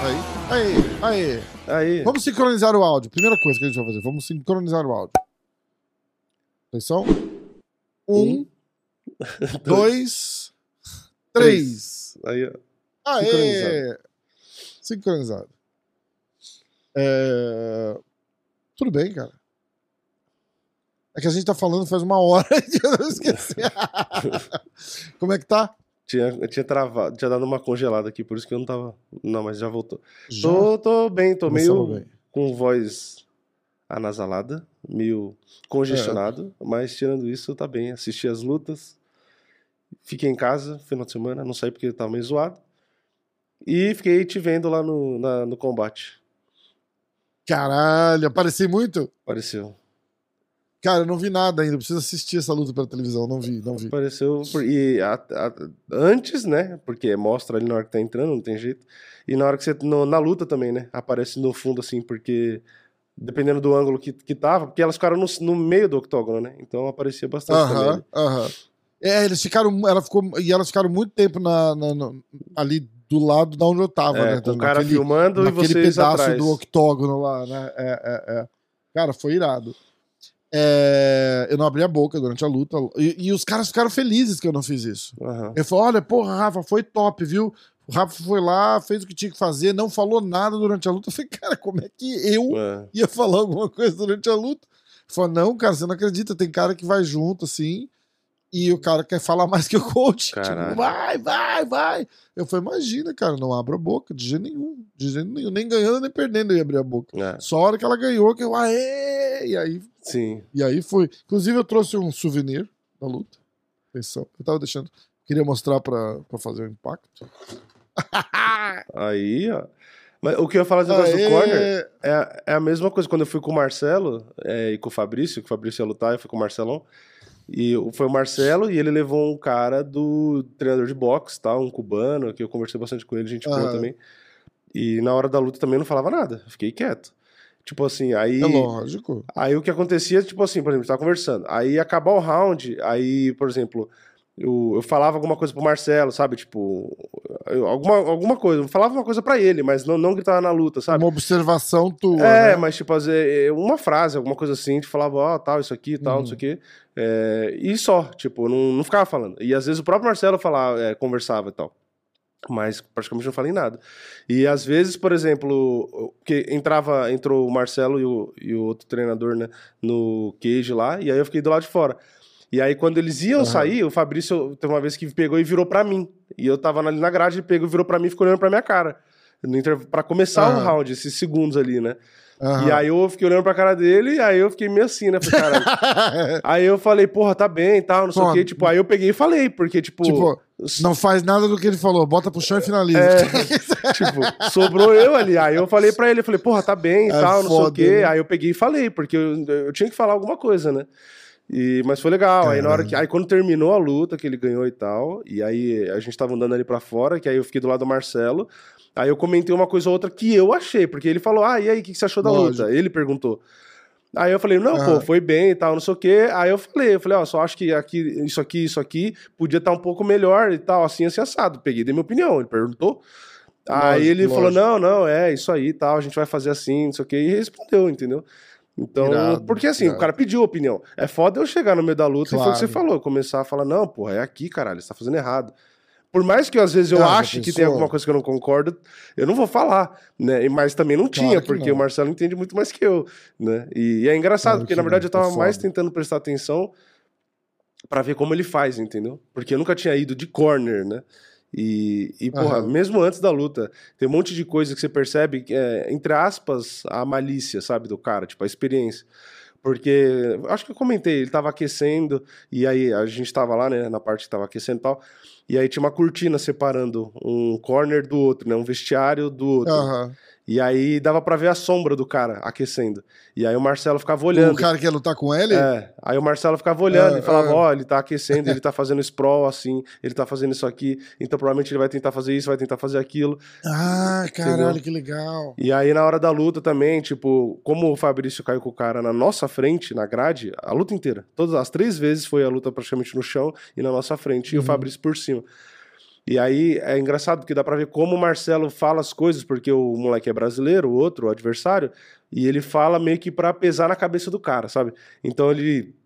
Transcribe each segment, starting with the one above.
Aí, aí, aí. Aí, Vamos sincronizar o áudio. Primeira coisa que a gente vai fazer, vamos sincronizar o áudio. Atenção. Um, dois, três. aí, ó. Aê! Sincronizado. É, Tudo bem, cara. É que a gente tá falando faz uma hora e eu não esqueci. Como é que tá? Tinha, tinha travado, tinha dado uma congelada aqui, por isso que eu não tava. Não, mas já voltou. Já Tô, tô bem, tô meio bem. com voz anasalada, meio congestionado, É. mas tirando isso, tá bem. Assisti as lutas, fiquei em casa final de semana, não saí porque tava meio zoado. E fiquei te vendo lá no, na- no combate. Caralho, apareci muito? Apareceu. Cara, eu não vi nada ainda. Preciso assistir essa luta pela televisão. Não vi, não vi. Apareceu. E a- a- antes, né? Porque mostra ali na hora que tá entrando, não tem jeito. E na hora que você. no- na luta também, né? Aparece no fundo, assim, porque. Dependendo do ângulo que, que tava, porque elas ficaram no, no meio do octógono, né? Então aparecia bastante. Aham, ali. aham. É, eles ficaram. Ela ficou, e elas ficaram muito tempo na, na- na- ali do lado da onde eu tava, É, né? com o cara Naquele- filmando e naquele vocês pedaço atrás. do octógono lá, né? É, é, é. Cara, foi irado. É, eu não abri a boca durante a luta. E, e os caras ficaram felizes que eu não fiz isso. Aham. Eu falei, olha, porra, Rafa, foi top, viu? O Rafa foi lá, fez o que tinha que fazer, não falou nada durante a luta. Eu falei, cara, como é que eu É. ia falar alguma coisa durante a luta? Ele falou, não, cara, você não acredita, tem cara que vai junto, assim, e o cara quer falar mais que o coach. Tipo, vai, vai, vai. Eu falei, imagina, cara, não abro a boca, de jeito nenhum. De jeito nenhum. Nem ganhando, nem perdendo eu ia abrir a boca. É, Só a hora que ela ganhou, que eu, aê! E aí, Sim. e aí foi. Inclusive, eu trouxe um souvenir da luta. Atenção. Eu tava deixando. Queria mostrar pra, pra fazer o impacto. Aí, ó. Mas o que eu ia falar do negócio do corner é, é a mesma coisa quando eu fui com o Marcelo é, e com o Fabrício, que o Fabrício ia lutar, eu fui com o Marcelão. E foi o Marcelo e ele levou um cara do treinador de boxe, tá? um cubano, que eu conversei bastante com ele, gente boa Aham. também. E na hora da luta também não falava nada, fiquei quieto. Tipo assim, aí. É lógico. Aí o que acontecia, tipo assim, por exemplo, a gente tava conversando. Aí acabar o round, aí, por exemplo, eu, eu falava alguma coisa pro Marcelo, sabe? Tipo, eu- alguma, alguma coisa. Eu falava uma coisa pra ele, mas não, não gritava na luta, sabe? Uma observação tua. É, né? mas tipo, vezes, uma frase, alguma coisa assim, gente falava, ó, tal, isso aqui, tal, Uhum. não sei o quê. É, e só, tipo, não, não ficava falando. E às vezes o próprio Marcelo falava, é, conversava e tal. Mas praticamente não falei nada. E às vezes, por exemplo, que entrava, entrou o Marcelo e o, e o outro treinador, né, no cage lá, e aí eu fiquei do lado de fora. E aí, quando eles iam Aham. sair, o Fabrício teve uma vez que pegou e virou pra mim. E eu tava ali na grade, ele pegou e virou pra mim e ficou olhando pra minha cara. Pra começar o Aham. round, esses segundos ali, né? Aham. E aí eu fiquei olhando pra cara dele, e aí eu fiquei meio assim, né? Falei, aí eu falei, porra, tá bem e tal, não sei o quê. Tipo, aí eu peguei e falei, porque, tipo. tipo, não faz nada do que ele falou, bota pro chão e finaliza. É, tipo, sobrou eu ali. Aí eu falei pra ele, eu falei, porra, tá bem e É tal, não sei o quê. né? Aí eu peguei e falei, porque eu, eu tinha que falar alguma coisa, né? E, mas foi legal. Aí na hora que. Aí quando terminou a luta, que ele ganhou e tal, e aí a gente tava andando ali pra fora, que aí eu fiquei do lado do Marcelo. Aí eu comentei uma coisa ou outra que eu achei, porque ele falou, ah, e aí, o que que você achou da Lógico. luta? Ele perguntou. Aí eu falei, não, Aham. pô, foi bem e tal, não sei o quê. Aí eu falei, eu falei, ó, só acho que aqui, isso aqui, isso aqui podia estar um pouco melhor e tal, assim, assim, assado. Peguei, dei minha opinião, ele perguntou. Aí Lógico, ele falou, lógico. não, não, é isso aí e tal, a gente vai fazer assim, não sei o quê, e respondeu, entendeu? Então, Irado, porque assim, irado. o cara pediu opinião. É foda eu chegar no meio da luta e foi o que você Claro. falou, começar a falar, não, porra, é aqui, caralho, você tá fazendo errado. Por mais que às vezes eu Ah, ache que tem alguma coisa que eu não concordo, eu não vou falar, né? Mas também não tinha, que porque não. o Marcelo entende muito mais que eu, né? E, e é engraçado, Claro porque que na verdade não, eu tava é mais tentando prestar atenção pra ver como ele faz, entendeu? Porque eu nunca tinha ido de corner, né? E, e porra, Aham. mesmo antes da luta, tem um monte de coisa que você percebe, é, entre aspas, a malícia, sabe, do cara, tipo, a experiência. Porque, acho que eu comentei, ele tava aquecendo, e aí a gente tava lá, né, na parte que tava aquecendo e tal, e aí tinha uma cortina separando um corner do outro, né, um vestiário do outro. Aham. E aí dava pra ver a sombra do cara aquecendo. E aí o Marcelo ficava olhando. O cara que ia lutar com ele? É. Aí o Marcelo ficava olhando Ah, e falava: ah. Ó, ele tá aquecendo, ele tá fazendo sprawl assim, ele tá fazendo isso aqui, então provavelmente ele vai tentar fazer isso, vai tentar fazer aquilo. Ah, caralho, Entendeu? que legal. E aí na hora da luta também, tipo, como o Fabrício caiu com o cara na nossa frente, na grade, a luta inteira. Todas as três vezes foi a luta praticamente no chão e na nossa frente, e o Uhum. Fabrício por cima. E aí é engraçado porque dá pra ver como o Marcelo fala as coisas, porque o moleque é brasileiro, o outro, o adversário, e ele fala meio que pra pesar na cabeça do cara, sabe? Então ele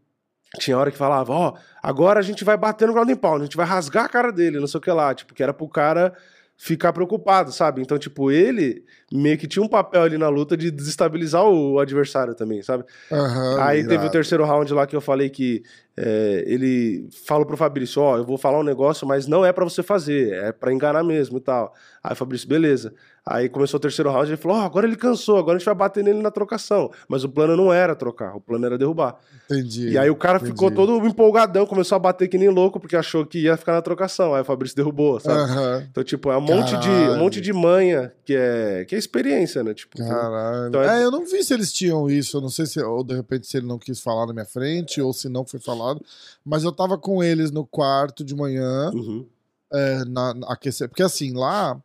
tinha hora que falava, ó, agora a gente vai bater no and pound, a gente vai rasgar a cara dele, não sei o que lá, tipo, que era pro cara ficar preocupado, sabe? Então, tipo, ele meio que tinha um papel ali na luta de desestabilizar o adversário também, sabe? Aham, Aí teve o terceiro round lá que eu falei que é, ele falou pro Fabrício, ó, eu vou falar um negócio, mas não é pra você fazer, é pra enganar mesmo e tal. Aí o Fabrício, beleza. Aí começou o terceiro round, ele falou, ó, agora ele cansou, agora a gente vai bater nele na trocação. Mas o plano não era trocar, o plano era derrubar. Entendi. E aí o cara entendi. ficou todo empolgadão, começou a bater que nem louco, porque achou que ia ficar na trocação. Aí o Fabrício derrubou, sabe? Então, tipo, é um monte, de, um monte de manha que é, que é experiência, né? Tipo, Caralho. Então é- é... eu não vi se eles tinham isso. Eu não sei se, ou de repente, se ele não quis falar na minha frente, ou se não foi falado. Mas eu tava com eles no quarto de manhã, Uhum. é, na, na aquecer. Porque assim, lá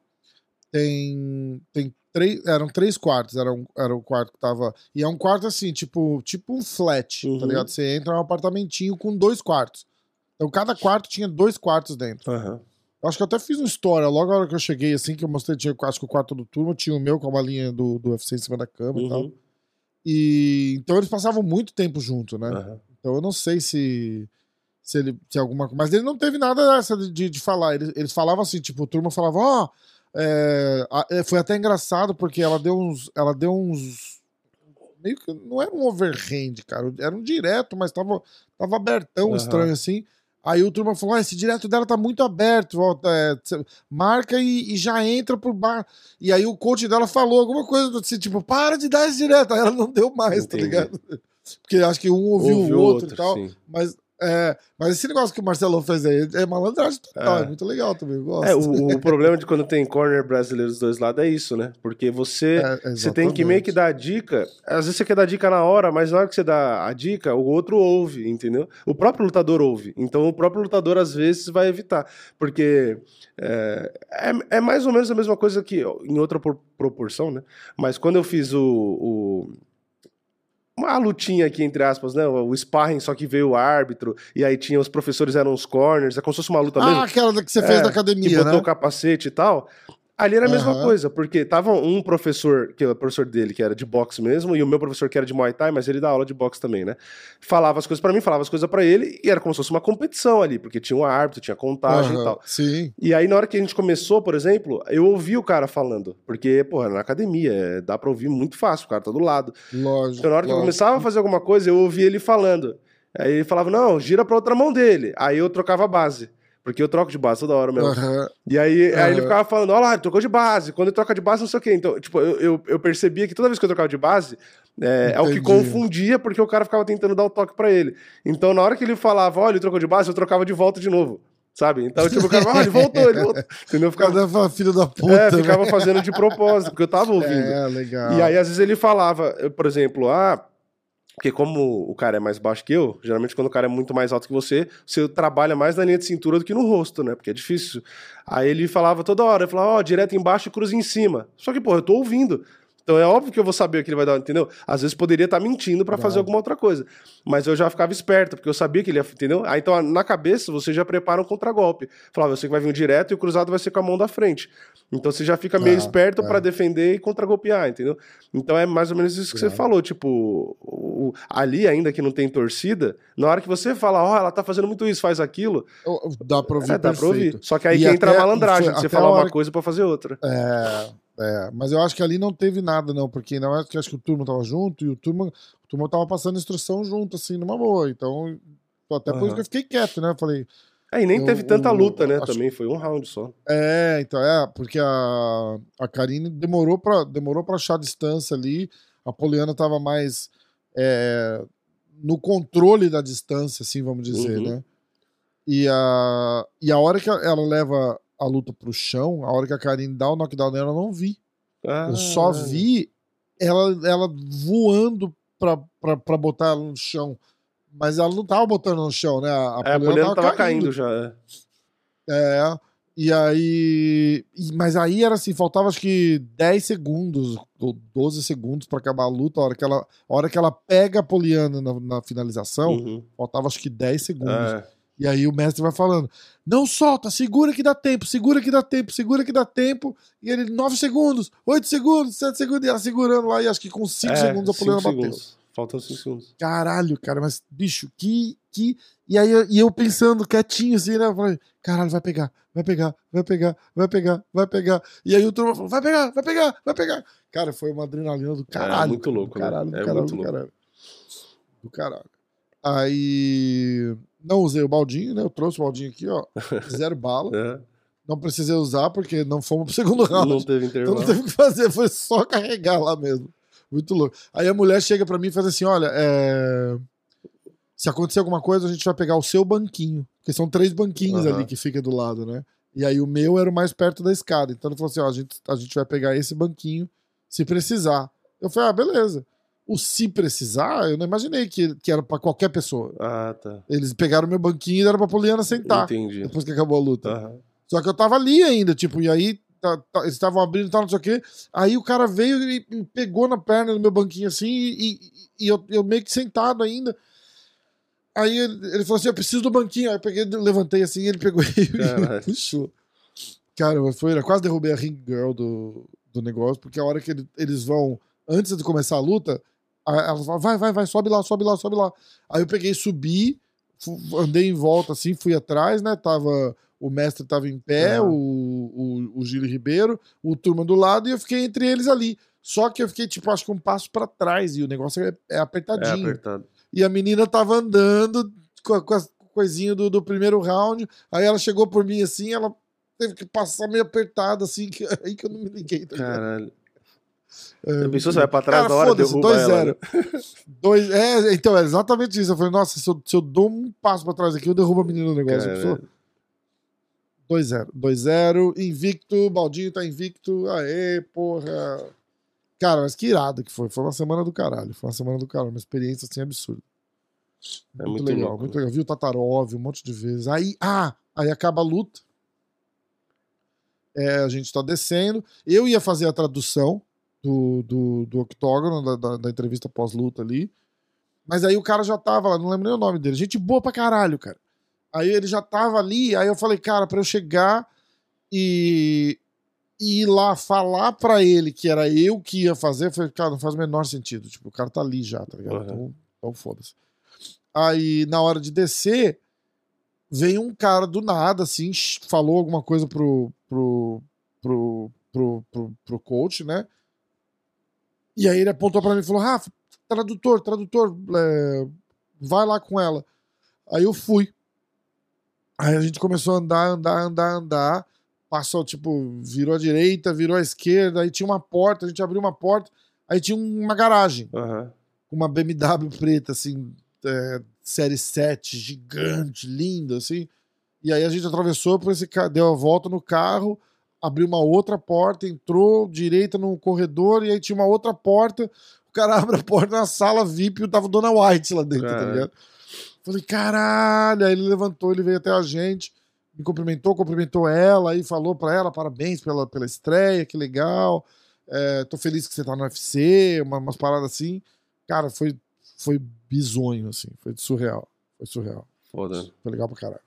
tem. tem três, eram três quartos. Era, um, era o quarto que tava. E é um quarto assim, tipo, tipo um flat, Uhum. tá ligado? Você entra num apartamentinho com dois quartos. Então cada quarto tinha dois quartos dentro. Eu acho que eu até fiz uma história, logo na hora que eu cheguei, assim, que eu mostrei, tinha, acho que o quarto do turma, tinha o meu com a malinha do, do UFC em cima da cama e tal. Uhum. E então eles passavam muito tempo junto, né? Então eu não sei se se ele se alguma Mas ele não teve nada dessa de, de, de falar. Eles, eles falavam assim, tipo, o turma falava, ó. a- é, foi até engraçado porque ela deu uns. Ela deu uns. Meio que. Não era um overhand, cara. Era um direto, mas tava, tava abertão, Aham. estranho assim. Aí o turma falou: ah, esse direto dela tá muito aberto. ó, é, marca e, e já entra por bar. E aí o coach dela falou alguma coisa assim, tipo, para de dar esse direto. Aí ela não deu mais, tá Entendi. ligado? Porque acho que um ouviu, Ouviu o outro, e tal. sim. Mas, é, mas esse negócio que o Marcelo fez aí é malandragem total. É, É. muito legal também. Eu gosto. É, o, o problema de quando tem corner brasileiro dos dois lados é isso, né? Porque você, É, você tem que meio que dar a dica. Às vezes você quer dar dica na hora, mas na hora que você dá a dica, o outro ouve, entendeu? O próprio lutador ouve. Então o próprio lutador, às vezes, vai evitar. Porque é, é, é mais ou menos a mesma coisa que, em outra por- proporção, né? Mas quando eu fiz o. o uma lutinha aqui, entre aspas, né? O sparring, só que veio o árbitro, e aí tinha os professores eram os corners, é como se fosse uma luta mesmo Ah, aquela que você fez É, na que academia, botou né? o capacete e tal. Ali era a mesma Aham. coisa, porque tava um professor, que é o professor dele, que era de boxe mesmo, e o meu professor que era de Muay Thai, mas ele dá aula de boxe também, né? Falava as coisas pra mim, falava as coisas pra ele, e era como se fosse uma competição ali, porque tinha um árbitro, tinha contagem Aham, e tal. Sim. E aí, na hora que a gente começou, por exemplo, eu ouvi o cara falando, porque, pô, era na academia, é, dá pra ouvir muito fácil, o cara tá do lado. Lógico. Então, na hora que eu lógico. começava a fazer alguma coisa, eu ouvia ele falando. Aí ele falava, não, gira pra outra mão dele. Aí eu trocava a base. Porque eu troco de base toda hora mesmo. Aham. E aí, aí ele ficava falando, olha lá, trocou de base. Quando ele troca de base, não sei o quê. Então, tipo, eu, eu, eu percebia que toda vez que eu trocava de base, é, é o que confundia, porque o cara ficava tentando dar o toque pra ele. Então, na hora que ele falava, olha, ele trocou de base, eu trocava de volta de novo. Sabe? Então, tipo, o cara, olha, ele voltou, ele voltou. Entendeu? Eu ficava, filho da puta. é, né? ficava fazendo de propósito, porque eu tava ouvindo. É, legal. E aí, às vezes, ele falava, por exemplo, ah. Porque como o cara é mais baixo que eu, geralmente quando o cara é muito mais alto que você, você trabalha mais na linha de cintura do que no rosto, né? Porque é difícil. Aí ele falava toda hora, ele falava, ó, direto embaixo e cruza em cima. Só que, pô, eu tô ouvindo. Então é óbvio que eu vou saber o que ele vai dar, entendeu? Às vezes poderia estar mentindo pra fazer alguma outra coisa. Mas eu já ficava esperto, porque eu sabia que ele ia, entendeu? Aí então na cabeça você já prepara um contragolpe. Falava, você que vai vir direto e o cruzado vai ser com a mão da frente. Então você já fica meio Ah, esperto é. pra defender e contragolpear, entendeu? Então é mais ou menos isso que você É. falou, tipo, o- o- ali ainda que não tem torcida, na hora que você fala, ó, ela tá fazendo muito isso, faz aquilo, Dá pra ouvir é, dá pra ouvir. Só que aí E que entra a malandragem, você falar uma coisa pra fazer outra. É, é, mas eu acho que ali não teve nada, não, porque na verdade que acho que o turma tava junto e o turma, o turma tava passando instrução junto, assim, numa boa. Então, até por isso que eu fiquei quieto, né? Falei, É, e nem Eu- teve tanta luta, né, acho- também, foi um round só. é, então, é, porque a, a Karine demorou pra, demorou pra achar a distância ali, a Poliana tava mais é, no controle da distância, assim, vamos dizer, Uhum. né? E a, e a hora que ela leva a luta pro chão, a hora que a Karine dá o knockdown nela, eu não vi. Ah, Eu só vi ela, ela voando pra, pra, pra botar ela no chão. Mas ela não tava botando no chão, né? A, É, a Poliana tava caindo já. é. É. E aí. Mas aí era assim, faltava acho que 10 segundos ou 12 segundos pra acabar a luta. A hora que ela, hora que ela pega a Poliana na, na finalização, Uhum. faltava acho que 10 segundos. É. E aí o mestre vai falando: não solta, segura que dá tempo, segura que dá tempo, segura que dá tempo. E ele, 9 segundos, 8 segundos, 7 segundos, e ela segurando lá, e acho que com 5 É, segundos a cinco Poliana bateu. segundos. Faltam 5 segundos. Caralho, cara, mas, bicho, que. que... E aí eu- e eu pensando quietinho assim, né? Eu falei, caralho, vai pegar, vai pegar, vai pegar, vai pegar, vai pegar. E aí o turma falou, vai pegar, vai pegar, vai pegar. Cara, foi uma adrenalina do caralho. muito cara, louco, do né? caralho, É caralho, muito do louco. caralho. Do caralho. Aí. Não usei o baldinho, né? Eu trouxe o baldinho aqui, ó. Zero bala. É. Não precisei usar porque não fomos pro segundo round. Não teve Então intervalo. não teve o que fazer, foi só carregar lá mesmo. Muito louco. Aí a mulher chega pra mim e faz assim: olha, é, se acontecer alguma coisa, a gente vai pegar o seu banquinho. Porque são três banquinhos Aham. ali que fica do lado, né? E aí o meu era o mais perto da escada. Então ele falou assim: ó, a gente, a gente vai pegar esse banquinho se precisar. Eu falei, ah, beleza. O se precisar, eu não imaginei que, que era pra qualquer pessoa. Ah, tá. Eles pegaram meu banquinho e deram pra Poliana sentar. Entendi. Depois que acabou a luta. Aham. Só que eu tava ali ainda, tipo, e aí tá- tá- eles estavam abrindo e tal, não sei o quê. Aí o cara veio e, e pegou na perna do meu banquinho assim, e, e- e eu, eu meio que sentado ainda. Aí ele, ele falou assim: Eu preciso do banquinho. Aí eu peguei, levantei assim, ele pegou e puxou. Cara, foi, eu quase derrubei a Ring Girl do, do negócio, porque a hora que ele- eles vão, antes de começar a luta, ela fala: Vai, vai, vai, sobe lá, sobe lá, sobe lá. Aí eu peguei, subi, andei em volta assim, fui atrás, né? Tava. O mestre tava em pé, Aham. o, o, o Gílio Ribeiro, o turma do lado, e eu fiquei entre eles ali. Só que eu fiquei, tipo, acho que um passo pra trás, e o negócio é, é É apertadinho. apertado. E a menina tava andando com, a- com as coisinhas do, do primeiro round. Aí ela chegou por mim assim, ela teve que passar meio apertada, assim, que, aí que eu não me liguei. Tá? Caralho. Pensou, você vai pra trás Cara, da hora, derruba ela. 2-0. Dois, é, então, é exatamente isso. Eu falei, nossa, se eu, se eu dou um passo pra trás aqui, eu derrubo a menina no negócio. Já pensou? Caralho. 2-0. 2-0, invicto, Baldinho tá invicto. Aê, porra. Cara, mas que irado que foi. Foi uma semana do caralho. Foi uma semana do caralho. Uma experiência assim absurda. É muito, muito legal, louco, muito né? legal. Vi o Tatarov um monte de vezes. Aí, ah, aí acaba a luta. É, a gente tá descendo. Eu ia fazer a tradução do, do, do octógono, da, da, da entrevista pós-luta ali. Mas aí o cara já tava lá, não lembro nem o nome dele. Gente boa pra caralho, cara. Aí ele já tava ali, aí eu falei, cara, pra eu chegar e, e ir lá falar pra ele que era eu que ia fazer, eu falei, cara, não faz o menor sentido. Tipo, o cara tá ali já, tá ligado? Uhum. Então, então foda-se. Aí, na hora de descer, veio um cara do nada, assim, falou alguma coisa pro, pro, pro, pro, pro, pro coach, né? E aí ele apontou pra mim e falou: Rafa, tradutor, tradutor, é, vai lá com ela. Aí eu fui. Aí a gente começou a andar, andar, andar, andar. Passou, tipo, virou à direita, virou à esquerda. Aí tinha uma porta, a gente abriu uma porta. Aí tinha uma garagem com uma BMW preta, assim, é, série 7, gigante, linda, assim. E aí a gente atravessou por esse deu a volta no carro, abriu uma outra porta, entrou direita no corredor, e aí tinha uma outra porta. O cara abre a porta na sala VIP e tava Dona White lá dentro, tá ligado? Falei, caralho! Aí ele levantou, ele veio até a gente, me cumprimentou, cumprimentou ela, aí falou pra ela, parabéns pela, pela estreia, que legal. É, tô feliz que você tá no UFC, uma- umas paradas assim. Cara, foi, foi bizonho, assim. Foi surreal. Foi surreal. Foda. Foi legal pra caralho.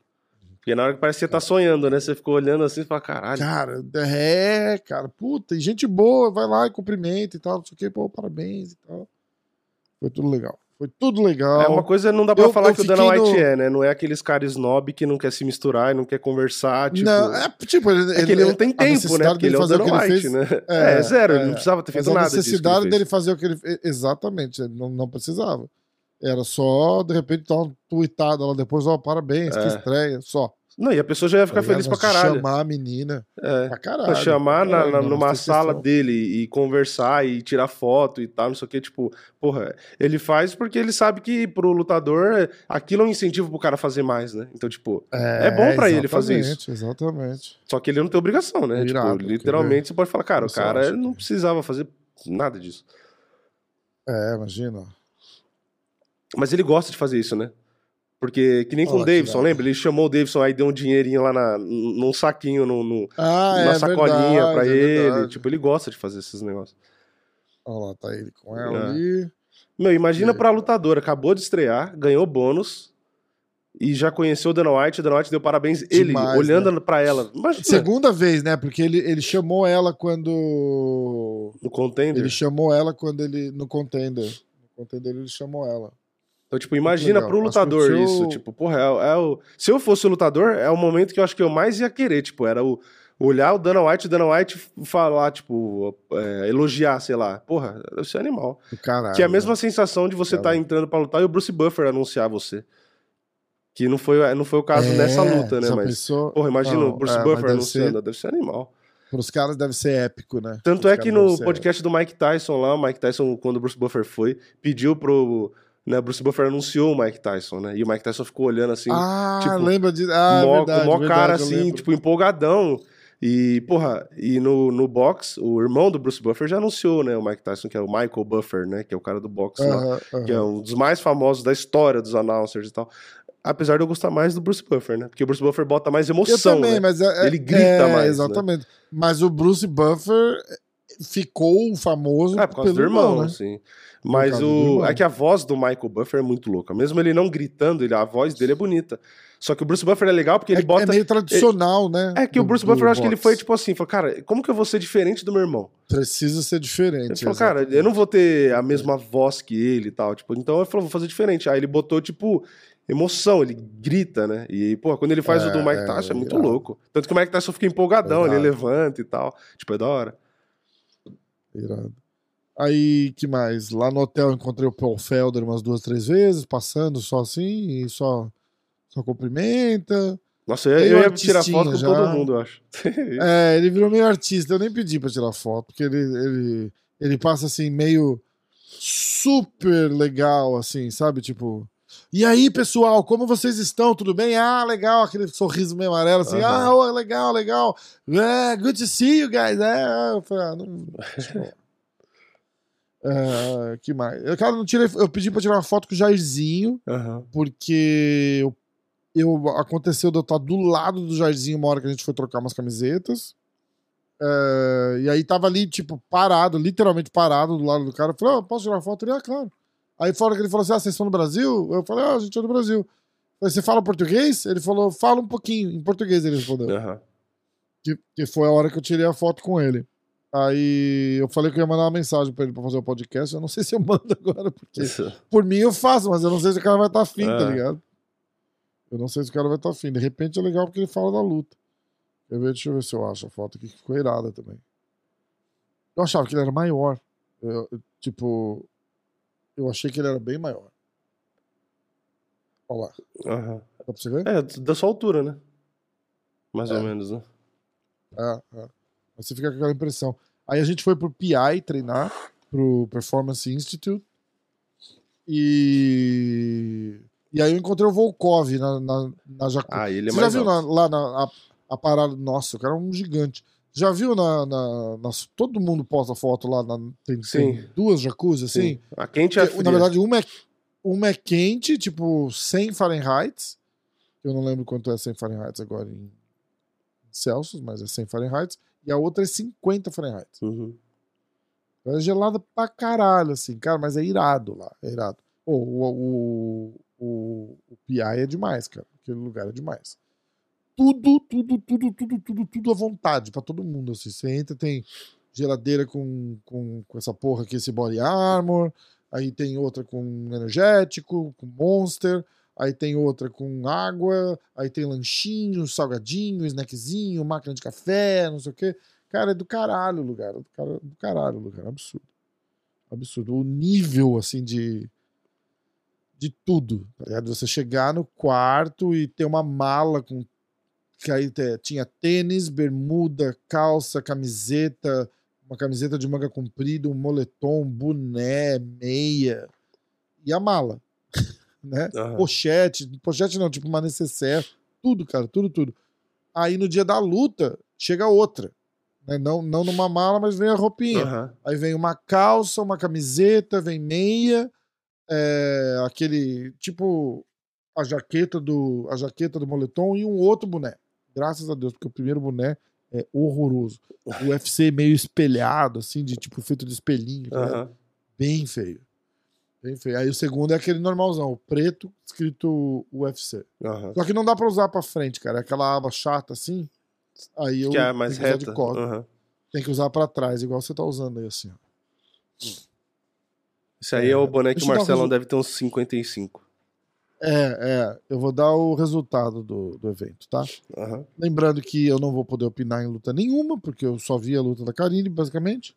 Porque na hora que parece que você tá sonhando, né? Você ficou olhando assim e fala, caralho. Cara, é, cara, puta, e gente boa, vai lá e cumprimenta e tal, não sei o que, pô, parabéns e tal. Foi tudo legal. Foi tudo legal. É uma coisa não dá pra Eu- falar eu que o Dana White no- é, né? Não é aqueles caras snob que não quer se misturar e não quer conversar, tipo... Não, é tipo, ele, É que ele não tem a tempo, né? Porque ele é o Dana ele White, fez. né? É, É, zero, ele é. não precisava ter feito a nada ele necessidade dele fazer o que ele fez. Exatamente, ele não, não precisava. Era só, de repente, dar uma tweetada lá depois, ó, parabéns, que É. estreia, só. Não, e a pessoa já ia ficar tá feliz pra caralho. Chamar a menina. É. Pra caralho. Pra chamar na- na- numa sala questão. dele e conversar e tirar foto e tal, não sei o que, tipo, porra, ele faz porque ele sabe que pro lutador aquilo é um incentivo pro cara fazer mais, né? Então, tipo, É bom pra ele fazer isso. Exatamente, Exatamente. só que ele não tem obrigação, né? Irado, tipo, literalmente você pode falar, cara, o cara não que- precisava fazer nada disso. É, imagina. Mas ele gosta de fazer isso, né? Porque, que nem com o Davidson, lembra? Ele chamou o Davidson aí deu um dinheirinho lá na, num saquinho, no, no- Ah, numa é sacolinha verdade, pra é ele. verdade. Tipo, ele gosta de fazer esses negócios. Olha lá, tá ele com ela É. ali. Meu, imagina E pra lutadora, acabou de estrear, ganhou bônus e já conheceu o Dana White, o Dana White deu parabéns ele, Demais, olhando pra ela. Imagina, Segunda vez, né? Porque ele, ele chamou ela quando. no contender. Ele chamou ela quando ele. No contender. No contender ele chamou ela. Então, tipo, imagina lutador o seu- isso. Tipo, porra, é, é o... se eu fosse o lutador, é o momento que eu acho que eu mais ia querer. Tipo, era o olhar o Dana White, o Dana White falar, tipo, é, elogiar, sei lá. Porra, deve ser animal. Caralho. que é a mesma sensação de você estar Caralho. entrando pra lutar e o Bruce Buffer anunciar você. Que não foi, não foi o caso É, nessa luta, né? Mas, pensou? porra, imagina Não, o Bruce é, Buffer deve anunciando, deve ser animal. Pros caras deve ser épico, né? Tanto é que no ser podcast do Mike Tyson lá, o Mike Tyson, quando o Bruce Buffer foi, pediu pro. Né, Bruce Buffer anunciou o Mike Tyson, né? E o Mike Tyson ficou olhando assim, Ah, tipo, lembra disso? Ah, mó, verdade, maior verdade, cara eu assim, tipo, empolgadão. E, porra, e no, no box, o irmão do Bruce Buffer já anunciou, né? O Mike Tyson, que é o Michael Buffer, né? Que é o cara do boxe lá. Aham, aham. Que é um dos mais famosos da história dos announcers e tal. Apesar de eu gostar mais do Bruce Buffer, né? Porque o Bruce Buffer bota mais Eu emoção, também, né? mas é, Ele grita é, mais, né? Exatamente. Mas o Bruce Buffer ficou famoso É, por causa pelo do irmão, né? assim. Mas o... é que a voz do Michael Buffer é muito louca. Mesmo ele não gritando, ele... a voz dele é bonita. Só que o Bruce Buffer é legal porque ele é, bota. é meio tradicional, né? É que o do- Bruce do Buffer, eu acho que ele foi tipo assim: falou, cara, como que eu vou ser diferente do meu irmão? Precisa ser Ele diferente. falou, cara, eu não vou ter a mesma voz que ele e tal. Tipo, então ele falou, vou fazer diferente. Aí ele botou, tipo, emoção, ele grita, né? E, pô, quando ele faz o do É, Mike é, Tyson, é muito irado. louco. Tanto que o Mike Tyson fica empolgadão, ele levanta e tal. Tipo, é da hora. Irado. Aí, que mais? Lá no hotel encontrei o Paul Felder umas duas, três vezes, passando só assim, e só, só cumprimenta. Nossa, eu, eu ia tirar foto com já. todo mundo, eu acho. É, ele virou meio artista, eu nem pedi pra tirar foto, porque ele, ele, ele passa assim, meio super legal, assim, sabe? Tipo. E aí, pessoal, como vocês estão? Tudo bem? Ah, legal, aquele sorriso meio amarelo, assim, Aham. ah, oh, legal, legal. É, good to see you guys. É, eu falei, ah, não. deixa É, que mais? Eu, cara, não tirei, eu pedi pra tirar uma foto com o Jairzinho, Aham. porque eu, eu- aconteceu de eu estar do lado do Jairzinho uma hora que a gente foi trocar umas camisetas. É, e aí tava ali, tipo, parado, literalmente parado do lado do cara. Eu falei, "Ah, posso tirar uma foto? Ele, ah, claro. Aí fora que ele falou assim: ah, vocês são do Brasil? Eu falei, ah, a gente é do Brasil. Falei, você fala português? Ele falou, fala um pouquinho. Em português ele respondeu. Aham. Que, que foi a hora que eu tirei a foto com ele. Aí eu falei que eu ia mandar uma mensagem pra ele pra fazer o podcast. Eu não sei se eu mando agora, porque Isso. por mim eu faço, mas eu não sei se o cara vai estar afim, tá É. ligado? Eu não sei se o cara vai estar afim. De repente é legal porque ele fala da luta. Quer ver? Deixa eu ver se eu acho a foto aqui que ficou irada também. Eu achava que ele era maior. Eu- eu, tipo, eu achei que ele era bem maior. Olha lá. Aham. Dá pra você ver? É, da sua altura, né? Mais É. ou menos, né? É, é. Você fica com aquela impressão. Aí a gente foi pro PI treinar, pro Performance Institute. E. E aí eu encontrei o Volkov na, na, na Jacu. Ah, ele é Você já viu na- lá na a, a parada? Nossa, o cara é um gigante. Já viu na, na, nas- Todo mundo posta foto lá. na- tem, tem duas jacuzzi assim? Sim. A quente é a fria. na verdade, uma é, uma é quente, tipo 100 Fahrenheit. Eu não lembro quanto é 100 Fahrenheit agora em Celsius, mas é 100 Fahrenheit. E a outra é 50 Fahrenheit. Uhum. Ela é gelada pra caralho, assim, cara, mas é irado lá. É irado. Pô, o, o, o, o PI é demais, cara. Aquele lugar é demais. Tudo, tudo, tudo, tudo, tudo, tudo à vontade pra todo mundo. Assim. Você entra, tem geladeira com, com, com essa porra aqui, esse body armor. Aí tem outra com energético, com monster. Aí tem outra com água. Aí tem lanchinho, salgadinho, snackzinho, máquina de café, não sei o quê. Cara, é do caralho o lugar. É do, cara, do caralho o lugar. Absurdo. Absurdo. O nível, assim, de. De tudo. Tá ligado? Você chegar no quarto e ter uma mala com que aí tinha tênis, bermuda, calça, camiseta, uma camiseta de manga comprida, um moletom, boné, meia e a mala, né? Aham. Pochete, pochete não, tipo uma necessaire, tudo, cara, tudo, tudo. Aí no dia da luta, chega outra. Né? Não, não numa mala, mas vem a roupinha. Aham. Aí vem uma calça, uma camiseta, vem meia, é, aquele tipo a jaqueta do a jaqueta do moletom e um outro boné. Graças a Deus, porque o primeiro boné é horroroso. O UFC meio espelhado, assim, de tipo feito de espelhinho, ligado? Aham. bem feio. Aí o segundo é aquele normalzão, o preto, escrito UFC. Aham. Só que não dá pra usar pra frente, cara. É aquela aba chata assim. Aí eu Que é mais de reta. costas. Aham. Tem que usar pra trás, igual você tá usando aí, assim. ó. Esse aí é o boné que o um Marcelão deve ter uns 55. É, é. Eu vou dar o resultado do, do evento, tá? Aham. Lembrando que eu não vou poder opinar em luta nenhuma, porque eu só vi a luta da Karine, basicamente.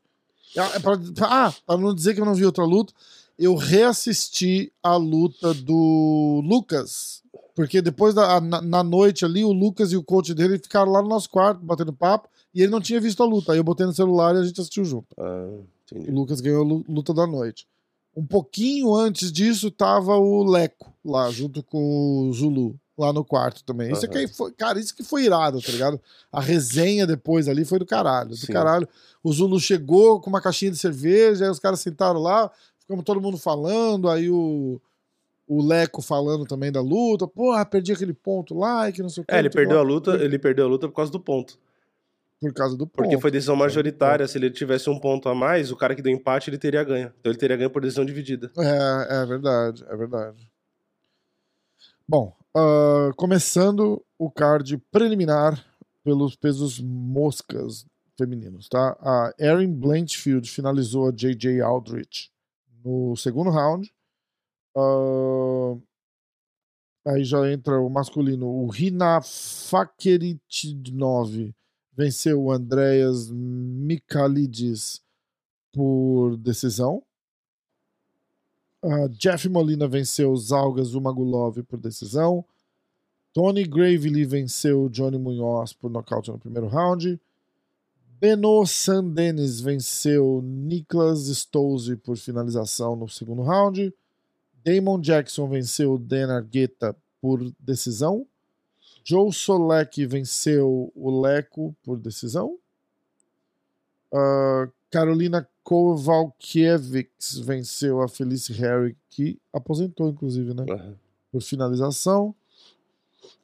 Ah, é pra, ah, pra não dizer que eu não vi outra luta, eu reassisti a luta do Lucas. Porque depois da na, na noite ali, o Lucas e o coach dele ficaram lá no nosso quarto, batendo papo, e ele não tinha visto a luta. Aí eu botei no celular e a gente assistiu junto. Ah, O. Lucas ganhou a lu- luta da noite. Um pouquinho antes disso tava o Leco lá, junto com o Zulu, lá no quarto também. Isso Aham. aqui foi, cara, isso que foi irado, tá ligado? A resenha depois ali foi do caralho, do Sim. caralho. O Zulu chegou com uma caixinha de cerveja, aí os caras sentaram lá, ficamos todo mundo falando, aí o, o Leco falando também da luta. Porra, perdi aquele ponto lá e que não sei o que. É, ele perdeu a luta, ele perdeu a luta por causa do ponto. Por causa do ponto. Porque foi decisão majoritária. Se ele tivesse um ponto a mais, o cara que deu empate, ele teria ganho. Então ele teria ganho por decisão dividida. É, é verdade, é verdade. Bom, ah, começando o card preliminar pelos pesos moscas femininos, tá? A Erin Blanchfield finalizou a J.J. Aldrich no segundo round. Ah, aí já entra o masculino. O Rina Fakeritidnov venceu o Andreas Mikalidis por decisão. Ah, Jeff Molina venceu Zalgas Umagulov por decisão. Tony Gravely venceu Johnny Munhoz por nocaute no primeiro round. Beno Sandenis venceu Niklas Stolze por finalização no segundo round. Damon Jackson venceu Dan Argueta por decisão. Joe Solek venceu o Leco por decisão. Ah, Carolina Kowalkiewicz venceu a Felice Harry, que aposentou, inclusive, né? Aham. Por finalização.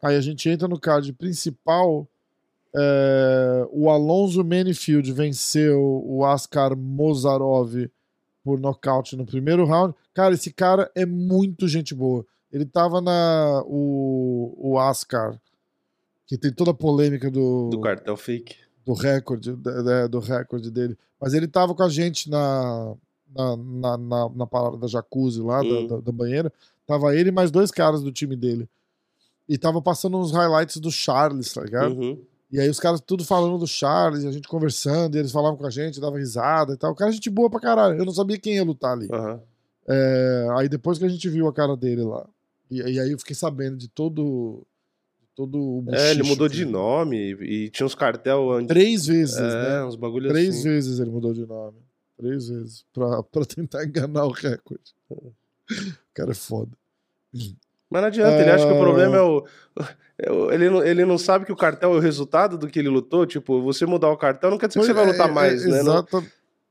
Aí a gente entra no card principal. É, o Alonso Manifield venceu o Askar Mozarov por nocaute no primeiro round. Cara, esse cara é muito gente boa. Ele tava na. O, o Askar, que tem toda a polêmica do, Do cartel fake. do recorde do recorde dele. Mas ele tava com a gente na na, na, na, na parada da jacuzzi lá, da- Hum. da, da banheira. Tava ele e mais dois caras do time dele. E tava passando uns highlights do Charles, tá ligado? Uhum. E aí os caras tudo falando do Charles, e a gente conversando, e eles falavam com a gente, dava risada e tal. O cara é gente boa pra caralho. Eu não sabia quem ia lutar ali. Aham. É, aí depois que a gente viu a cara dele lá. E, e aí eu fiquei sabendo de todo. de todo o É, ele mudou que- de nome e, e tinha uns cartel antes. Três vezes, é, né? uns bagulhos Três assim. vezes ele mudou de nome. Três vezes. Pra, pra tentar enganar o recorde. O cara é foda. Mas não adianta, ele acha que o problema é o. é Ele não, ele não sabe que o cartel é o resultado do que ele lutou. Tipo, você mudar o cartel não quer dizer que você vai lutar É, mais, é, né? Exata,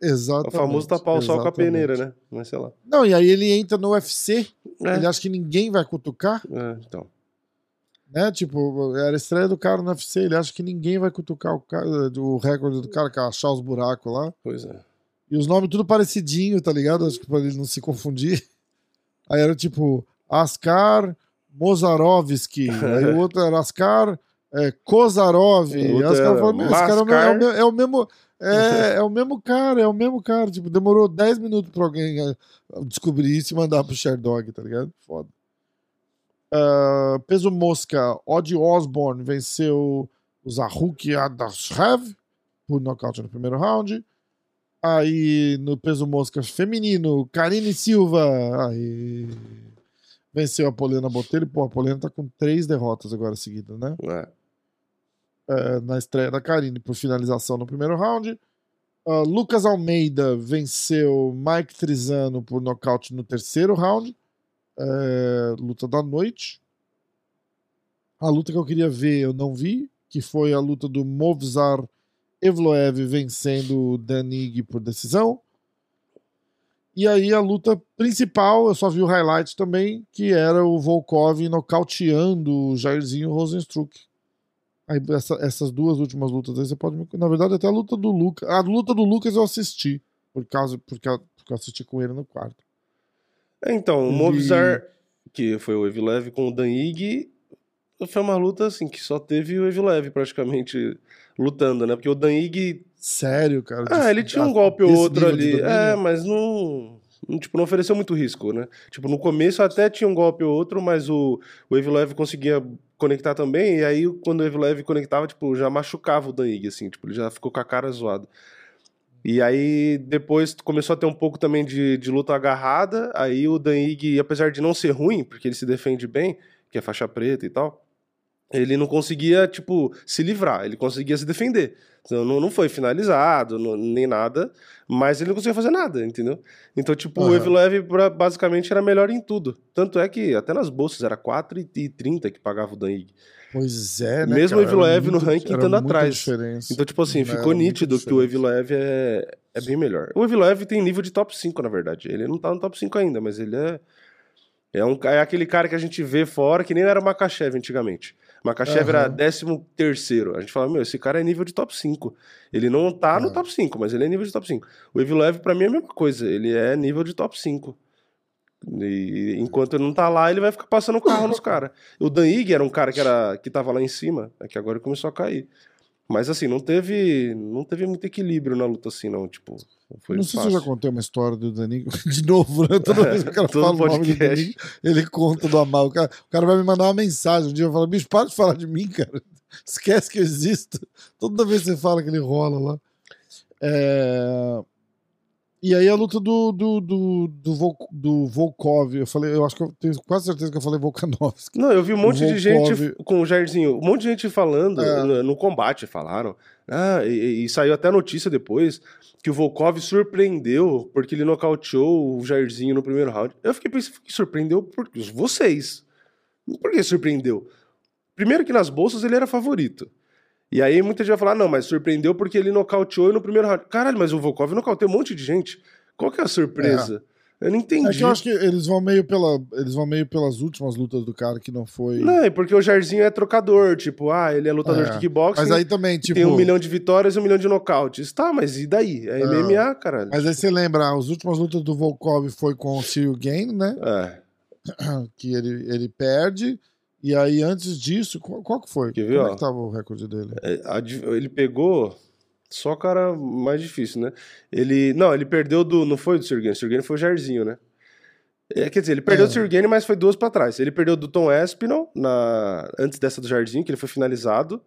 É exatamente. o famoso tapar o sol com a peneira, né? Mas sei lá. Não, e aí ele entra no UFC, É, ele acha que ninguém vai cutucar, é, então. né? Tipo, era a estreia do cara no UFC, ele acha que ninguém vai cutucar o, cara, o recorde do cara, que é achar os buracos lá. Pois é. E os nomes tudo parecidinho, tá ligado? Acho que pra ele não se confundir. Aí era tipo Askar Mozarovski. Aí o outro era Askar é, Kozarov. Outro os caras era falaram, "Meu, esse cara é o, é, o Mascar." me- é o mesmo. É, é o mesmo cara, é o mesmo cara. Tipo, demorou 10 minutos pra alguém eh, descobrir isso e mandar pro Sherdog, tá ligado? Foda. Ah, peso mosca, Odd Osborne venceu o Zahuk Adashev por nocaute no primeiro round. Aí no peso mosca feminino, Karine Silva aí, venceu a Poliana Botelho. Pô, a Poliana tá com três derrotas agora seguidas, né? É. é, na estreia da Karine por finalização no primeiro round. Uh, Lucas Almeida venceu Mike Trizano por nocaute no terceiro round. É, luta da noite. A luta que eu queria ver eu não vi, que foi a luta do Movzar Evloev vencendo o Danig por decisão. E aí a luta principal, eu só vi o highlight também, que era o Volkov nocauteando o Jairzinho Rosenstruck. Aí essa, essas duas últimas lutas aí você pode. Na verdade, até a luta do Lucas. A luta do Lucas eu assisti. Por causa. Porque, porque eu assisti com ele no quarto. É, então, o Movzar, que foi o Evlev com o Danig, foi uma luta assim que só teve o Evlev praticamente lutando, né? Porque o Danig Sério, cara? Ah, ele tinha um golpe ou outro ali. É, mas não, não, tipo, não ofereceu muito risco, né? Tipo, no começo até tinha um golpe ou outro, mas o, o Evlev conseguia conectar também, e aí quando o Evlev conectava, tipo, já machucava o Danig, assim, tipo, ele já ficou com a cara zoada. E aí depois começou a ter um pouco também de, de luta agarrada, aí o Danig, apesar de não ser ruim, porque ele se defende bem, que é faixa preta e tal, ele não conseguia, tipo, se livrar, ele conseguia se defender. Então, não, não foi finalizado, não, nem nada, mas ele não conseguia fazer nada, entendeu? Então, tipo, uhum. o Evlev basicamente era melhor em tudo. Tanto é que até nas bolsas era 4,30 que pagava o Danig. Pois é, né? Mesmo cara, o Evlev no ranking estando atrás. Diferença. Então, tipo assim, ficou nítido que o Evlev é, é bem melhor. O Evlev tem nível de top 5, na verdade. Ele não tá no top 5 ainda, mas ele é. É, um, é aquele cara que a gente vê fora, que nem era o Makachev antigamente. Makachev uhum. era 13 terceiro. A gente fala, meu, esse cara é nível de top 5. Ele não tá uhum. no top 5, mas ele é nível de top 5. O Evlev, pra mim, é a mesma coisa. Ele é nível de top 5. E enquanto ele não tá lá, ele vai ficar passando o carro nos caras. O Dan Ig era um cara que, era, que tava lá em cima, é que agora começou a cair. Mas assim, não teve, não teve muito equilíbrio na luta assim, não. Tipo, foi Não sei fácil. se eu já contei uma história do Danigo de novo, né? Toda vez que o cara fala o nome do Danigo, ele conta do Amal. O cara, o cara vai me mandar uma mensagem um dia, eu falo, bicho, para de falar de mim, cara. Esquece que eu existo. Toda vez que você fala que ele rola lá. É... E aí a luta do, do, do, do, do Volkov, eu falei, eu acho que eu tenho quase certeza que eu falei Volkanovski. Não, eu vi um monte de gente com o Jairzinho, um monte de gente falando é. no, no, combate, falaram. Ah, e, e, saiu até a notícia depois que o Volkov surpreendeu porque ele nocauteou o Jairzinho no primeiro round. Eu fiquei pensando que surpreendeu por vocês. Por que surpreendeu? Primeiro que nas bolsas ele era favorito. E aí muita gente vai falar, não, mas surpreendeu porque ele nocauteou no primeiro round. Caralho, mas o Volkov nocauteou um monte de gente. Qual que é a surpresa? É. Eu não entendi. É que eu acho que eles vão meio pela. Eles vão meio pelas últimas lutas do cara que não foi. Não, é porque o Jairzinho é trocador, tipo, ah, ele é lutador é. de kickboxing. Mas aí também, tipo. Tem um milhão de vitórias e um milhão de nocautes. Tá, mas e daí? É, é. MMA, caralho. Mas aí você lembra, as últimas lutas do Volkov foi com o Cyril Gain, né? É. Que ele, ele perde. E aí, antes disso, qual, qual que foi? Que viu, Como é que tava o recorde dele? É, ele pegou só cara mais difícil, né? Ele. Não, ele perdeu do. Não foi do Sirgane, o Sirgane foi o Jairzinho, né? É, quer dizer, ele perdeu é. do Sirgane, mas foi duas para trás. Ele perdeu do Tom Espinal na, antes dessa do Jairzinho, que ele foi finalizado.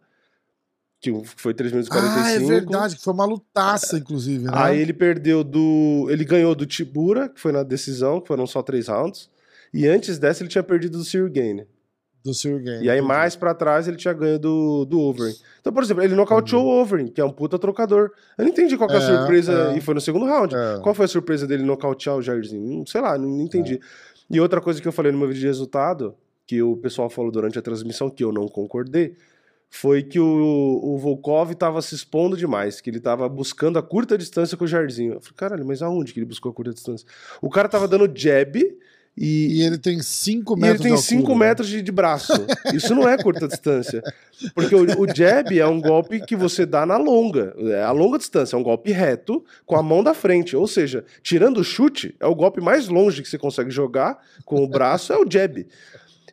Que foi 3 minutos e 45. Ah, é verdade, que foi uma lutaça, inclusive. Né? Aí ele perdeu do. Ele ganhou do Tibura, que foi na decisão, que foram só três rounds. E antes dessa ele tinha perdido do Sirgane. Do Sirgane. E aí, mais pra trás, ele tinha ganho do, do Overeem. Então, por exemplo, ele nocauteou uhum. o Overeem, que é um puta trocador. Eu não entendi qual é, a surpresa. É. E foi no segundo round. É. Qual foi a surpresa dele nocautear o Jairzinho? Sei lá, não entendi. É. E outra coisa que eu falei no meu vídeo de resultado, que o pessoal falou durante a transmissão, que eu não concordei, foi que o, o Volkov estava se expondo demais, que ele estava buscando a curta distância com o Jairzinho. Eu falei, caralho, mas aonde que ele buscou a curta distância? O cara tava dando jab e, e, ele tem 5 metros ele tem 5 metros de, de, braço. Isso não é curta distância. Porque o, o, jab é um golpe que você dá na longa. É a longa distância, é um golpe reto com a mão da frente. Ou seja, tirando o chute, é o golpe mais longe que você consegue jogar com o braço, é o jab.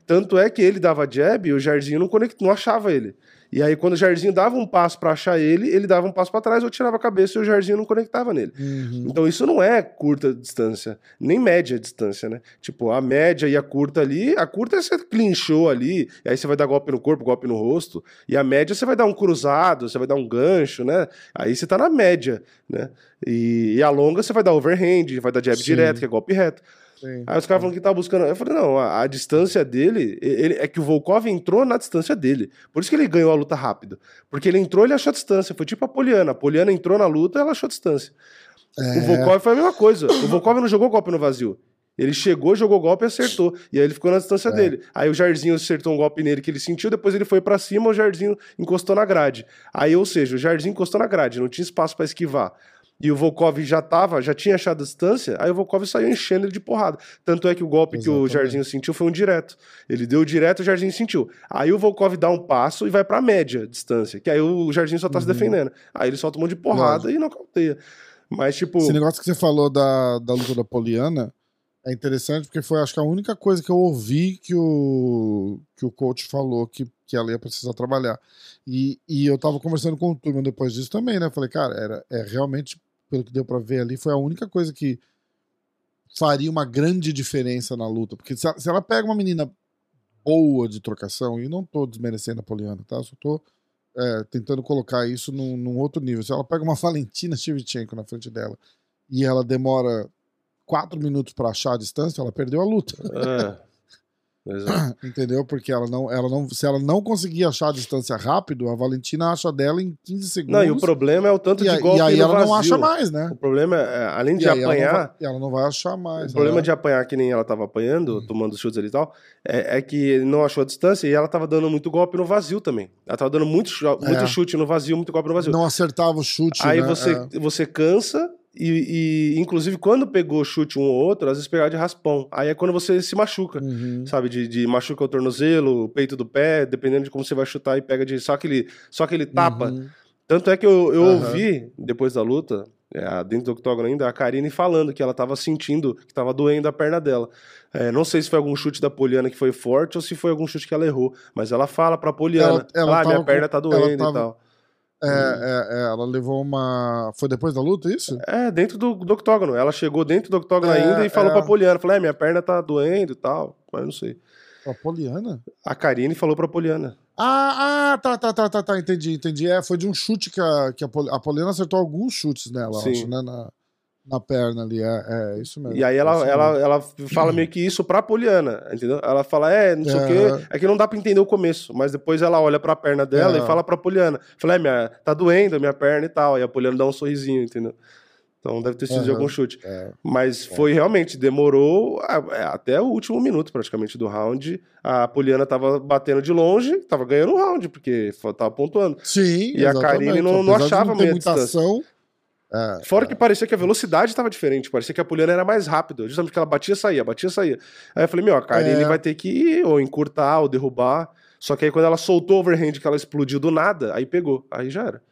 Tanto é que ele dava jab e o Jairzinho não, conect, não achava ele. E aí, quando o Jairzinho dava um passo para achar ele, ele dava um passo para trás, eu tirava a cabeça e o Jairzinho não conectava nele. Uhum. Então, isso não é curta distância, nem média distância, né? Tipo, a média e a curta ali, a curta é você clinchou ali, e aí você vai dar golpe no corpo, golpe no rosto, e a média você vai dar um cruzado, você vai dar um gancho, né? Aí você tá na média, né? E, e a longa você vai dar overhand, vai dar jab Sim. direto, que é golpe reto. Sim. Aí os caras falam que tava buscando. Eu falei, não, a, a distância dele. Ele, é que o Volkov entrou na distância dele. Por isso que ele ganhou a luta rápido. Porque ele entrou ele achou a distância. Foi tipo a Poliana. A Poliana entrou na luta ela achou a distância. É. O Volkov foi a mesma coisa. O Volkov não jogou golpe no vazio. Ele chegou, jogou golpe e acertou. E aí ele ficou na distância É. dele. Aí o Jairzinho acertou um golpe nele que ele sentiu, depois ele foi pra cima, o Jairzinho encostou na grade. Aí, ou seja, o Jairzinho encostou na grade, não tinha espaço pra esquivar. E o Volkov já tava, já tinha achado a distância, aí o Volkov saiu enchendo ele de porrada. Tanto é que o golpe que o Exatamente. Jairzinho sentiu foi um direto. Ele deu direto, o Jairzinho sentiu. Aí o Volkov dá um passo e vai pra média distância, que aí o Jairzinho só tá se Uhum. defendendo. Aí ele solta um monte de porrada e não cauteia. Mas, tipo. Esse negócio que você falou da, da luta da Poliana é interessante porque foi, acho que, a única coisa que eu ouvi que o, que o coach falou que, que ela ia precisar trabalhar. E, e eu tava conversando com o Turma depois disso também, né? Falei, cara, era, é realmente, pelo que deu pra ver ali, foi a única coisa que faria uma grande diferença na luta. Porque se ela, se ela pega uma menina boa de trocação, e não tô desmerecendo a Poliana, tá? Só tô é, tentando colocar isso num, num outro nível. Se ela pega uma Valentina Shevchenko na frente dela e ela demora quatro minutos pra achar a distância, ela perdeu a luta. É. Exato. Entendeu? Porque ela não, ela não, se ela não conseguir achar a distância rápido, a Valentina acha dela em 15 segundos. Não, e o problema é o tanto e, de golpe e aí no ela vazio. não acha mais, né? O problema é, é, além de E aí ela não apanhar, vai- ela não vai achar mais. o problema ela- de apanhar que nem ela tava apanhando, Hum. tomando chutes ali e tal, é, é que ele não achou a distância e ela tava dando muito golpe no vazio também. Ela tava dando muito, muito É. chute no vazio, muito golpe no vazio. não acertava o chute. Aí né? você, É. você cansa e, e, inclusive, quando pegou chute um ou outro, às vezes pegava de raspão. Aí é quando você se machuca. Uhum. Sabe, de, de machuca o tornozelo, o peito do pé, dependendo de como você vai chutar e pega de só aquele, só aquele tapa. Uhum. Tanto é que eu, eu Aham. ouvi, depois da luta, é, dentro do octógono ainda, a Karine falando que ela tava sentindo, que tava doendo a perna dela. É, não sei se foi algum chute da Poliana que foi forte ou se foi algum chute que ela errou, mas ela fala pra Poliana, Ela- ela ah, minha perna tá doendo e tava- tal. É, é, é, ela levou uma. Foi depois da luta, isso? É, dentro do, do octógono. Ela chegou dentro do octógono É, ainda e falou é. pra Poliana, falou, é, minha perna tá doendo e tal, mas não sei. A Poliana? A Karine falou pra Poliana. Ah, ah, tá, tá, tá, tá, tá, entendi, entendi. É, foi de um chute que a, que a, Pol- a Poliana acertou alguns chutes nela, Sim. acho, né? Na, na perna ali. É, é isso mesmo. E aí é ela, isso ela, mesmo. ela fala meio que isso pra Poliana, entendeu? Ela fala, é, não sei o É. quê. É que não dá pra entender o começo, mas depois ela olha pra perna dela É. e fala pra Poliana. Fala, é, minha, tá doendo a minha perna e tal. E a Poliana dá um sorrisinho, entendeu? Então deve ter sido de algum chute. É. Mas foi realmente, demorou a- é, até o último minuto praticamente do round. A Poliana tava batendo de longe, tava ganhando o round, porque tava pontuando. Sim, E a. Karine não- não achava não muita ação. É, Fora que parecia que a velocidade estava diferente, parecia que a Poliana era mais rápida, justamente porque ela batia e saía, batia e saía. Aí eu falei, meu, a Karine É. vai ter que ir, ou encurtar, ou derrubar. Só que aí quando ela soltou o overhand, que ela explodiu do nada, aí pegou, aí já era.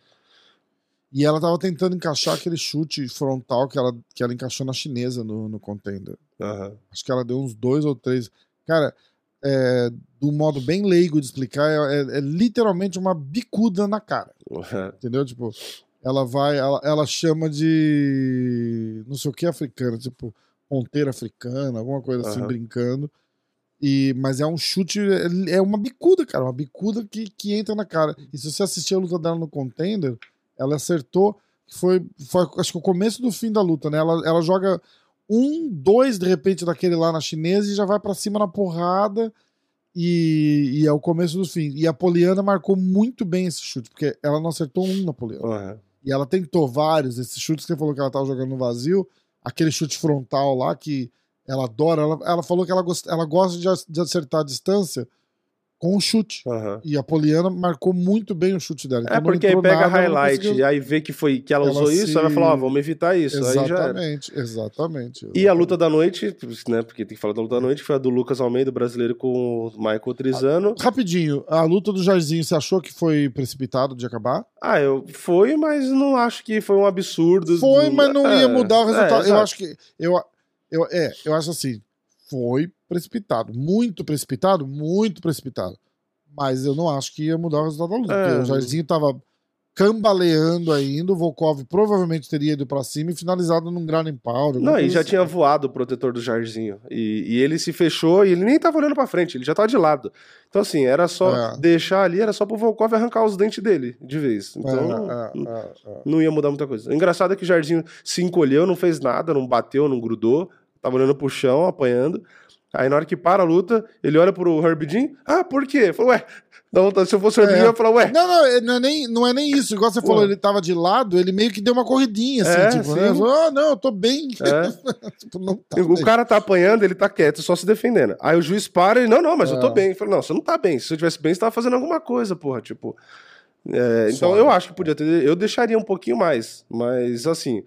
E ela tava tentando encaixar aquele chute frontal que ela, que ela encaixou na chinesa no, no contender. Aham. Acho que ela deu uns dois ou três. Cara, é, um modo bem leigo de explicar, é, é- é literalmente uma bicuda na cara. Entendeu? Tipo, ela vai, ela, ela chama de não sei o que africana, tipo, ponteira africana, alguma coisa assim, Aham. brincando. E, mas é um chute, é, é uma bicuda, cara, uma bicuda que, que entra na cara. E se você assistir a luta dela no contender, ela acertou, foi, foi acho que o começo do fim da luta, né? Ela, ela joga um, dois de repente daquele lá na chinesa e já vai pra cima na porrada. E, e é o começo do fim. E a Poliana marcou muito bem esse chute, porque ela não acertou um na Poliana. Aham. E ela tentou vários, esses chutes que você falou que ela tava jogando no vazio, aquele chute frontal lá que ela adora. Ela, ela falou que ela, gosta, ela gosta de, de acertar a distância com o chute. Aham. E a Poliana marcou muito bem o chute dela. Então É porque aí pega nada, ela highlight conseguiu- e aí vê que, foi, que ela, Ela usou isso, se- aí vai falar, ó, vamos evitar isso. Era. Exatamente, exatamente. E a luta da noite, né? Porque tem que falar da luta da noite, foi a do Lucas Almeida, brasileiro, com o Michael Trizano. Rapidinho, a luta do Jairzinho, você achou que foi precipitado de acabar? Ah, eu foi, mas não acho que foi um absurdo. Foi, mas não ia É, mudar o é, resultado. eu exato. acho que. Eu, eu, é, eu acho assim. Foi precipitado. Muito precipitado, muito precipitado. Mas eu não acho que ia mudar o resultado da luta. É. O Jairzinho tava cambaleando ainda. O Volkov provavelmente teria ido pra cima e finalizado num pound. alguma Não, e já assim. tinha voado o protetor do Jairzinho. E, e ele se fechou e ele nem tava olhando pra frente, ele já tava de lado. Então, assim, era só É. deixar ali, era só pro Volkov arrancar os dentes dele de vez. Então, É, é, é, é. não ia mudar muita coisa. O engraçado é que o Jairzinho se encolheu, não fez nada, não bateu, não grudou. tava olhando pro chão, apanhando. Aí na hora que para a luta, ele olha pro Herb Jean. Ah, por quê? Falou, ué, dá vontade, se eu fosse o Herb É. Jean, eu ia falar, ué. Não, não, não é, nem, não é nem isso. Igual você falou, Pô. ele tava de lado, ele meio que deu uma corridinha, assim, É, tipo, né? Falou, ah, não, eu tô bem. É. tipo, não tá O bem. cara tá apanhando, ele tá quieto, só se defendendo. Aí o juiz para e, não, não, mas eu tô É. bem. Eu falei, não, você não tá bem. Se você tivesse bem, você tava fazendo alguma coisa, porra, tipo. É, então eu acho que podia ter. Eu deixaria um pouquinho mais. Mas assim,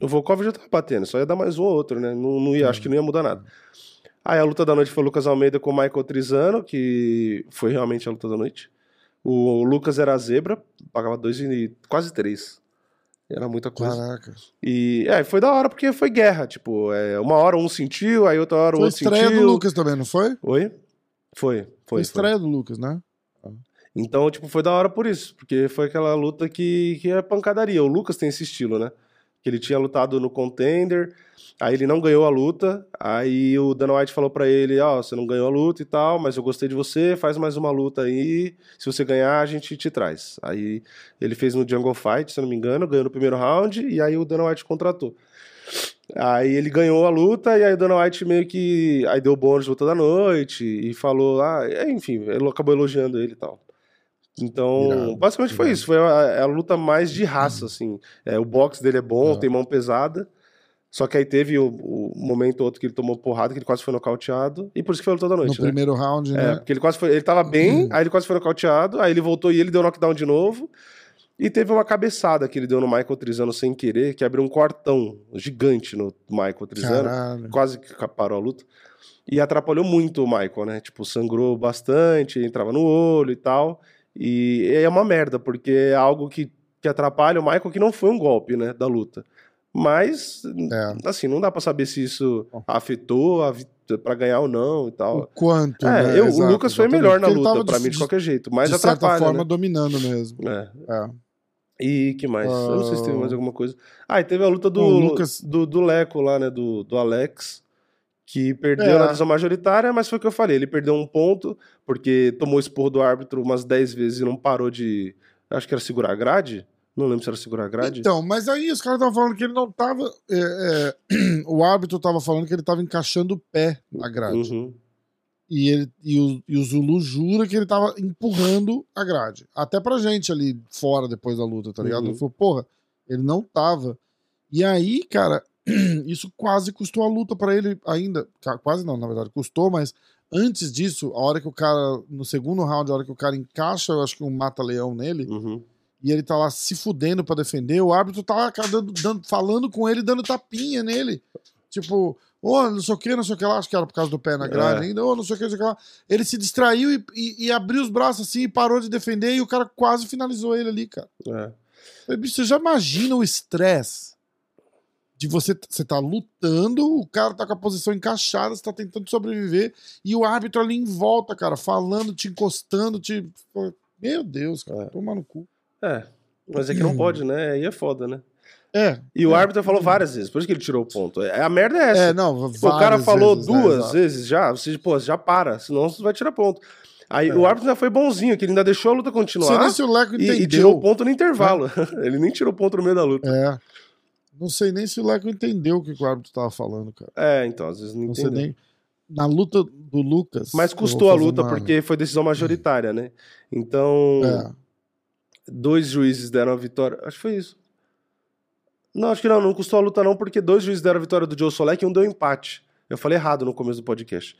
o Volkov já tava batendo, só ia dar mais um ou outro, né? Não, não ia, acho que não ia mudar nada. Aí a luta da noite foi o Lucas Almeida com o Michael Trizano, que foi realmente a luta da noite. O Lucas era a zebra, pagava dois e quase três. Era muita coisa. Caraca. E é, foi da hora porque foi guerra. Tipo, é, uma hora um sentiu, aí outra hora o Foi a outro estreia sentiu. do Lucas também, não foi? Oi? Foi, Foi foi. a foi. estreia do Lucas, né? Então, tipo, foi da hora por isso. Porque foi aquela luta que, que é pancadaria. O Lucas tem esse estilo, né? Que ele tinha lutado no contender, aí ele não ganhou a luta. Aí o Dana White falou pra ele: Ó, você não ganhou a luta e tal, mas eu gostei de você, faz mais uma luta aí. Se você ganhar, a gente te traz. Aí ele fez no Jungle Fight, se eu não me engano, ganhou no primeiro round, e aí o Dana White contratou. Aí ele ganhou a luta, e aí o Dana White meio que. Aí deu o bônus de luta da noite, e falou lá. enfim, ele acabou elogiando ele e tal. Então, Irado, basicamente foi irado. isso. Foi a, a luta mais de raça, assim. É, o boxe dele é bom, É. tem mão pesada. Só que aí teve o, o momento outro que ele tomou porrada, que ele quase foi nocauteado. E por isso que foi luta da No noite, né? primeiro round, É, né? porque ele quase foi. Ele tava bem, aí ele quase foi nocauteado, aí ele voltou e ele deu knockdown de novo. E teve uma cabeçada que ele deu no Michael Trizano sem querer, que abriu um cortão gigante no Michael Trizano. Caralho. Quase que parou a luta. E atrapalhou muito o Michael, né? Tipo, sangrou bastante, entrava no olho e tal. E é uma merda, porque é algo que, que atrapalha o Michael, que não foi um golpe, né? Da luta. Mas, É. assim, não dá pra saber se isso afetou a pra ganhar ou não e tal. O quanto, É, né? eu- o Exato, Lucas foi exatamente. melhor na luta, pra mim, de qualquer jeito. Mas de certa atrapalha, forma, né? dominando mesmo. É. É. E que mais? Eu não sei se teve mais Ah. alguma coisa. Ah, e teve a luta do, O Lucas- do, do Leco lá, né? Do, do Alex, que perdeu É. na decisão majoritária, mas foi o que eu falei. Ele perdeu um ponto, porque tomou esporro do árbitro umas 10 vezes e não parou de. Acho que era segurar a grade. Não lembro se era segurar a grade. Então, mas aí os caras estavam falando que ele não tava. é, é, o árbitro tava falando que ele tava encaixando o pé na grade. Uhum. E, ele, e, o, e o Zulu jura que ele tava empurrando a grade. Até pra gente ali fora depois da luta, tá ligado? Uhum. Ele falou, porra, ele não tava. E aí, cara, isso quase custou a luta pra ele ainda. Quase não, na verdade, custou, mas antes disso, a hora que o cara, no segundo round, a hora que o cara encaixa, eu acho que um mata-leão nele, Uhum. e ele tá lá se fudendo pra defender, o árbitro tá lá dando, dando- falando com ele, dando tapinha nele. Tipo, ô, não sei o que, não sei o que lá, acho que era por causa do pé na grade É. ainda, ô, não sei o que, não sei o que lá. Ele se distraiu e, e- e abriu os braços assim e parou de defender e o cara quase finalizou ele ali, cara. É. Você já imagina o estresse de você, você tá lutando, o cara tá com a posição encaixada, você tá tentando sobreviver e o árbitro ali em volta, cara, falando, te encostando, te. Meu Deus, cara, É. toma no cu. É. Mas é que não pode, né? Aí é foda, né? É, E o É. árbitro falou várias vezes, por isso que ele tirou o ponto. É, A merda é essa. É, não, Pô, o cara falou vezes, né, duas exato. vezes já, você, pô, já para, senão você vai tirar ponto. Aí É. o árbitro ainda foi bonzinho, que ele ainda deixou a luta continuar nem se o Leco e, e tirou o ponto no intervalo. ele nem tirou ponto no meio da luta. É. Não sei nem se o Leco entendeu o que o árbitro tava falando, cara. É, então, às vezes não Não entendeu. nem. Na luta do Lucas. Mas custou a luta porque foi decisão majoritária, né? Então, É. dois juízes deram a vitória. Acho que foi isso. Não, acho que não, não custou a luta não, porque dois juízes deram a vitória do Joe Solek e um deu empate. Eu falei errado no começo do podcast.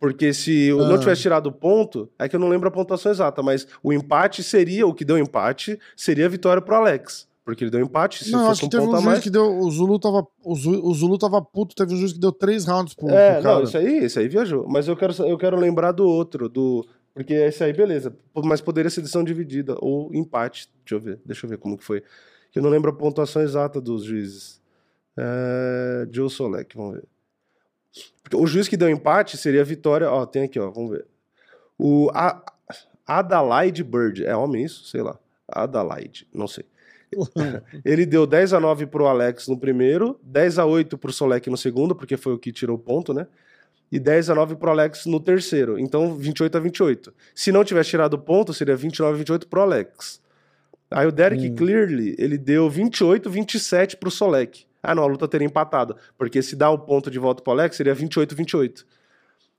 Porque se eu não Ah. tivesse tirado o ponto, é que eu não lembro a pontuação exata, mas o empate seria, o que deu empate, seria a vitória pro Alex. Porque ele deu empate, se não, acho fosse que um teve ponto um a juiz mais. que deu. O Zulu tava. O Zulu, o Zulu tava puto, teve um juiz que deu três rounds pro, É, pro cara. não, isso aí, isso aí viajou. Mas eu quero, eu quero lembrar do outro, do. Porque esse aí, beleza. Mas poderia ser decisão dividida ou empate. Deixa eu ver, deixa eu ver como que foi. Que eu não lembro a pontuação exata dos juízes. É, Joe Solek, vamos ver. Porque o juiz que deu empate seria a vitória. Ó, tem aqui, ó, vamos ver. O A- Adelaide Bird. É homem isso? Sei lá. Adelaide, não sei. Ele deu 10 a 9 pro Alex no primeiro, 10 a 8 pro Solek no segundo, porque foi o que tirou o ponto, né? E 10 a 9 pro Alex no terceiro. Então, 28 a 28. Se não tivesse tirado o ponto, seria 29 a 28 pro Alex. Aí o Derek Hum. Clearly, ele deu 28 a 27 pro Solek. Ah, não, a luta teria empatado. Porque se dá o ponto de volta pro Alex, seria 28-28.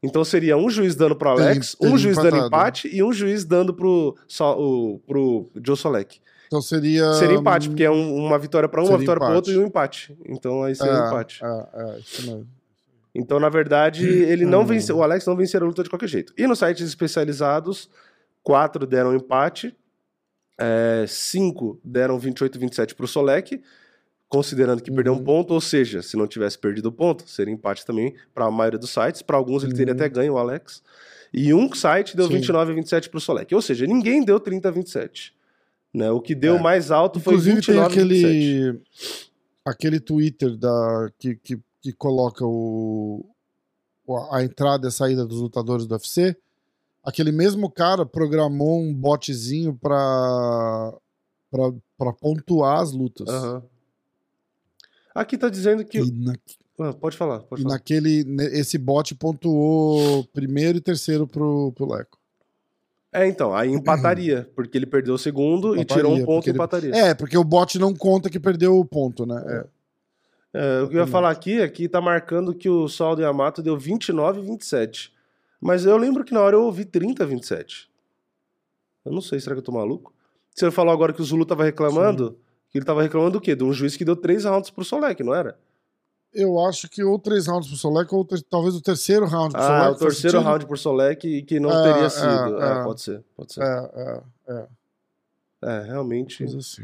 Então seria um juiz dando pro Alex, Teria- um teria juiz dando empatado. empate e um juiz dando pro, só, o, pro Joe Solek. Então seria. Seria empate, porque é um- uma vitória pra um, uma vitória empate. outro e um empate. Então aí seria é, empate. É, é, isso mesmo. Então, na verdade, ele não Hum. venceu, o Alex não venceu a luta de qualquer jeito. E nos sites especializados, quatro deram empate, é, cinco deram 28 27 pro Solek, considerando que perdeu um Uhum. ponto, ou seja, se não tivesse perdido o ponto, seria empate também para a maioria dos sites. Para alguns ele teria Uhum. até ganho o Alex. E um site deu Sim. 29 a 27 pro Solek. Ou seja, ninguém deu 30 a 27. Né? O que deu É. mais alto foi Inclusive tem 29 a 27. aquele. Aquele Twitter da, que, que, que coloca o, a entrada e a saída dos lutadores do UFC. Aquele mesmo cara programou um botzinho pra, pra pontuar as lutas. Aham. Aqui tá dizendo que. Na- Ah, pode falar, pode falar. naquele. Esse bot pontuou primeiro e terceiro pro, pro Leco. É, então, aí empataria, porque ele perdeu o segundo e tirou um Empataria, ponto e ele- empataria. É, porque o bot não conta que perdeu o ponto, né? É. É, o que eu ia falar aqui é que tá marcando que o Sol do Yamato deu 29 e 27. Mas eu lembro que na hora eu ouvi 30 a 27. Eu não sei, será que eu tô maluco? Você falou agora que o Zulu tava reclamando, que ele tava reclamando do quê? De um juiz que deu três rounds pro Solek, não era? Eu acho que ou três rounds pro Solek, ou talvez o terceiro round pro Ah, Solek. o faz terceiro round por Solek e que não É, teria é, sido. É, é. pode ser, pode ser. É, é, é. É, realmente. Assim.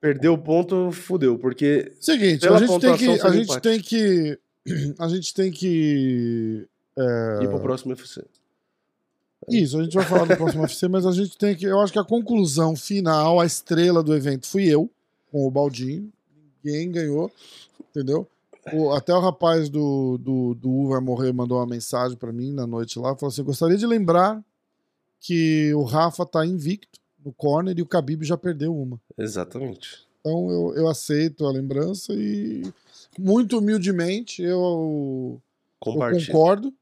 Perdeu o ponto, fudeu, porque Seguinte, a gente tem que. A gente empate. tem que. A gente tem que. é, ir pro próximo UFC. Isso, a gente vai falar do próximo UFC, mas a gente tem que. Eu acho que a conclusão final, a estrela do evento fui eu, com o Baldinho. Ninguém ganhou, entendeu? O- até o rapaz do, do, do U Vai Morrer mandou uma mensagem pra mim na noite lá. Falou assim: gostaria de lembrar que o Rafa tá invicto no corner e o Khabib já perdeu uma. Exatamente. Então eu, eu aceito a lembrança e, muito humildemente, eu, eu concordo.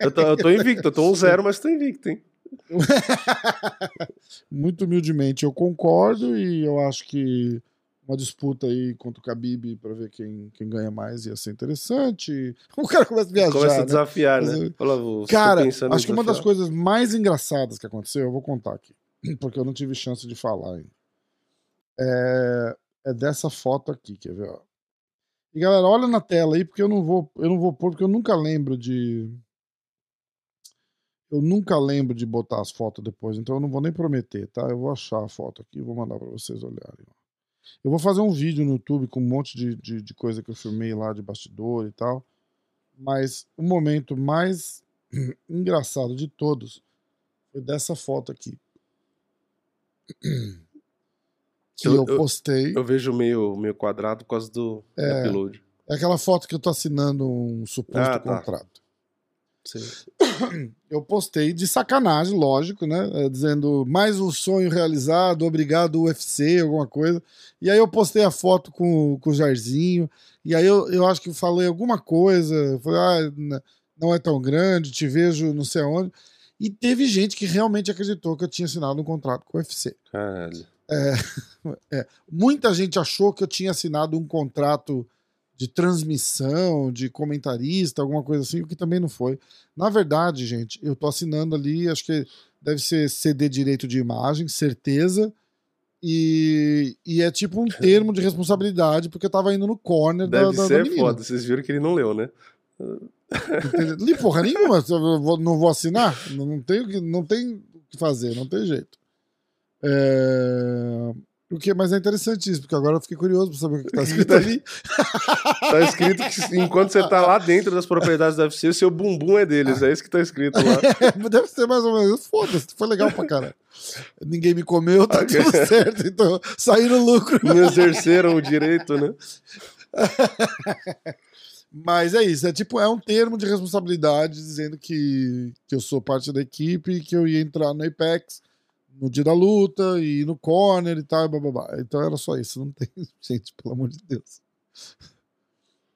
Eu tô, eu tô invicto, eu tô um zero, mas tô invicto, hein? Muito humildemente eu concordo e eu acho que uma disputa aí contra o Khabib pra ver quem, quem ganha mais ia ser interessante. O cara começa a viajar, Começa a né? desafiar, Mas, né? Fala, "Vou- tô Cara, acho que uma das desafiar." coisas mais engraçadas que aconteceu, eu vou contar aqui, porque eu não tive chance de falar ainda. É, é dessa foto aqui, quer ver? ó? E galera, olha na tela aí, porque eu não vou, eu não vou pôr, porque eu nunca lembro de. Eu nunca lembro de botar as fotos depois, então eu não vou nem prometer, tá? Eu vou achar a foto aqui e vou mandar pra vocês olharem. ó. Eu vou fazer um vídeo no YouTube com um monte de, de, de coisa que eu filmei lá de bastidor e tal. Mas o momento mais engraçado de todos foi dessa foto aqui. Que eu, Eu- postei. Eu vejo meio, meio quadrado por causa do É. upload. É aquela foto que eu tô assinando um suposto Ah, tá. contrato. Sim. Eu postei de sacanagem, lógico, né? É, Dizendo mais um sonho realizado, obrigado UFC, alguma coisa. E aí eu postei a foto com, com o Jairzinho. E aí eu, eu acho que falei alguma coisa. Falei, ah, não é tão grande, te vejo não sei aonde. E teve gente que realmente acreditou que eu tinha assinado um contrato com o UFC. Caralho. É, muita gente achou que eu tinha assinado um contrato de transmissão, de comentarista, alguma coisa assim, o que também não foi. Na verdade, gente, eu tô assinando ali, acho que deve ser CD direito de imagem, certeza. E, e é tipo um termo de responsabilidade, porque eu tava indo no corner da, Deve da, da ser menina. foda. Vocês viram que ele não leu, né? Entendeu? Li porra nenhuma, não vou assinar, não não tenho que, não tem o que fazer, não tem jeito. É... O que, mas é interessante isso, porque agora eu fiquei curioso pra saber o que tá escrito ali. Tá escrito que enquanto você tá lá dentro das propriedades da UFC, o seu bumbum é deles. É isso que tá escrito lá. Deve ser mais ou menos. Foda-se, foi legal pra caralho. Ninguém me comeu, tá tudo certo, então saí no lucro. Não exerceram o direito, né? Mas é isso, é tipo, é um termo de responsabilidade dizendo que, que eu sou parte da equipe, que eu ia entrar no Apex no dia da luta e no corner e tal, e blá, blá, blá. Então era só isso, não tem, gente, pelo amor de Deus.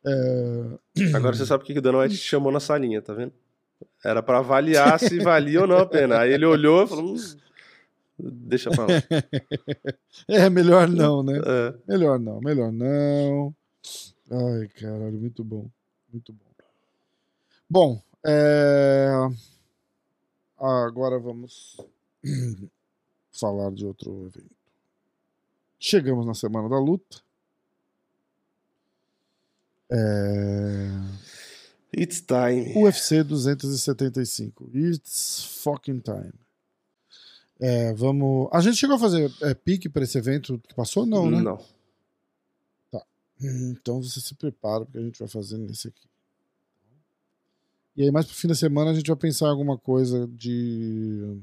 É, Agora você sabe por que o Dan White te chamou na salinha, tá vendo? Era pra avaliar se valia ou não a pena. Aí ele olhou e falou: "Hum, Deixa pra lá. é, melhor não, né? É. Melhor não, melhor não. Ai, caralho, muito bom. Muito bom. Bom, é... agora vamos falar de outro evento. Chegamos na semana da luta. É... It's time. UFC 275. It's fucking time. É, vamos. A gente chegou a fazer é, pique para esse evento que passou? Não, né? Não. Hum, Então você se prepara, porque a gente vai fazer nesse aqui. E aí, mais pro fim da semana, a gente vai pensar em alguma coisa de.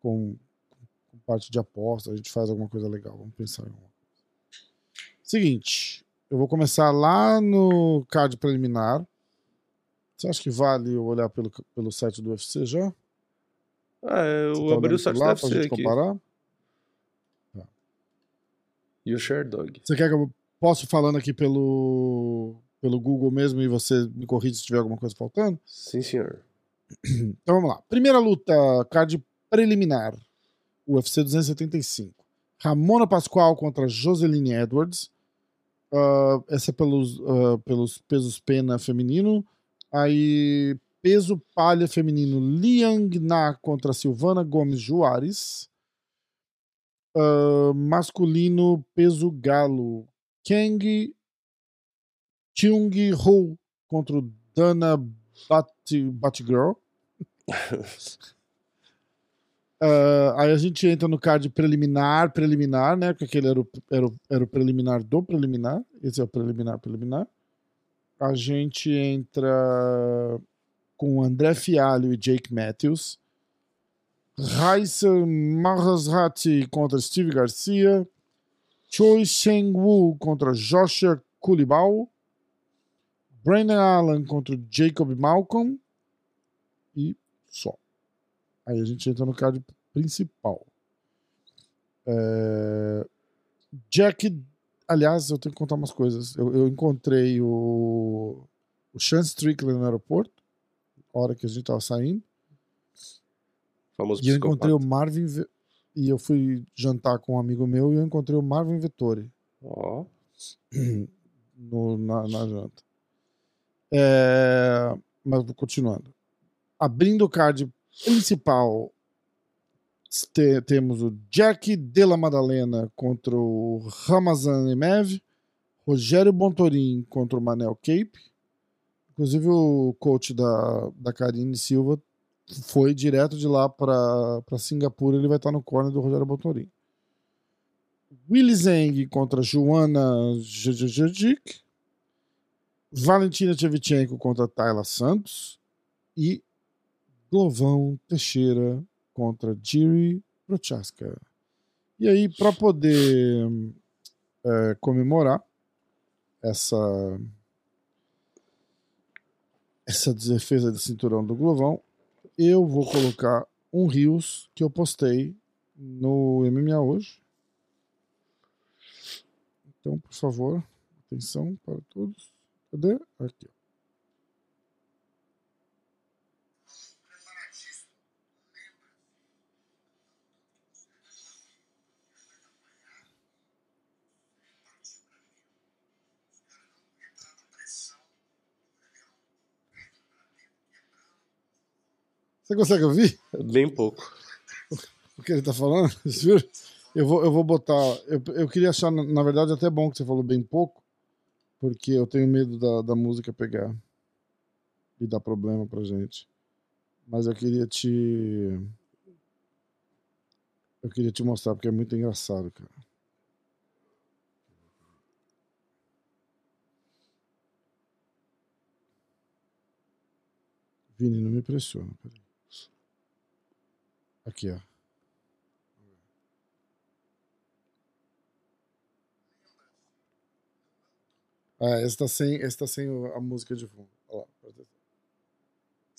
Com parte de aposta, a gente faz alguma coisa legal. Vamos pensar em coisa. Seguinte, eu vou começar lá no card preliminar. Você acha que vale eu olhar pelo, pelo site do UFC já? Ah, eu tá abri o site pra UFC gente aqui. comparar? E o Share Dog. Você quer que eu posso falando aqui pelo, pelo Google mesmo e você me corrige se tiver alguma coisa faltando? Sim, senhor. Então vamos lá. Primeira luta, card preliminar. UFC 275. Ramona Pascoal contra Joseline Edwards. Ah, essa é pelos, ah, pelos pesos pena feminino. Aí, peso palha feminino, Liang Na contra Silvana Gomes Juarez. Ah, masculino, peso galo, Kang Chung Ho contra Dana Bat- Batgirl. Ah, aí a gente entra no card preliminar, preliminar, né? Porque aquele era o, era, o, era o preliminar do preliminar. Esse é o preliminar, preliminar. A gente entra com André Fialho e Jake Matthews. Raissa Mahrasrati contra Steve Garcia. Choi Sheng-woo contra Joshua Kulibau. Brandon Allen contra Jacob Malcolm. E só. Aí a gente entra no card principal. É, Jack. Aliás, eu tenho que contar umas coisas. Eu, eu encontrei o, o Sean Strickland no aeroporto, na hora que a gente tava saindo. Famoso E eu encontrei o. Marvin. E eu fui jantar com um amigo meu e eu encontrei o Marvin Vettori Ó. no- na, na janta. É, mas vou continuando. Abrindo o card principal, te- temos o Jack Della Madalena contra o Ramazan Emev, Rogério Bontorin contra o Manel Cape. Inclusive, o coach da, da Karine Silva foi direto de lá para Singapura. Ele vai estar no corner do Rogério Bontorin. Willy Zeng contra Joana Jajajajik. Valentina Shevchenko contra Tayla Santos. E Glovão Teixeira contra Jiri Prochaska. E aí, para poder é, comemorar essa essa defesa de cinturão do Glovão, eu vou colocar um Rios que eu postei no MMA hoje. Então, por favor, atenção para todos. Cadê? Aqui. Você consegue ouvir Bem pouco. o que ele tá falando? Eu vou, eu vou botar. Eu, eu queria achar, na na verdade, até bom que você falou bem pouco, porque eu tenho medo da, da música pegar e dar problema pra gente. Mas eu queria te. Eu queria te mostrar, porque é muito engraçado, cara. Vini, não me pressiona. Peraí. Aqui, ó. Ah, esse tá sem, esse tá sem a música de fundo. Olha lá.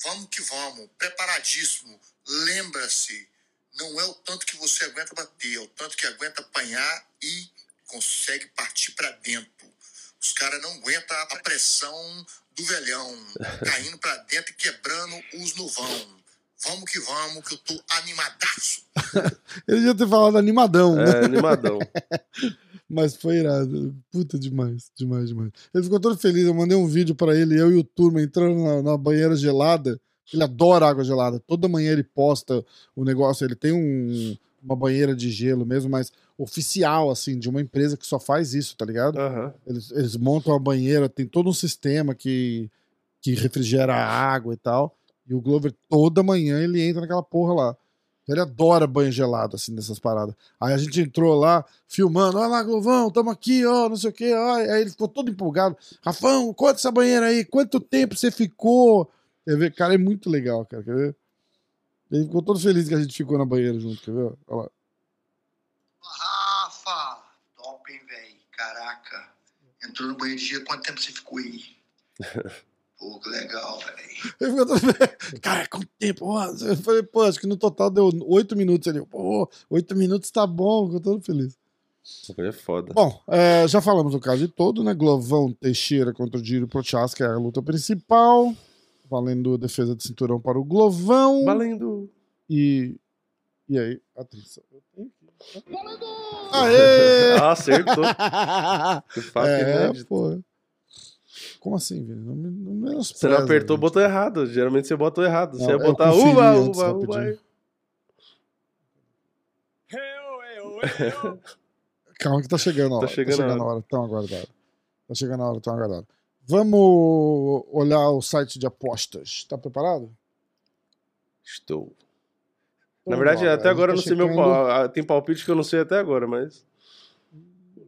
Vamos que vamos, preparadíssimo. Lembra-se, não é o tanto que você aguenta bater, é o tanto que aguenta apanhar e consegue partir para dentro. Os caras não aguentam a pressão do velhão, caindo para dentro e quebrando os no vão. Vamos que vamos, que eu tô animadaço. Ele já ter falado animadão, né? É, animadão. Mas foi irado. Puta, demais, demais, demais. Ele ficou todo feliz. Eu mandei um vídeo pra ele, eu e o turma entrando na, na banheira gelada. Ele adora água gelada. Toda manhã ele posta o negócio. Ele tem um, uma banheira de gelo mesmo, mas oficial, assim, de uma empresa que só faz isso, tá ligado? Aham. Eles, eles montam a banheira, tem todo um sistema que, que refrigera a água e tal. E o Glover, toda manhã, ele entra naquela porra lá. Ele adora banho gelado, assim, nessas paradas. Aí a gente entrou lá, filmando, olha lá, Glovão, tamo aqui, ó, não sei o quê, ó. Aí ele ficou todo empolgado. Rafão, conta essa banheira aí, quanto tempo você ficou? Quer ver? Cara, é muito legal, cara, quer ver? Ele ficou todo feliz que a gente ficou na banheira junto, quer ver? Olha lá. Rafa, top, hein, velho? Caraca. Entrou no banheiro de dia, quanto tempo você ficou aí? Pô, que legal, velho. Ele ficou todo... Cara, quanto tempo? Eu falei, pô, acho que no total deu oito minutos ali. Pô, oito minutos tá bom, ficou todo feliz. Essa coisa é foda. Bom, é, já falamos do caso de todo, né? Glovão Teixeira contra o Diro Prochas, que é a luta principal. Valendo defesa de cinturão para o Glovão. Valendo. E. E aí, atenção. Eu aqui. Aê! Ah, acertou. É, pô. Como assim, Vini? Não, me- não Você menospreza, não apertou o botão errado. Geralmente você botou errado. Não, você ia botar uva, uva, uva. Calma que tá chegando a hora. Tá chegando a a hora. Tão aguardado. Tá chegando a hora, tão aguardado. Vamos olhar o site de apostas. Tá preparado? Estou. Então Na verdade, bora. até agora eu não sei tá meu chegando- pal- ah, Tem palpite que eu não sei até agora, mas.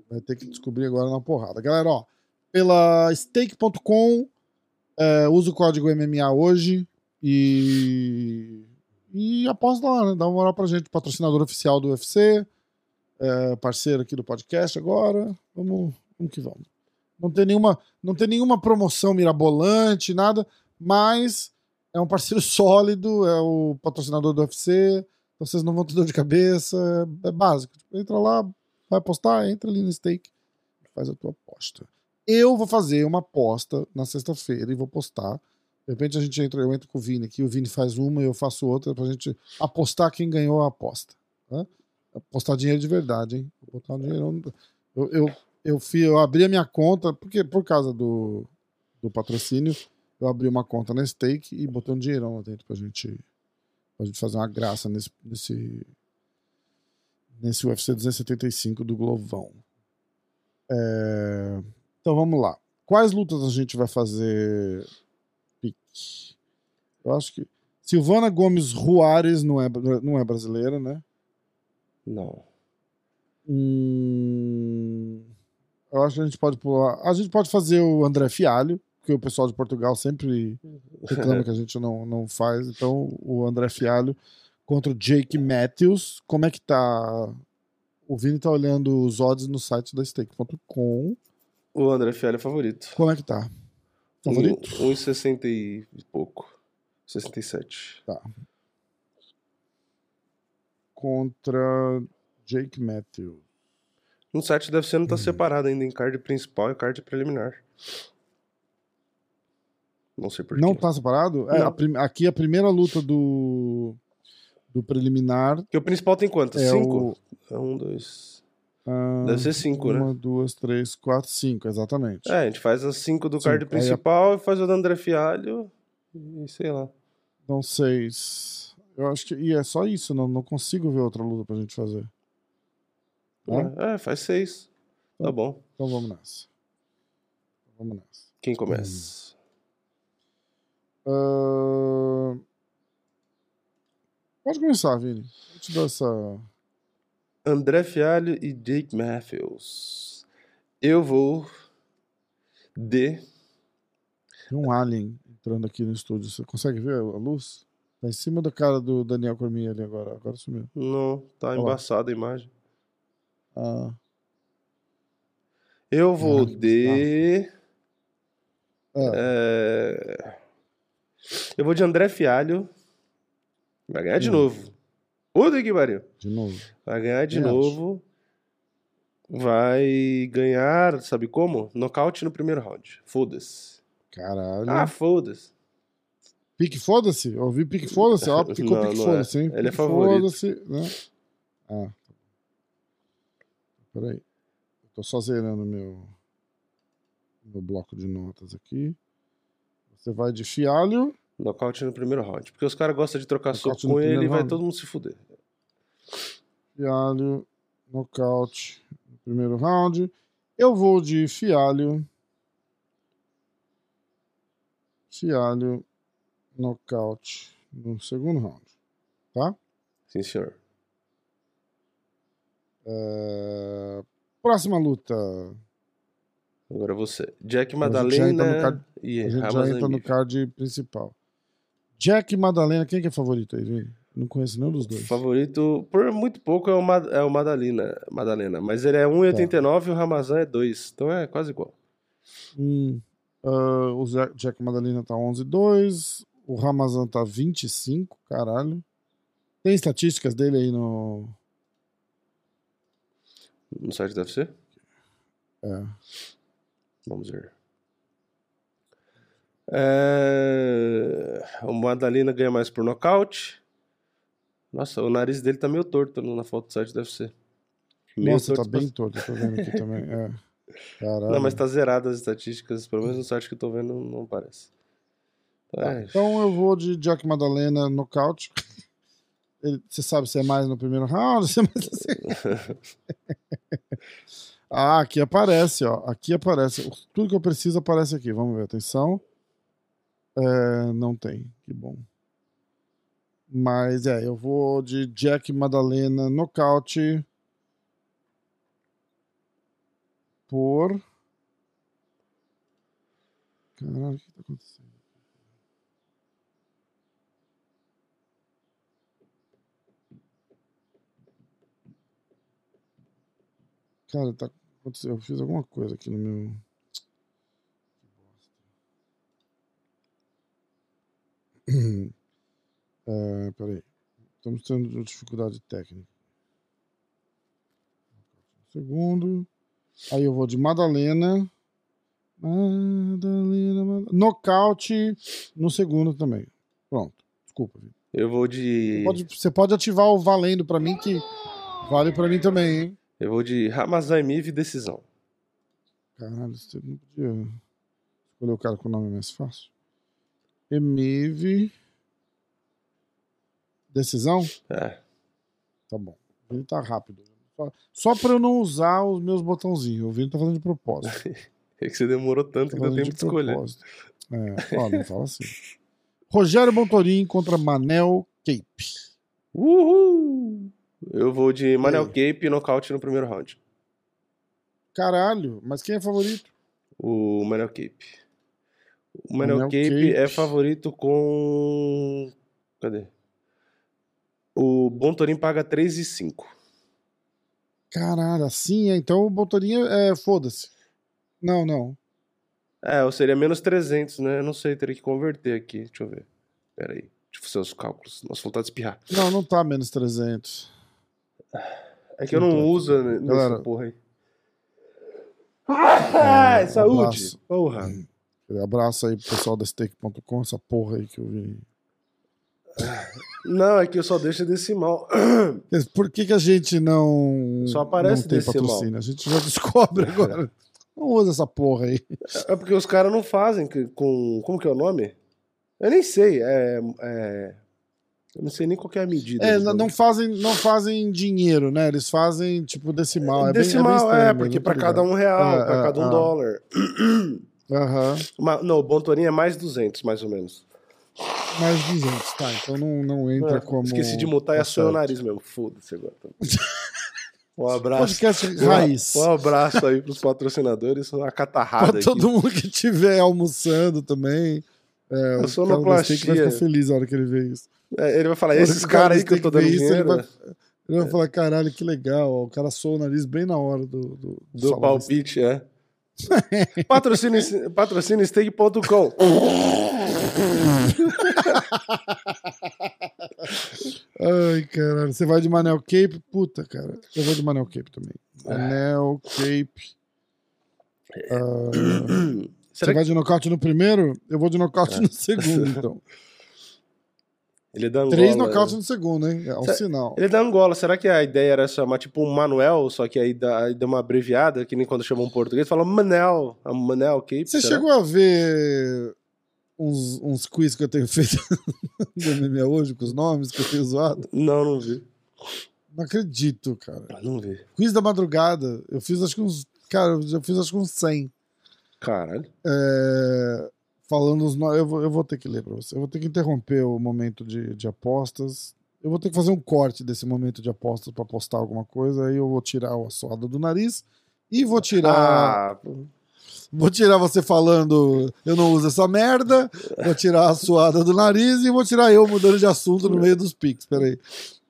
Vai ter que descobrir agora na porrada. Galera, ó, pela stake.com, é, usa o código MMA hoje e. E aposta lá, né? Dá uma moral pra gente, patrocinador oficial do UFC, é, parceiro aqui do podcast agora. Vamos, vamos que vamos. Não tem nenhuma, não tem nenhuma promoção mirabolante, nada, mas é um parceiro sólido, é o patrocinador do UFC. então Vocês não vão ter dor de cabeça, é, é básico. Tipo, entra lá, vai apostar, entra ali no stake, faz a tua aposta. Eu vou fazer uma aposta na sexta-feira e vou postar. De repente a gente entra, eu entro com o Vini aqui, o Vini faz uma e eu faço outra pra gente apostar quem ganhou a aposta. Tá? Apostar dinheiro de verdade, hein? Vou botar um dinheirão. Eu, eu, eu, fui, eu abri a minha conta, porque por causa do, do patrocínio, eu abri uma conta na stake e botei um dinheirão lá dentro pra gente, pra gente fazer uma graça nesse, nesse, nesse UFC 275 do Glovão. É, Então vamos lá. Quais lutas a gente vai fazer pique? Eu acho que. Silvana Gomes Ruares não é, não é brasileira, né? Não. Hum, eu acho que a gente pode pular. A gente pode fazer o André Fialho, porque o pessoal de Portugal sempre reclama que a gente não, não faz. Então, o André Fialho contra o Jake Matthews. Como é que tá? O Vini tá olhando os odds no site da stake.com. O André Fialho é favorito. Como é que tá? Favorito? Um- 1,60 e pouco. 67. Contra Jake Matthews. No site deve ser não tá Hum. separado ainda em card principal e card preliminar. Não sei porquê. Não tá separado? É, a prim- aqui a primeira luta do, do preliminar Porque o principal tem quanto? é Cinco? o. É um, dois. Ah, Deve ser cinco, né? Uma, duas, três, quatro, cinco, exatamente. É, a gente faz as cinco do Cinco. card Aí a- principal e faz o do André Fialho e sei lá. Então, seis. Eu acho que. E é só isso, não, não consigo ver outra luta pra gente fazer. É, faz seis. Tá Tá. bom. Então vamos nessa. Vamos nessa. Quem começa? Ah, Pode começar, Vini. Eu te dou essa. André Fialho e Jake Matthews. Eu vou de. Tem um alien entrando aqui no estúdio. Você consegue ver a luz? Tá em cima da cara do Daniel Cormier ali agora. Agora sumiu. Não, tá embaçada a imagem. Ah, Eu vou Ah, de. é. É, Eu vou de André Fialho. Vai ganhar de Hum. novo. Puta que pariu. De novo. Vai ganhar de novo. Vai ganhar, sabe como? Nocaute no primeiro round. Foda-se. Caralho. Ah, foda-se. Pique foda-se? Eu ouvi pique foda-se. Ó, ficou Não, pique é. foda-se, hein? Ele é Pique favorito. Foda-se, né? Ah. Peraí. Eu tô só zerando meu, meu bloco de notas aqui. Você vai de fialho. Nocaute no primeiro round. Porque os caras gostam de trocar Nocaute soco com ele e vai round. todo mundo se fuder. Fialho, nocaute no primeiro round. Eu vou de Fialho. Fialho, nocaute no segundo round. Tá? Sim, senhor. É, Próxima luta. Agora você. Jack Madalena card- e A gente já entra no card principal. Jack e Madalena, quem que é favorito aí? Não conheço nenhum dos dois. Favorito, por muito pouco, é o, Ma- é o Madalena, Madalena. Mas ele é 1,89 e o Ramazan é 2. Então é quase igual. Hum, ah, o Jack, Madalena tá 11-2. O Ramazan tá 25, caralho. Tem estatísticas dele aí no. No site deve ser? É. Vamos ver. É... O Madalena ganha mais por nocaute. Nossa, o nariz dele tá meio torto na foto do site, deve ser. Meio Nossa, tá bem torto, tô vendo aqui também. É. Caralho. Não, mas tá zerado as estatísticas, pelo menos no site que eu tô vendo não parece. Então, Tá, é, Então eu vou de Jack Madalena nocaute. Ele- Você sabe se é mais no primeiro round? Se é mais assim. ah, aqui aparece, ó. Aqui aparece. Tudo que eu preciso aparece aqui. Vamos ver, atenção. É, não tem, que bom. Mas é, eu vou de Jack Madalena nocaute por. Caralho, o que tá acontecendo? Cara, tá acontecendo. Eu fiz alguma coisa aqui no meu. É, peraí. Estamos tendo dificuldade técnica. Segundo. Aí eu vou de Madalena. Madalena, Madalena. Nocaute no segundo também. Pronto. Desculpa. Eu vou de. Pode- você pode ativar o valendo pra mim que vale pra mim também, hein? Eu vou de Ramazan Emif decisão. Caralho, você não podia escolher o cara com o nome mais fácil. Emive. Decisão? É. Tá bom. O Vini tá rápido. Só, só pra eu não usar os meus botãozinhos. O Vini tá fazendo de propósito. É que você demorou tanto Tá que deu tempo de escolher. propósito. É, ó, não fala assim. Rogério Bontorim contra Manel Cape. Uhul! Eu vou de Manel aí? Cape e nocaute no primeiro round. Caralho, mas quem é favorito? O Manel Cape. O Manel, Manel Cape, Cape. é favorito com. Cadê? O Bontorim paga 3,5. Caralho, assim é. Então o Bontorim é. Foda-se. Não, não. É, ou seria menos 300, né? Eu não sei, teria que converter aqui. Deixa eu ver. Pera aí. Deixa eu fazer os cálculos. Nossa, vontade de espirrar. Não, não tá menos 300. É que eu não uso né, nessa galera. porra aí. Ai, saúde! abraço. Porra! Abraço aí pro pessoal da stake.com, essa porra aí que eu vi. Não, é que eu só deixo decimal. Por que, que a gente não. Só aparece não tem decimal. patrocínio? A gente já descobre agora. Não usa essa porra aí. É porque os caras não fazem com. Como que é o nome? Eu nem sei. É. é- Eu não sei nem qual que é a medida. É, não, não fazem, não fazem dinheiro, né? Eles fazem tipo decimal. É bem- Decimal, é, bem estranho é, mesmo, porque tô pra cada um real, É, pra é, cada um é. dólar. Aham. Ma- não, o Bontorinho é mais 200, mais ou menos. Mais 200, tá. Então não, não entra É, como. Esqueci de mutar e assou o nariz mesmo. Foda-se agora. Um abraço. Podcast raiz. Um abraço aí pros patrocinadores. Uma catarrada Pra aqui. todo mundo que estiver almoçando também. É, A o cara da Steak vai ficar feliz na hora que ele vê isso. É, ele vai falar, esses caras aí que eu tô dando isso, dinheiro. Ele vai, ele vai falar, caralho, que legal. ó, O cara soa o nariz bem na hora do, do, Do palpite, é. Patrocine, patrocinestake.com. Ai, caralho. Você vai de Manel Cape? Puta, cara. Eu vou de Manel Cape também. Manel Cape. Ah, você Será vai de nocaute no primeiro? Eu vou de nocaute no segundo, então. Ele é da Angola. Três nocautes no segundo, hein? É um sinal. Ele é da Angola. Será que a ideia era chamar tipo um Manuel, só que aí dá, aí dá uma abreviada, que nem quando chamam um português, fala Manel. A Manel Cape. Você será? chegou a ver uns, uns quiz que eu tenho feito do MMA hoje, com os nomes que eu tenho zoado? Não, não vi. Não acredito, cara. Ah, Não vi. Quiz da madrugada. Eu fiz acho que uns. Cara, eu fiz acho que uns 100. Caralho. É, falando os nomes. Eu vou, eu vou ter que ler pra você. Eu vou ter que interromper o momento de, de apostas. Eu vou ter que fazer um corte desse momento de apostas pra postar alguma coisa. Aí eu vou tirar o assoado do nariz. E vou tirar. Ah. Vou tirar você falando eu não uso essa merda. Vou tirar a suada do nariz e vou tirar eu mudando de assunto no meio dos pics. Peraí.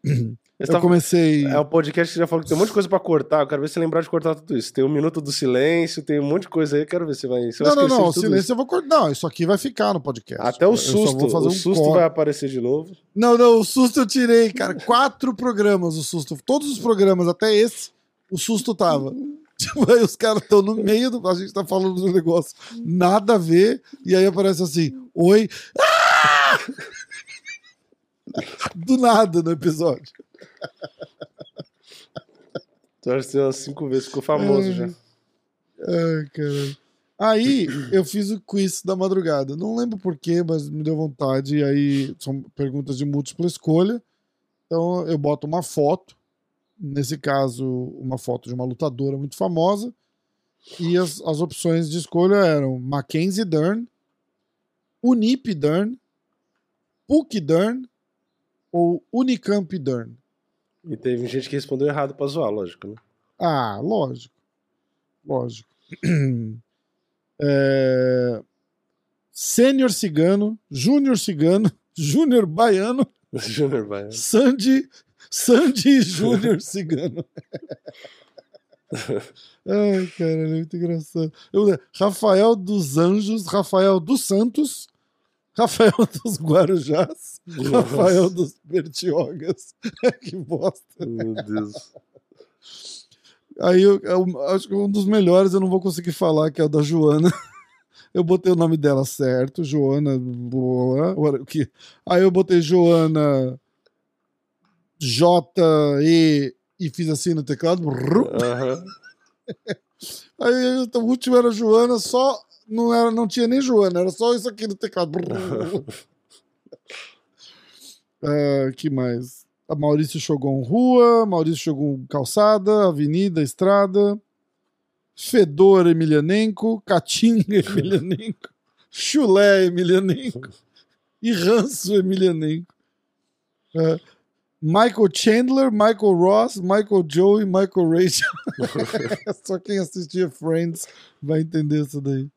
Eu comecei. É um podcast que já falou que tem um monte de coisa pra cortar. Eu quero ver se você lembrar de cortar tudo isso. Tem um minuto do silêncio, tem um monte de coisa aí. Eu quero ver se vai. Você vai Não, não, não. O silêncio isso. eu vou cortar. Não, isso aqui vai ficar no podcast. Até o Eu susto. vou fazer o um susto corte. vai aparecer de novo. Não, não, o susto eu tirei, cara. Quatro programas o susto. Todos os programas, até esse, o susto tava. Tipo, aí os caras estão no meio do. A gente tá falando do negócio, nada a ver, e aí aparece assim: Oi. Ah! Do nada no episódio. Umas cinco vezes, ficou famoso já. Ai, caralho. Aí eu fiz o quiz da madrugada. Não lembro porquê, mas me deu vontade. E aí são perguntas de múltipla escolha. Então eu boto uma foto. Nesse caso, uma foto de uma lutadora muito famosa. E as, as opções de escolha eram Mackenzie Dern, Unip Dern, Puck Dern ou Unicamp Dern. E teve gente que respondeu errado pra zoar, lógico, né? Ah, lógico. Lógico. É... Sênior cigano, júnior cigano, júnior baiano, Júnior vai. Sandy, Sandy Júnior cigano. Ai, cara, é muito engraçado. Eu- Rafael dos Anjos, Rafael dos Santos, Rafael dos Guarujás, Rafael dos Bertiogas. que bosta. Meu Deus. Aí eu, eu acho que um dos melhores eu não vou conseguir falar, que é o da Joana. Eu botei o nome dela certo, Joana. boa, o que? Aí eu botei Joana J E e fiz assim no teclado. Aí o último era Joana, só não era, não tinha nem Joana, era só isso aqui no teclado. Ah, que mais? A Maurício Shogun Rua, Maurício Shogun Calçada, Avenida, Estrada, Fedor Emelianenko, Catinga Emelianenko, Chulé Emelianenko e Ranço Emelianenko. Ah, Michael Chandler, Michael Ross, Michael Joe e Michael Rachel. Só quem assistia Friends vai entender isso daí.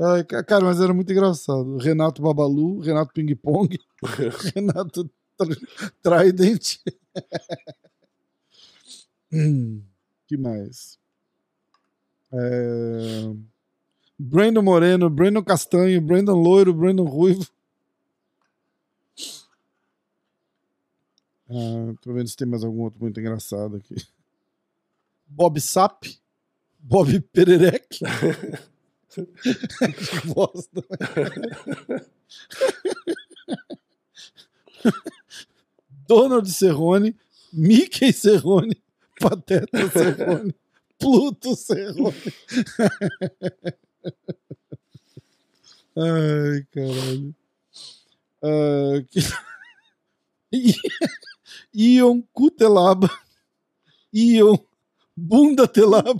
Ai, ca- cara, mas era muito engraçado. Renato Babalu, Renato Ping Pong, Renato Tr- Trident. Hum, que mais? É... Brandon Moreno, Brandon Castanho, Brandon Loiro, Brandon Ruivo. Ah, tô vendo se tem mais algum outro muito engraçado aqui. Bob Sap, Bob Pererec. que bosta. Donald Cerrone, Mickey Cerrone, Pateta Cerrone, Pluto Cerrone. Ai, caralho. Ah, que... Ion Cutelaba. Ion Bunda Telaba.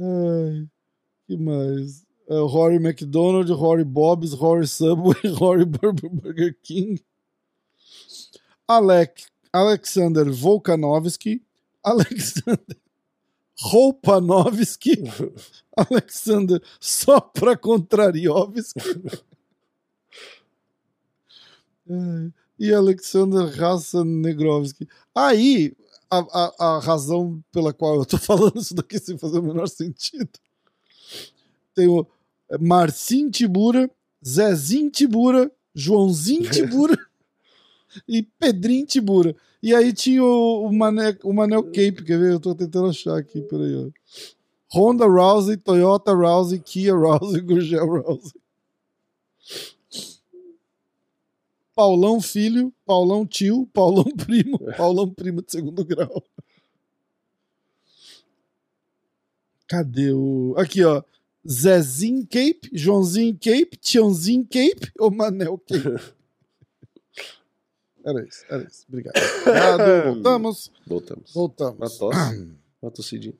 Ai, que mais? É, Rory McDonald, Rory Bob's, Rory Subway, Rory Burger, King. Alec, Alexander Volkanovski, Alexander Roupanovski, Alexander Sopra Contrariovski e Alexander Hassan Negrovski. Aí, a, a, a razão pela qual eu tô falando isso daqui sem fazer o menor sentido. Tem o Marcin Tibura, Zezinho Tibura, Joãozinho Tibura e Pedrinho Tibura. E aí tinha o, o, Mané, o Manel Cape, quer ver? Eu tô tentando achar aqui, peraí. Ó. Honda Rousey, Toyota Rousey, Kia Rousey, Gurgel Rousey. Paulão filho, Paulão tio, Paulão primo, Paulão primo de segundo grau. Cadê o. Aqui, ó. Zezinho Cape, Joãozinho Cape, Tiãozinho Cape ou Manel Cape? Era isso, era isso. Obrigado. Obrigado. Voltamos. Voltamos. Voltamos. Uma tosse. Uma tossidinha.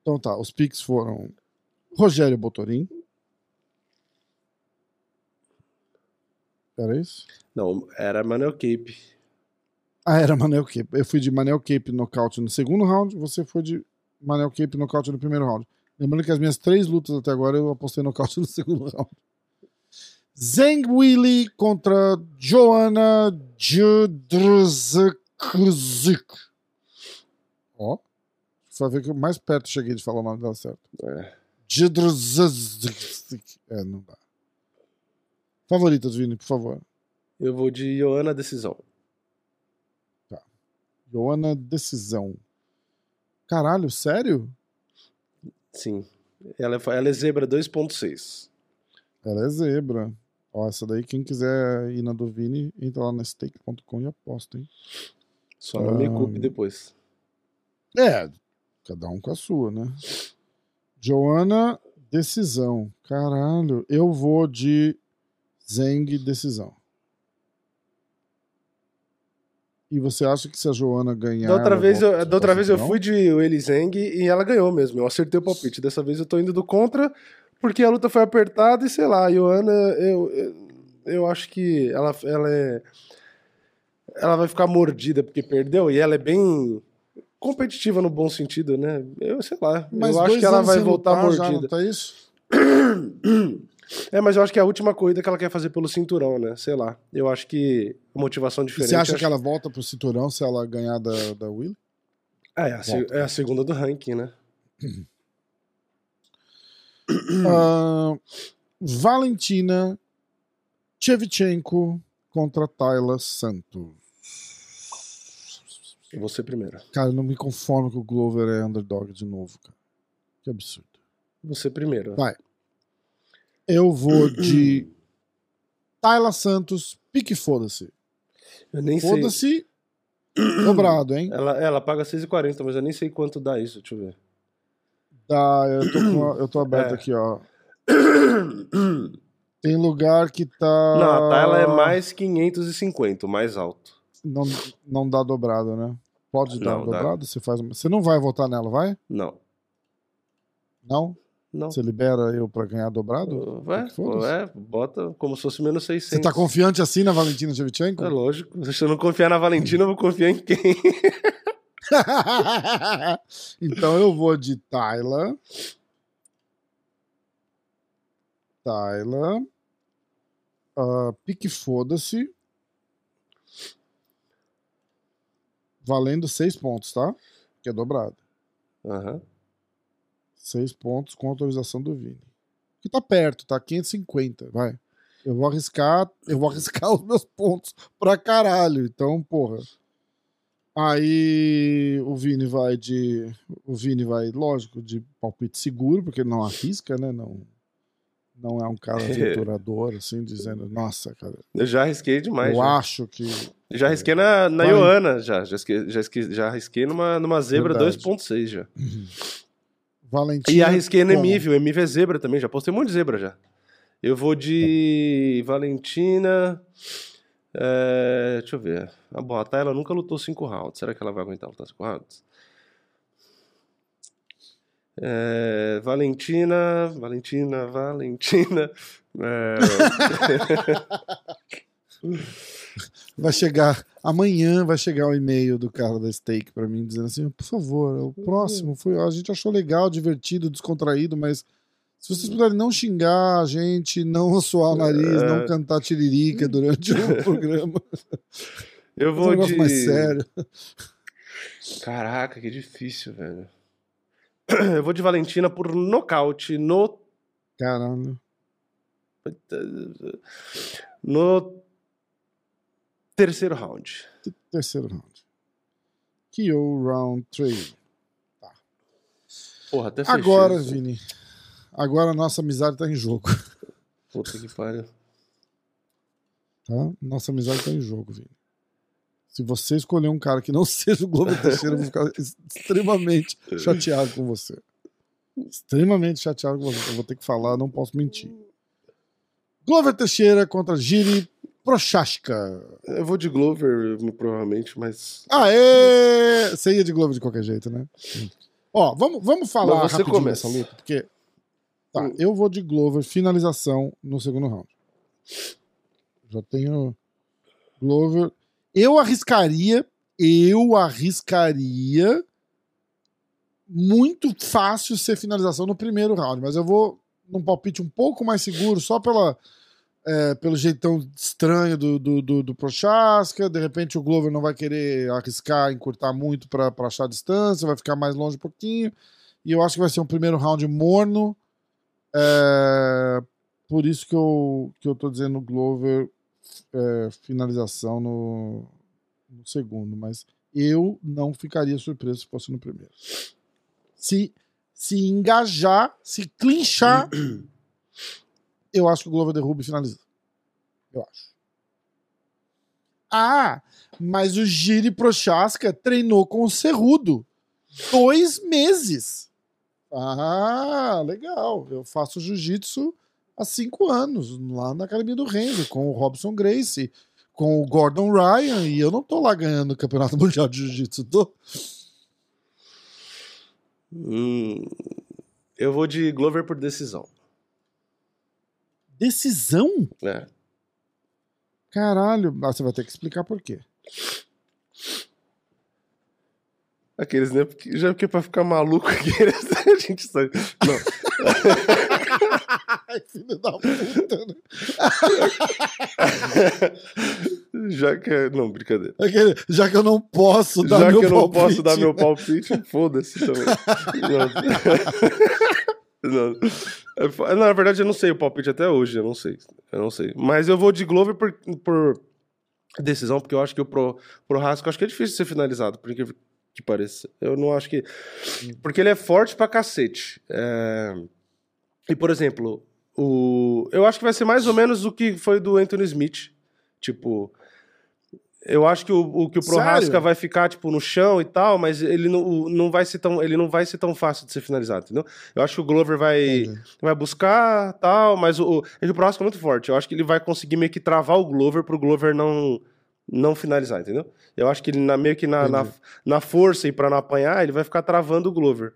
Então tá, os piques foram Rogério Botorim. Era isso? Não, era Manuel Cape. Ah, era Manel Cape. Eu fui de Manel Cape nocaute no segundo round, você foi de Manel Cape nocaute no primeiro round. Lembrando que as minhas três lutas até agora eu apostei nocaute no segundo round. Zeng Willy contra Joanna Judrzyk. Ó, só ver que eu mais perto cheguei de falar o nome dela certo. É. É, não dá. Favoritas, Vini, por favor. Eu vou de Joana Decisão. Joana Decisão. Caralho, sério? Sim. Ela é, ela é zebra 2.6. Ela é zebra. Ó, essa daí, quem quiser ir na do Vini, entra lá na stake.com e aposta, hein? Só não me Ah. culpe depois. É, cada um com a sua, né? Joana, decisão. Caralho, eu vou de Zeng, decisão. E você acha que se a Joana ganhar. Da outra vez, eu, da outra vez eu fui de Eli Zeng e ela ganhou mesmo. Eu acertei o palpite. Dessa vez eu tô indo do contra, porque a luta foi apertada e sei lá, a Joana, eu, eu, eu acho que ela, ela é. Ela vai ficar mordida porque perdeu e ela é bem competitiva no bom sentido, né? Eu sei lá. Mas eu acho que ela vai voltar lutar já, mordida. não tá isso? É, mas eu acho que é a última corrida que ela quer fazer pelo cinturão, né? Sei lá. Eu acho que a motivação E diferente. você acha que ela volta pro cinturão se ela ganhar da, da Will? acho- É, a, Volta. é a segunda do ranking, né? Ah, Valentina Shevchenko contra Tayla Santos. Ser primeiro. Cara, eu não me conformo que o Glover é underdog de novo, cara. Que absurdo. Você primeiro. Vai. Eu vou de Tayla Santos, pique foda-se. Eu nem sei. Foda-se dobrado, hein? Ela, ela paga 6,40, mas eu nem sei quanto dá isso. Deixa eu ver. Tá, eu tô, com eu tô aberto É. aqui, ó. Tem lugar que tá. Não, a Tayla é mais 550, o mais alto. Não, não dá dobrado, né? Pode dar Não, dá. dobrado? Você faz. Você não vai votar nela, vai? Não. Não? Não. Você libera eu pra ganhar dobrado? Vai, é, bota como se fosse menos 600. Você tá confiante assim na Valentina Shevchenko? É lógico. Se eu não confiar na Valentina, eu vou confiar em quem? então eu vou de Tayla. Tayla. Ah, pique foda-se. Valendo seis pontos, tá? Que é dobrado. Aham. Seis pontos com autorização do Vini. Que tá perto, tá? 550, vai. Eu vou arriscar, eu vou arriscar os meus pontos pra caralho. Então, porra. Aí o Vini vai de. O Vini vai, lógico, de palpite seguro, porque não arrisca, né? Não, não é um cara aventurador, assim, dizendo, nossa, cara, Eu já arrisquei demais. eu já. acho que. Já arrisquei na, na. Ioana, já. Já arrisquei, já arrisquei, já arrisquei numa, numa zebra Verdade. 2.6 já. Valentina. E arrisquei no como? O Emiv é zebra também, já postei um monte de zebra já. Eu vou de Valentina. é, deixa eu ver. A Tayla nunca lutou 5 rounds. Será que ela vai aguentar lutar 5 rounds? É, Valentina, Valentina, Valentina. é, Vai chegar. Amanhã vai chegar o e-mail do cara da Steak pra mim dizendo assim: por favor, o próximo foi. A gente achou legal, divertido, descontraído, mas se vocês puderem não xingar a gente, não suar o nariz, É. não cantar tiririca durante o programa, eu vou de. mais sério. Caraca, que difícil, velho. Eu vou de Valentina por nocaute no Caralho. no terceiro round. Terceiro round. KO round 3. Porra, até fechei. Agora, Vini. agora a nossa amizade tá em jogo. Puta que pariu. Tá? Nossa amizade tá em jogo, Vini. Se você escolher um cara que não seja o Glover Teixeira, eu vou ficar extremamente chateado com você. Extremamente chateado com você. Eu vou ter que falar, não posso mentir. Glover Teixeira contra Giri Prochaska. Eu vou de Glover, provavelmente, mas. Aê! Você ia de Glover de qualquer jeito, né? Ó, vamos, vamos falar você rapidinho começa. dessa luta, porque... Tá, Hum. eu vou de Glover, finalização no segundo round. Já tenho Glover. Eu arriscaria, eu arriscaria muito fácil ser finalização no primeiro round, mas eu vou num palpite um pouco mais seguro, só pela, é, pelo jeitão estranho do, do, do, do Prochaska. De repente o Glover não vai querer arriscar, encurtar muito para achar distância, vai ficar mais longe um pouquinho. E eu acho que vai ser um primeiro round morno. É, por isso que eu, que eu tô dizendo Glover é, finalização no, no segundo, mas eu não ficaria surpreso se fosse no primeiro. Se, se engajar, se clinchar, eu acho que o Glover derruba e finaliza. Eu acho. Ah, mas o Giri Prochaska treinou com o Cerrudo. Dois meses. Ah, legal. Eu faço jiu-jitsu há cinco anos, lá na Academia do Renzo, com o Robson Gracie, com o Gordon Ryan, e eu não tô lá ganhando o Campeonato Mundial de Jiu-Jitsu. Tô. Hum, eu vou de Glover por decisão. Decisão? É. Caralho, ah, você vai ter que explicar por quê. Aqueles, né? Porque, já porque pra ficar maluco aqui, a gente sabe. Não. Filho da puta, né? já que é. Não, brincadeira. Aquele- Já que eu não posso dar Já meu que eu não palpite, posso dar meu né? palpite, foda-se também. Não. Não. É Na verdade, eu não sei o palpite até hoje, eu não sei. Eu não sei. Mas eu vou de Glover por, por decisão, porque eu acho que o Pro, pro Rasco, acho que é difícil ser finalizado, por incrível que pareça. Eu não acho que. Porque ele é forte pra cacete. É, E, por exemplo, o... eu acho que vai ser mais ou menos o que foi do Anthony Smith. Tipo. Eu acho que o, o que o? Prohaska vai ficar tipo no chão e tal, mas ele não, o- não vai ser tão ele não vai ser tão fácil de ser finalizado, entendeu? Eu acho que o Glover vai Entendi. vai buscar tal, mas o, o, é que o Prohaska é muito forte. Eu acho que ele vai conseguir meio que travar o Glover pro Glover não não finalizar, entendeu? Eu acho que ele na, meio que na, na, na força e pra não apanhar, ele vai ficar travando o Glover.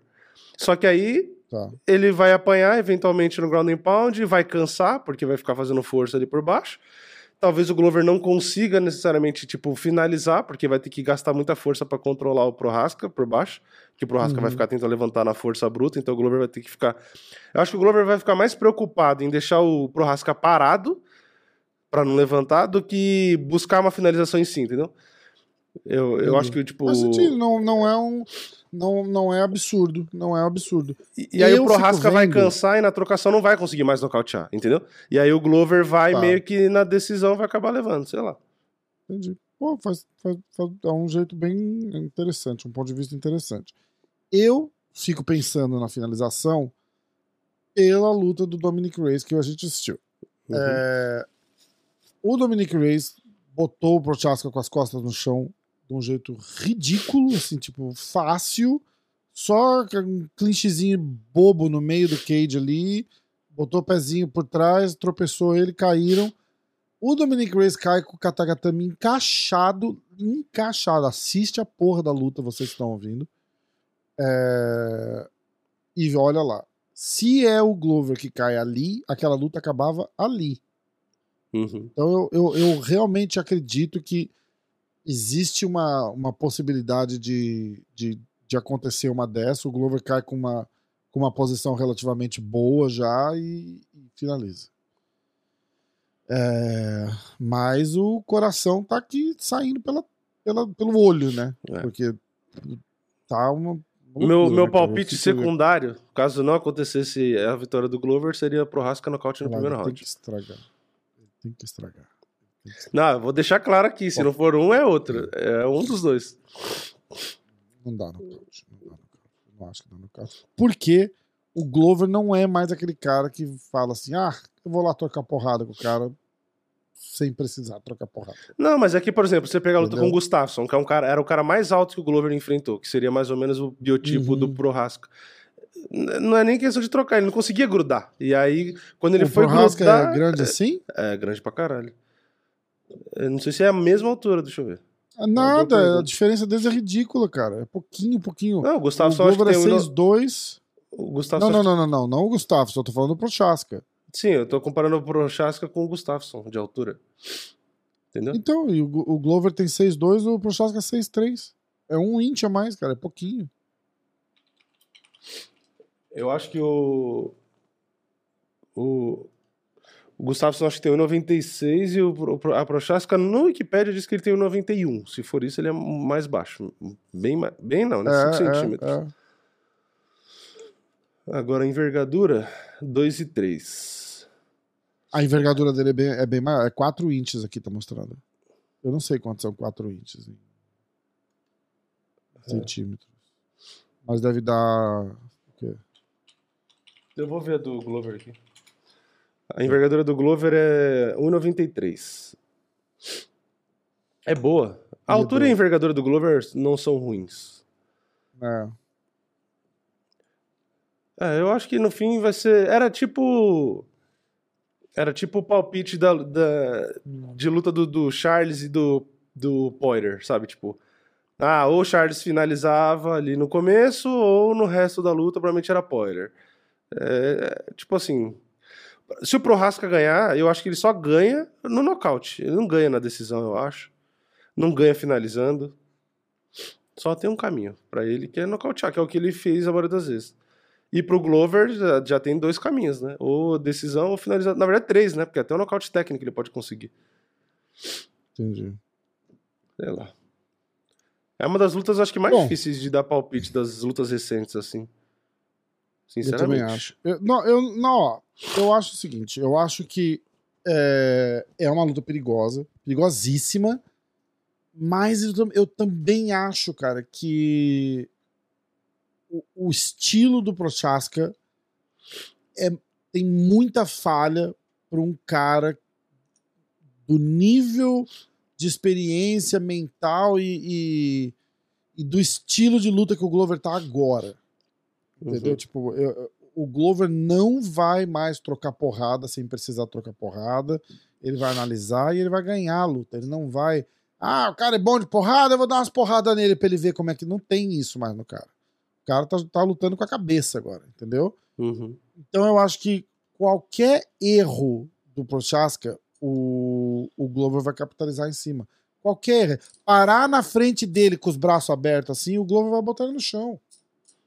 Só que aí Tá. ele vai apanhar eventualmente no ground and pound, vai cansar, porque vai ficar fazendo força ali por baixo. Talvez o Glover não consiga necessariamente, tipo, finalizar, porque vai ter que gastar muita força para controlar o Prohaska por baixo, que o Prohaska Uhum. vai ficar tentando levantar na força bruta, então o Glover vai ter que ficar... Eu acho que o Glover vai ficar mais preocupado em deixar o Prohaska parado para não levantar do que buscar uma finalização em si, entendeu? Eu, eu Entendi. acho que, tipo... Faz sentido, não, não é um. Não, não é absurdo. Não é absurdo. E, e aí Eu o Prohaska vai cansar e na trocação não vai conseguir mais nocautear, entendeu? E aí o Glover vai Tá. meio que na decisão vai acabar levando, sei lá. Entendi. Pô, faz, faz, faz, é um jeito bem interessante, um ponto de vista interessante. Eu fico pensando na finalização pela luta do Dominic Reyes que a gente assistiu. Uhum. É, o Dominic Reyes botou o Prochaska com as costas no chão de um jeito ridículo, assim, tipo, fácil. Só um clinchzinho bobo no meio do cage ali. Botou o pezinho por trás, tropeçou ele, caíram. O Dominic Reyes cai com o Katagatame encaixado. Encaixado. Assiste a porra da luta, vocês estão ouvindo. É, E olha lá. Se é o Glover que cai ali, aquela luta acabava ali. Uhum. Então eu, eu, eu realmente acredito que existe uma, uma possibilidade de, de, de acontecer uma dessa. O Glover cai com uma, com uma posição relativamente boa já e, e finaliza. É, mas o coração tá aqui saindo pela, pela, pelo olho, né? É. Porque tá uma. Meu, meu palpite secundário, caso não acontecesse a vitória do Glover, seria Prohaska nocaute no Claro, primeiro round. Tem que estragar. Tem que estragar. Não, vou deixar claro aqui, se não for um, é outro. É um dos dois. Não dá no caute. Não dá. Não acho que dá no caute. Porque o Glover não é mais aquele cara que fala assim, ah, eu vou lá trocar porrada com o cara sem precisar trocar porrada. Não, mas aqui, por exemplo, você pega a luta Entendeu? com o Gustafsson, que é um cara, era o cara mais alto que o Glover enfrentou, que seria mais ou menos o biotipo Uhum. do Prohaska. N- Não é nem questão de trocar, ele não conseguia grudar. E aí, quando ele o foi Prohaska grudar. é grande assim? É grande pra caralho. Eu não sei se é a mesma altura, deixa eu ver. Ah, Nada, a diferença deles é ridícula, cara. É pouquinho, pouquinho. Não, o o Gustafsson acho que Glover é tem um. 6'2". O Gustafsson Não, acho não, não, não, não, não o Gustavo, só tô falando do Prochaska. que- Sim, eu tô comparando o Prochaska com o Gustafsson, de altura. Entendeu? Então, e o, o Glover tem 6'2", o Prochaska é 6'3". É um inch a mais, cara, é pouquinho. Eu acho que o. O. O Gustafsson acho que tem 1,96 e o, Prochaska no Wikipedia diz que ele tem 1,91. Se for isso, ele é mais baixo. Bem, bem não, né? 5 É, é, centímetros. é. Agora, a envergadura, 2,3. A envergadura dele é bem, é bem maior, é 4 inches aqui, tá mostrando. Eu não sei quantos são 4 inches em É. centímetros. Mas deve dar... o quê? Eu vou ver a do Glover aqui. A envergadura do Glover é 1,93. É boa. A altura e a envergadura do Glover não são ruins. É. É, eu acho que no fim vai ser. Era tipo. Era tipo o palpite da, da- de luta do, do Charles e do, do Poirier, sabe? Tipo. Ah, ou o Charles finalizava ali no começo, ou no resto da luta, provavelmente era Poirier. É, tipo assim. Se o Prohaska ganhar, eu acho que ele só ganha no nocaute. Ele não ganha na decisão, eu acho. Não ganha finalizando. Só tem um caminho pra ele, que é nocautear, que é o que ele fez a maioria das vezes. E pro Glover já, já tem dois caminhos, né? Ou decisão ou finalização. Na verdade, três, né? Porque até o nocaute técnico ele pode conseguir. Entendi. Sei lá. É uma das lutas, acho que, mais Bom. difíceis de dar palpite das lutas recentes, assim. Eu Sinceramente. também acho. Eu, não, eu, não, ó, eu acho o seguinte, eu acho que é, é uma luta perigosa, perigosíssima, mas eu, eu também acho, cara, que o, o estilo do Prochaska é, tem muita falha para um cara do nível de experiência mental e, e, e do estilo de luta que o Glover tá agora. Entendeu? Uhum. Tipo, eu- o Glover não vai mais trocar porrada sem precisar trocar porrada. Ele vai analisar e ele vai ganhar a luta. Ele não vai. Ah, o cara é bom de porrada, eu vou dar umas porradas nele pra ele ver como é que. Não tem isso mais no cara. O cara tá, tá lutando com a cabeça agora, entendeu? Uhum. Então eu acho que qualquer erro do Prochaska, o, o Glover vai capitalizar em cima. Qualquer erro. Parar na frente dele com os braços abertos assim, o Glover vai botar ele no chão.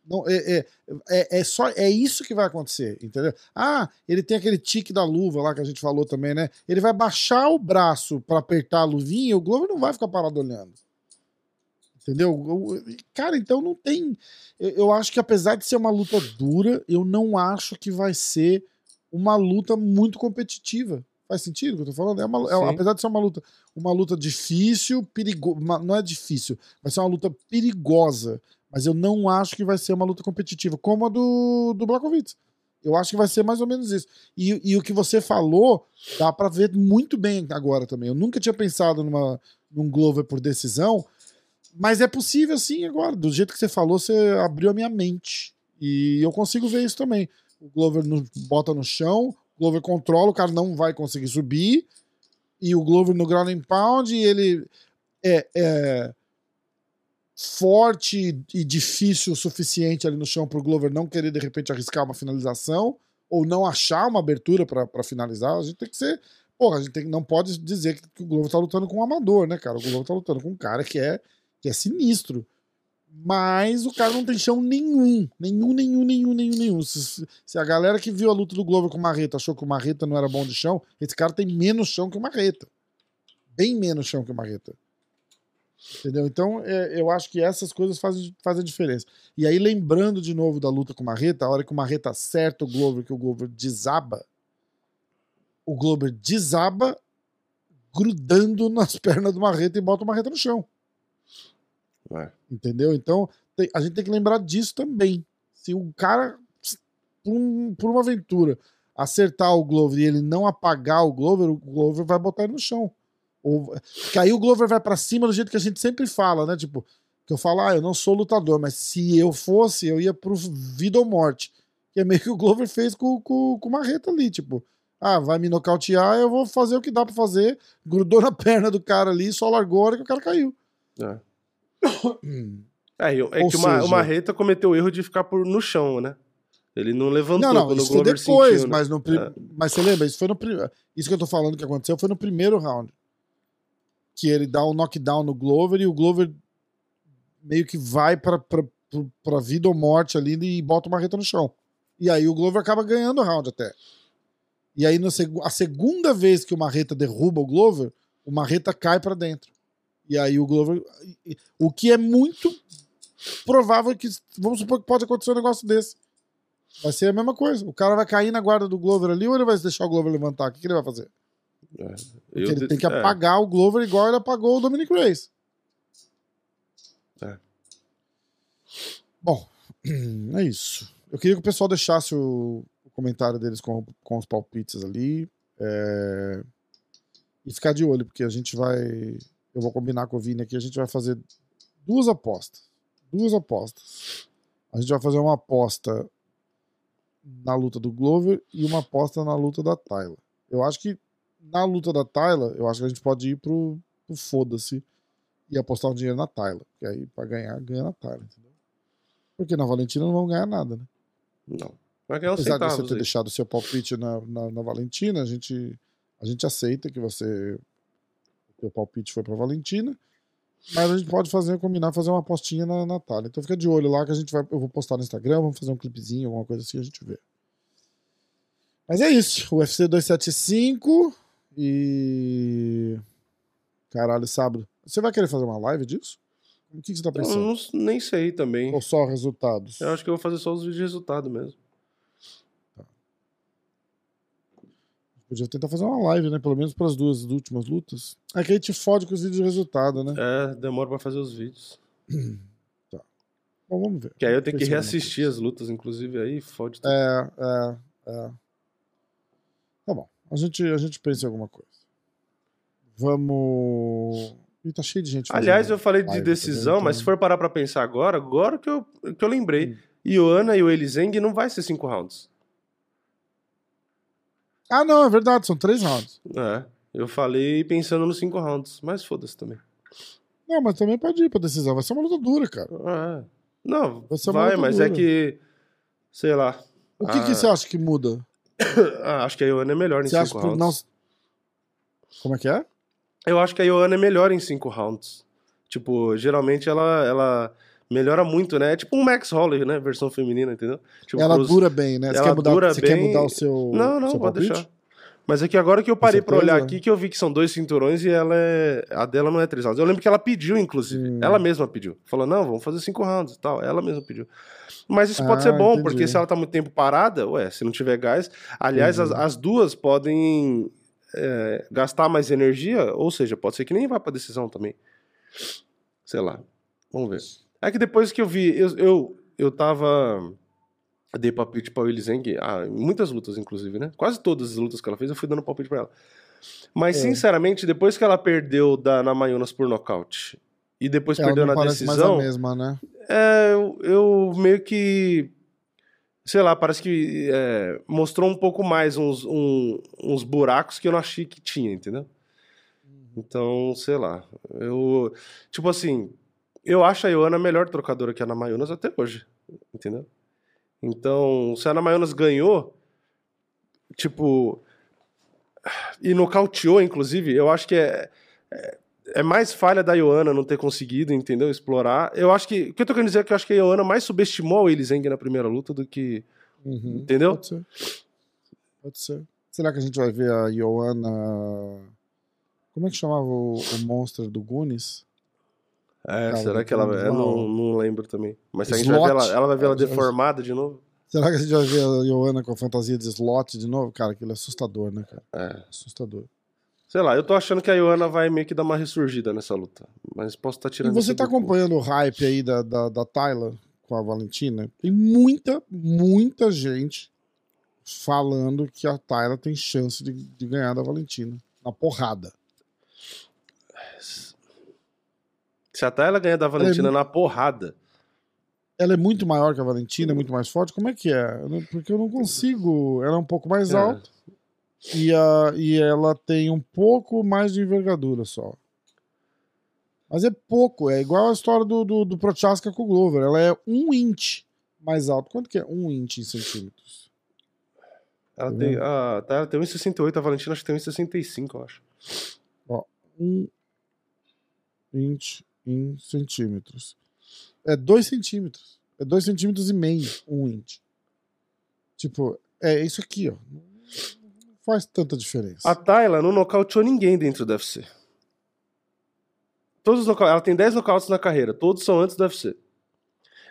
Não, é, é, é, é só é isso que vai acontecer, entendeu? Ah, ele tem aquele tique da luva lá que a gente falou também, né? Ele vai baixar o braço pra apertar a luvinha, o Glover não vai ficar parado olhando. Entendeu? Cara, então não tem. Eu, acho que apesar de ser uma luta dura, eu não acho que vai ser uma luta muito competitiva. Faz sentido o que eu tô falando? É uma, é- apesar de ser uma luta, uma luta difícil, perigo, uma- não é difícil, vai ser uma luta perigosa. Mas eu não acho que vai ser uma luta competitiva, como a do, do Blachowicz. Eu acho que vai ser mais ou menos isso. E, e o que você falou, dá pra ver muito bem agora também. Eu nunca tinha pensado numa, num Glover por decisão, mas é possível sim agora. Do jeito que você falou, você abriu a minha mente. E eu consigo ver isso também. O Glover no- bota no chão, o Glover controla, o cara não vai conseguir subir. E o Glover no ground and pound, ele é, é forte e difícil o suficiente ali no chão pro Glover não querer de repente arriscar uma finalização ou não achar uma abertura pra finalizar. A gente tem que ser. Porra, a gente tem, não pode dizer que, que o Glover tá lutando com um amador, né, cara? O Glover tá lutando com um cara que é, que é sinistro. Mas o cara não tem chão nenhum. Nenhum, nenhum, nenhum, nenhum, nenhum. Se, se a galera que viu a luta do Glover com o Marreta achou que o Marreta não era bom de chão, esse cara tem menos chão que o Marreta. Bem menos chão que o Marreta. Entendeu? Então, é, eu acho que essas coisas fazem, fazem diferença. E aí, lembrando de novo da luta com o Marreta, a hora que o Marreta acerta o Glover, que o Glover desaba, o Glover desaba grudando nas pernas do Marreta e bota o Marreta no chão. É. Entendeu? Então, tem- a gente tem que lembrar disso também. Se o cara por, um- por uma aventura acertar o Glover e ele não apagar o Glover, o Glover vai botar ele no chão. Ou, que aí o Glover vai pra cima do jeito que a gente sempre fala, né? Tipo, que eu falo, ah, eu não sou lutador, mas se eu fosse, eu ia pro vida ou morte. Que é meio que o Glover fez com, com, com o Marreta ali, tipo, ah, vai me nocautear, eu vou fazer o que dá pra fazer. Grudou na perna do cara ali, só largou a hora que o cara caiu. É. É, eu- é que seja- o Marreta cometeu o erro de ficar por, no chão, né? Ele não levantou Não, não, isso o foi Glover depois, sentiu, né? mas, no pri- É. mas você lembra? Isso foi no primeiro. Isso que eu tô falando que aconteceu foi no primeiro round. Que ele dá um knockdown no Glover e o Glover meio que vai pra- pra vida ou morte ali e bota o Marreta no chão. E aí o Glover acaba ganhando o round até. E aí na a segunda vez que o Marreta derruba o Glover, o Marreta cai pra dentro. E aí o Glover. O que é muito provável que. Vamos supor que pode acontecer um negócio desse. Vai ser a mesma coisa. O cara vai cair na guarda do Glover ali ou ele vai deixar o Glover levantar? O que, que ele vai fazer? Eu ele de- tem que é. apagar o Glover igual ele apagou o Dominic Reyes. É. Bom, é isso. Eu queria que o pessoal deixasse o, o comentário deles com, com os palpites ali. é, E ficar de olho, porque a gente vai. Eu vou combinar com o Vini aqui, a gente vai fazer duas apostas. Duas apostas. A gente vai fazer uma aposta na luta do Glover e uma aposta na luta da Tyler. Eu acho que na luta da Tyler, eu acho que a gente pode ir pro, pro foda-se e apostar um dinheiro na Tyler. Que aí, pra ganhar, ganha na Tyler, entendeu? Porque na Valentina não vão ganhar nada, né? Não. Vai ganhar uns Apesar de você centavos ter aí. deixado o seu palpite na, na, na Valentina, a gente, a gente aceita que você. O seu palpite foi pra Valentina. Mas a gente pode fazer, combinar, fazer uma apostinha na Natália. Então fica de olho lá que a gente vai. Eu vou postar no Instagram, vamos fazer um clipezinho, alguma coisa assim, a gente vê. Mas é isso. O UFC 275 e. Caralho, sábado. Você vai querer fazer uma live disso? O que, que você tá Eu pensando? não- nem sei também. Ou só resultados? Eu acho que eu vou fazer só os vídeos de resultado mesmo. Podia tentar fazer uma live, né? Pelo menos para as duas últimas lutas. É que aí te fode com os vídeos de resultado, né? É, demora pra fazer os vídeos. Bom, vamos ver. Que aí eu tenho que reassistir as lutas, inclusive, aí fode tudo. É, é, é. Tá bom. A gente, a gente pensa em alguma coisa. Vamos. Ih, tá cheio de gente. Aliás, eu falei de live, tá decisão, mas se for parar pra pensar agora, agora que eu, que eu lembrei. Hum. Ioana e o Elizeng não vai ser cinco rounds. Ah, não, é verdade. São três rounds. É. Eu falei pensando nos cinco rounds, mas foda-se também. Não, mas também pode ir pra decisão. Vai ser uma luta dura, cara. É. Não, Vai vai, mas é dura. que. Sei lá. O que, Ah. que você acha que muda? Ah, acho que a Ioana é melhor em Você acha cinco por rounds. não. Como é que é? Eu acho que a Ioana é melhor em cinco rounds. Tipo, geralmente ela, ela melhora muito, né? É tipo um Max Holloway, né? Versão feminina, entendeu? Tipo, Ela pros- dura bem, né? Você, ela quer mudar, dura você quer bem- mudar o seu. Não, não, seu pode palpite? deixar. Mas é que agora que eu parei pra certeza? olhar aqui, que eu vi que são dois cinturões e ela é. A dela não é três rounds. Eu lembro que ela pediu, inclusive. Hum. Ela mesma pediu. Falou, não, vamos fazer cinco rounds e tal. Ela mesma pediu. Mas isso pode Ah, ser bom, entendi. porque se ela tá muito tempo parada, ué, se não tiver gás. Aliás, as, Entendi. as duas podem é, gastar mais energia, ou seja, pode ser que nem vá pra decisão também. Sei lá. Vamos ver. É que depois que eu vi, eu, eu, eu tava. Dei palpite pra Willy Zeng, ah, em muitas lutas, inclusive, né? Quase todas as lutas que ela fez, eu fui dando palpite pra ela. Mas, É. sinceramente, depois que ela perdeu da, na Mayunas por nocaute e depois Ela perdeu na decisão, mais a mesma, né? é, eu, eu meio que. Sei lá, parece que é, mostrou um pouco mais uns, um- uns buracos que eu não achei que tinha, entendeu? Então, sei lá. Eu. Tipo assim, eu acho a Ioana a melhor trocadora que a Ana Mayunas até hoje, entendeu? Então, se a Ana Mayunas ganhou, tipo. E nocauteou, inclusive, eu acho que é. é é mais falha da Ioana não ter conseguido, entendeu? Explorar. Eu acho que. O que eu tô querendo dizer é que eu acho que a Ioana mais subestimou o Elizeng na primeira luta do que. Uhum. Entendeu? Pode ser. Pode ser. Será que a gente vai ver a Joana. Como é que chamava o, o monstro do Goonies? É, Cara, será que ela. Eu lá, não, não lembro também. Mas se a gente vai ver ela, ela vai ver ela É, deformada de novo? Será que a gente vai ver a Joana com a fantasia de slot de novo? Cara, aquilo é assustador, né, cara? É. Assustador. Sei lá, eu tô achando que a Ioana vai meio que dar uma ressurgida nessa luta. Mas posso estar E tirando você isso tá acompanhando o hype aí da, da, da Tyler com a Valentina? Tem muita, muita gente falando que a Tayla tem chance de, de ganhar da Valentina. Na porrada. Se a Tayla ganhar da Valentina É, na porrada, Ela é muito maior que a Valentina, é muito mais forte. Como é que é? Porque eu não consigo. Ela é um pouco mais É. alta. E, a, e ela tem um pouco mais de envergadura só. Mas é pouco. É igual a história do, do, do Prochaska com o Glover. Ela é um inch mais alta. Quanto que é um inch em centímetros? ela Tá tem, vendo? a Tayla tem 1,68, a Valentina acho que tem 1,65, eu acho. Um inch em centímetros. É dois centímetros. É dois centímetros e meio, um inch. Tipo, é isso aqui, ó. Não faz tanta diferença. A Tayla não nocauteou ninguém dentro do UFC. Todos Ela tem 10 nocautes na carreira, todos são antes do UFC.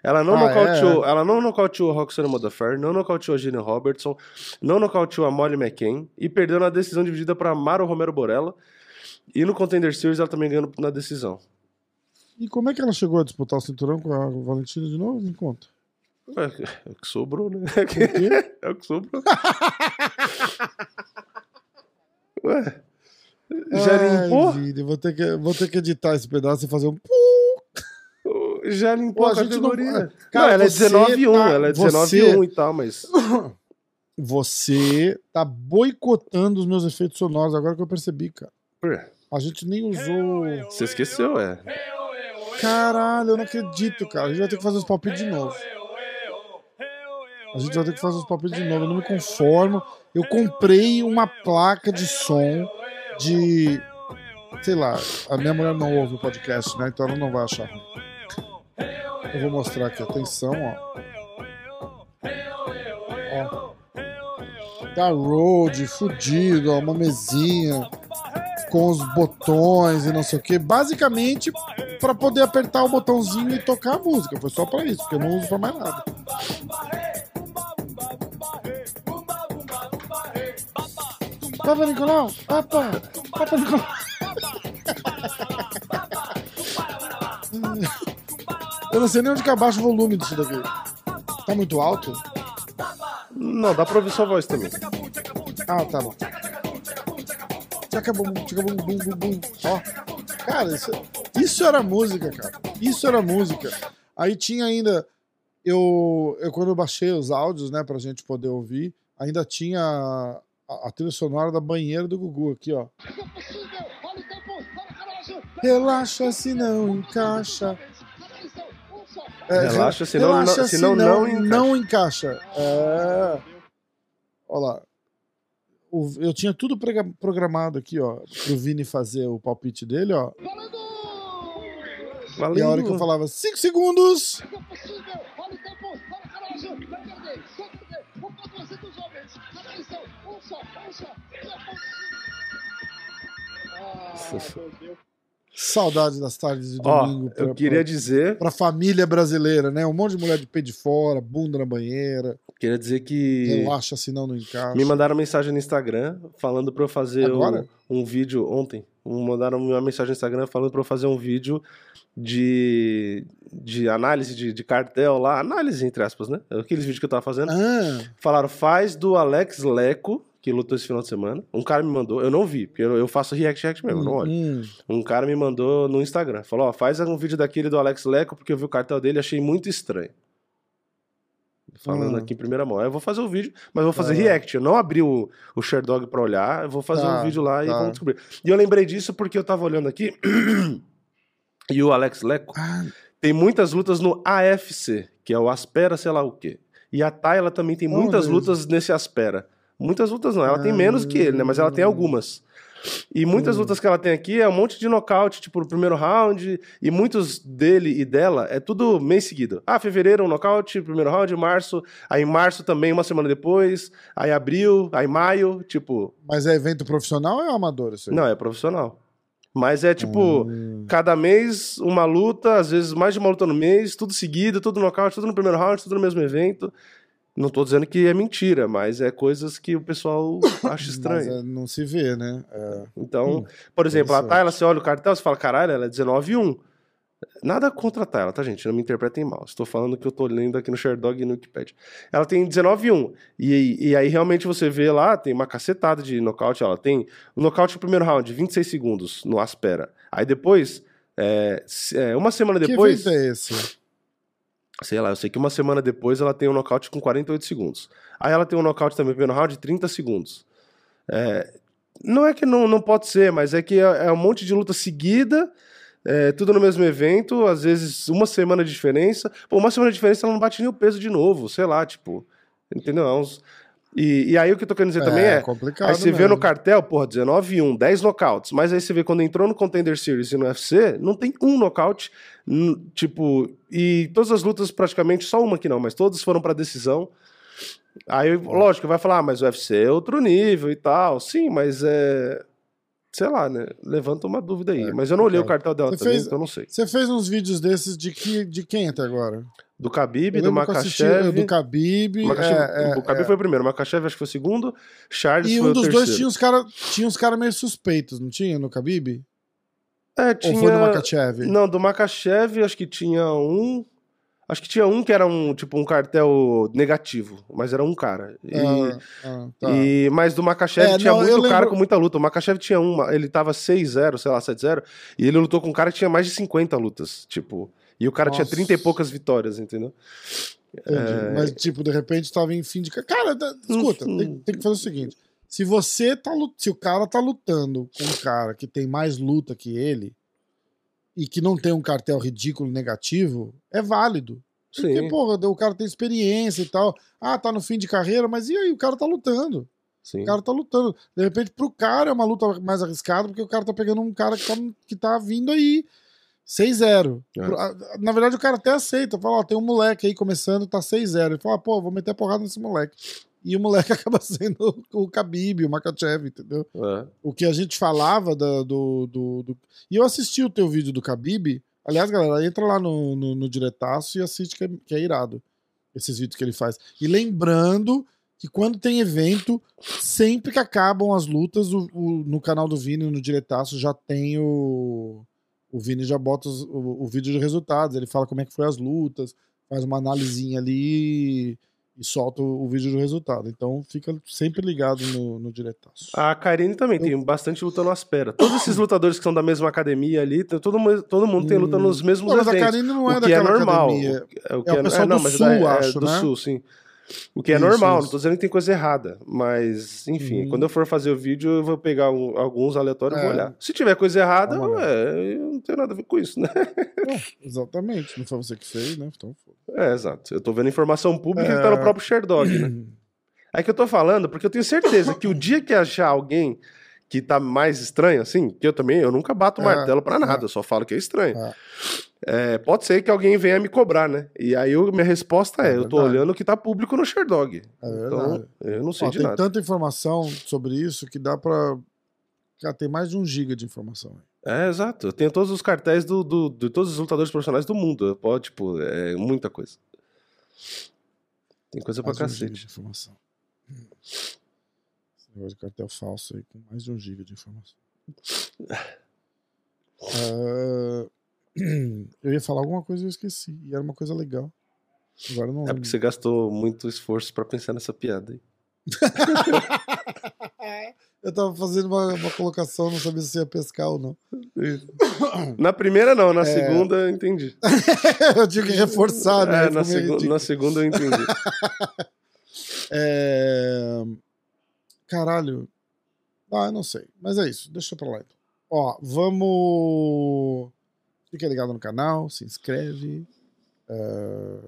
Ela não Ah, nocauteou, ela não nocauteou a Roxana Modafferi, não nocauteou a Gina Robertson, não nocauteou a Molly McCain e perdeu na decisão dividida para Maro Romero Borella. E no Contender Series ela também ganhou na decisão. E como é que ela chegou a disputar o cinturão com a Valentina de novo? Me conta. É, é o que sobrou, né? quê? É o que sobrou. Ué. Já Ai, limpou? vida, vou, ter que, vou ter que editar esse pedaço e fazer um. Já limpou Pô, a a gente não- categoria. Cara, não, ela é você 19 1, tá- ela é você- 19 1 e tal, mas... Você tá boicotando os meus efeitos sonoros agora que eu percebi, cara. A gente nem usou. Você esqueceu, é. Caralho, eu não acredito, cara. A gente vai ter que fazer os palpites de novo. A gente vai ter que fazer os palpites de novo. Eu não me conformo. Eu comprei uma placa de som de. Sei lá, a minha mulher não ouve o podcast, né? Então ela não vai achar. Eu vou mostrar aqui, atenção, ó. Ó. Da Rode, fudido, ó, uma mesinha com os botões e não sei o que. Basicamente, pra poder apertar o botãozinho e tocar a música. Foi só pra isso, porque eu não uso pra mais nada. Papa Nicolau! Papa! Papa Nicolau! Eu não sei nem onde que abaixa o volume disso daqui. Tá muito alto? Não, dá pra ouvir sua voz também. Ah, tá bom. Tchaca bum, tchaca bum, bum, bum, bum. Ó. Cara, isso, isso era música, cara. Isso era música. Aí tinha ainda. Eu, eu quando eu baixei os áudios, né, pra gente poder ouvir, ainda tinha a, a trilha sonora da banheira do Gugu aqui, ó. Relaxa se não encaixa. É, Relaxa, senão não- relaxa, senão não encaixa. não encaixa. É. Olha lá. Eu tinha tudo programado aqui, ó, pro Vini fazer o palpite dele, ó. E Valeu. a hora que eu falava 5 segundos, saudade das tardes de Ó, domingo eu pra, queria pra, dizer, pra família brasileira, né? Um monte de mulher de pé de fora, bunda na banheira, queria dizer que relaxa senão não encaixa. me mandaram mensagem no Instagram falando pra eu fazer um, um vídeo ontem. Mandaram uma mensagem no Instagram falando pra eu fazer um vídeo de, de análise de, de cartel lá, análise entre aspas, né? Aqueles vídeos que eu tava fazendo. Ah, Falaram, faz do Alex Leco, que lutou esse final de semana. Um cara me mandou, eu não vi, porque eu, eu faço react react mesmo, eu não olho. hum, Um cara me mandou no Instagram. Falou, ó, faz um vídeo daquele do Alex Leco, porque eu vi o cartel dele e achei muito estranho. Falando Hum. aqui em primeira mão. Eu vou fazer o vídeo, mas eu vou fazer Tá. react. Eu não abri o, o Sherdog pra olhar, eu vou fazer Tá, um vídeo lá e tá. vamos descobrir. E eu lembrei disso porque eu tava olhando aqui e o Alex Leco ah, tem muitas lutas no AFC, que é o Aspera sei lá o quê. E a Tayla também tem Oh, muitas Deus. lutas nesse Aspera. Muitas lutas não, ela tem menos que ele, né? Mas ela tem algumas. E muitas Hum. lutas que ela tem aqui é um monte de nocaute, tipo, no primeiro round, e muitos dele e dela é tudo mês seguido. Ah, fevereiro um nocaute, primeiro round, março, aí março também, uma semana depois, aí abril, aí maio, tipo, mas é evento profissional ou é amador isso aí? não, é profissional. Mas é tipo, Hum. cada mês uma luta, às vezes mais de uma luta no mês, tudo seguido, tudo nocaute, tudo no primeiro round, tudo no mesmo evento. Não tô dizendo que é mentira, mas é coisas que o pessoal acha Mas estranho. é, não se vê, né? É. Então, Hum, por exemplo, a. Tayla, você olha o cartel, você fala, caralho, ela é 19 1. Nada contra a Tayla, tá, gente? Não me interpretem mal. Estou falando que eu tô lendo aqui no Sherdog e no Wikipedia. Ela tem 19-1. E, e aí realmente você vê lá, tem uma cacetada de nocaute. Ela tem o nocaute no primeiro round, 26 segundos no Aspera. Aí depois, é, é, uma semana depois. Que evento é esse? Sei lá, eu sei que uma semana depois ela tem um nocaute com 48 segundos. Aí ela tem um nocaute também no primeiro round de 30 segundos. É, não é que não, não pode ser, mas é que é, é um monte de luta seguida, é, tudo no mesmo evento, às vezes uma semana de diferença. Pô, uma semana de diferença ela não bate nem o peso de novo, sei lá, tipo. Entendeu? É uns- E, e aí o que eu tô querendo dizer também é. complicado. Aí você vê mesmo. no cartel, porra, 19 e 1, 10 nocautes. Mas aí você vê quando entrou no Contender Series e no UFC, não tem um nocaute. Tipo, e todas as lutas, praticamente, só uma que não, mas todas foram pra decisão. Aí, lógico, vai falar, ah, mas o UFC é outro nível e tal. Sim, mas é. Sei lá, né? Levanta uma dúvida aí. É, mas eu não olhei o complicado. cartel dela também, fez- então eu não sei. Você fez uns vídeos desses de, que, de quem até agora? Do Khabib, do Makachev. Do Khabib. Makachev- é, é, o Khabib é. foi o primeiro, o Makachev acho que foi o segundo, Charles E foi um o dos terceiro. dois tinha uns caras tinha uns cara meio suspeitos, não tinha? No Khabib? É, tinha... Ou foi no Makachev? Não, do Makachev acho que tinha um. Acho que tinha um que era um tipo um cartel negativo, mas era um cara. E, Ah, ah, tá. e- mas do Makachev É, tinha não, muito cara lembro- com muita luta. O Makachev tinha uma, ele tava 6-0, sei lá, 7-0, e ele lutou com um cara que tinha mais de 50 lutas, tipo. E o cara tinha Nossa. 30 e poucas vitórias, entendeu? É. Mas, tipo, de repente tava em fim de. ca- Cara, escuta, Uhum. tem, tem que fazer o seguinte: se você tá se o cara tá lutando com um cara que tem mais luta que ele e que não tem um cartel ridículo negativo, é válido. Porque, Sim, porra, o cara tem experiência e tal. Ah, tá no fim de carreira, mas e aí? O cara tá lutando. sim. O cara tá lutando. De repente, pro cara é uma luta mais arriscada, porque o cara tá pegando um cara que tá, que tá vindo aí 6-0. É. Na verdade, o cara até aceita. Fala, ó, tem um moleque aí começando, tá 6-0. Ele fala, pô, vou meter porrada nesse moleque. E o moleque acaba sendo o Khabib, o Makachev, entendeu? É. O que a gente falava da- do, do, do- E eu assisti o teu vídeo do Khabib. Aliás, galera, entra lá no, no, no diretaço e assiste que é, que é irado. Esses vídeos que ele faz. E lembrando que quando tem evento, sempre que acabam as lutas, o, o- no canal do Vini, no diretaço, já tem o. O Vini já bota os- o, o vídeo de resultados. Ele fala como é que foi as lutas, faz uma analisinha ali e solta o, vídeo do resultado. Então fica sempre ligado no, no diretaço. A Karine também tem bastante luta no Aspera. Todos esses lutadores que são da mesma academia ali, todo, mundo- todo mundo tem luta nos mesmos Hum. Pô, mas a eventos. Karine não é o que é daquela normal. academia. É o, que É o pessoal do mas Sul, é- é acho, do né? Sul, sim. O que é Isso, normal, isso. não tô dizendo que tem coisa errada. Mas, enfim, Uhum. quando eu for fazer o vídeo, eu vou pegar um- alguns aleatórios e vou É. olhar. Se tiver coisa errada, ué, eu não tenho nada a ver com isso, né? Exatamente. Não foi você que fez, né? Então. É, exato. Eu tô vendo informação pública É. que tá no próprio Sherdog, né? É que eu tô falando, porque eu tenho certeza que o dia que achar alguém que tá mais estranho, assim, que eu também, eu nunca bato É, martelo pra nada, é. eu só falo que é estranho. É. É, pode ser que alguém venha me cobrar, né? E aí eu- minha resposta é, É eu tô olhando o que tá público no Sherdog. É Então, verdade. eu não sei Ó, de tem nada. tanta informação sobre isso que dá pra. Cara, tem mais de um giga de informação. É, exato. Eu tenho todos os cartéis do, do- de todos os lutadores profissionais do mundo. Pode, tipo, é muita coisa. Tem coisa pra Mais de um giga de cacete. informação. Negócio de cartel falso aí com mais de um giga de informação. Ah, eu ia falar alguma coisa e eu esqueci. E era uma coisa legal. Agora não É lembro. porque você gastou muito esforço pra pensar nessa piada aí. eu tava fazendo uma, uma colocação, não sabia se ia pescar ou não. Na primeira, não. É. Na segunda, eu entendi. eu tinha que reforçar, né? É, na, segu- na segunda, eu entendi. É... Caralho. Ah, eu não sei. Mas é isso. Deixa pra lá então. Ó, vamos. Fica ligado no canal, se inscreve. É,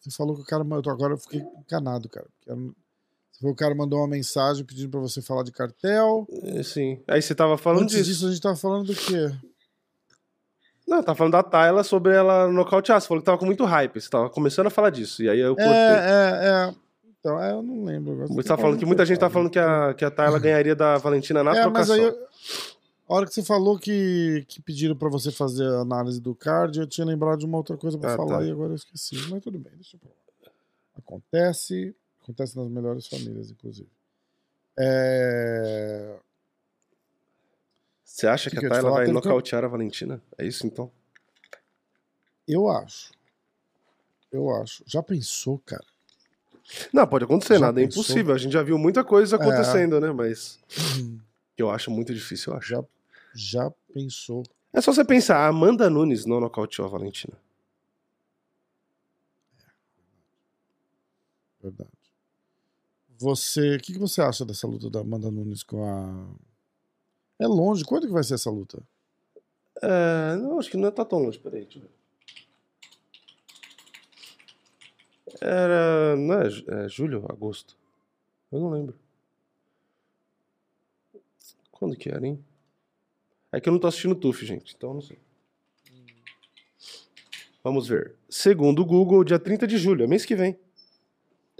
Você falou que o cara mandou. Agora eu fiquei encanado, cara. porque Você falou que o cara mandou uma mensagem pedindo pra você falar de cartel. É, Sim. Aí você tava falando Antes disso. disso, a gente tava falando do quê? Não, tava falando da Tayla sobre ela nocautear. Você falou que tava com muito hype. Você tava começando a falar disso. E aí eu É, cortei. é, é. Então, é, eu não lembro. Você tá falando que muita gente tá falando que a, que a Tayla ganharia da Valentina na É, mas trocação. aí, eu- a hora que você falou que, que pediram pra você fazer a análise do card, eu tinha lembrado de uma outra coisa pra Ah, falar tá. e agora eu esqueci. Mas tudo bem, deixa eu falar. Acontece, acontece nas melhores famílias, inclusive. É... Você acha Que que, a Tayla vai Teve que nocautear a Valentina? É isso então? Eu acho. Eu acho. Já pensou, cara? Não, pode acontecer, Já nada é pensou? impossível. A gente já viu muita coisa acontecendo, né? Mas Hum, que eu acho muito difícil, eu acho. Já, já pensou. É só você pensar, a Amanda Nunes não nocauteou a Valentina. Verdade. Você. O que, que você acha dessa luta da Amanda Nunes com a. É longe. Quando que vai ser essa luta? É, não, acho que não tá tão longe, peraí, deixa eu ver. Era. Não é, é julho, agosto? Eu não lembro. Quando que era, hein? É que eu não tô assistindo TUF, gente, então eu não sei. Vamos ver. Segundo o Google, dia 30 de julho, é mês que vem.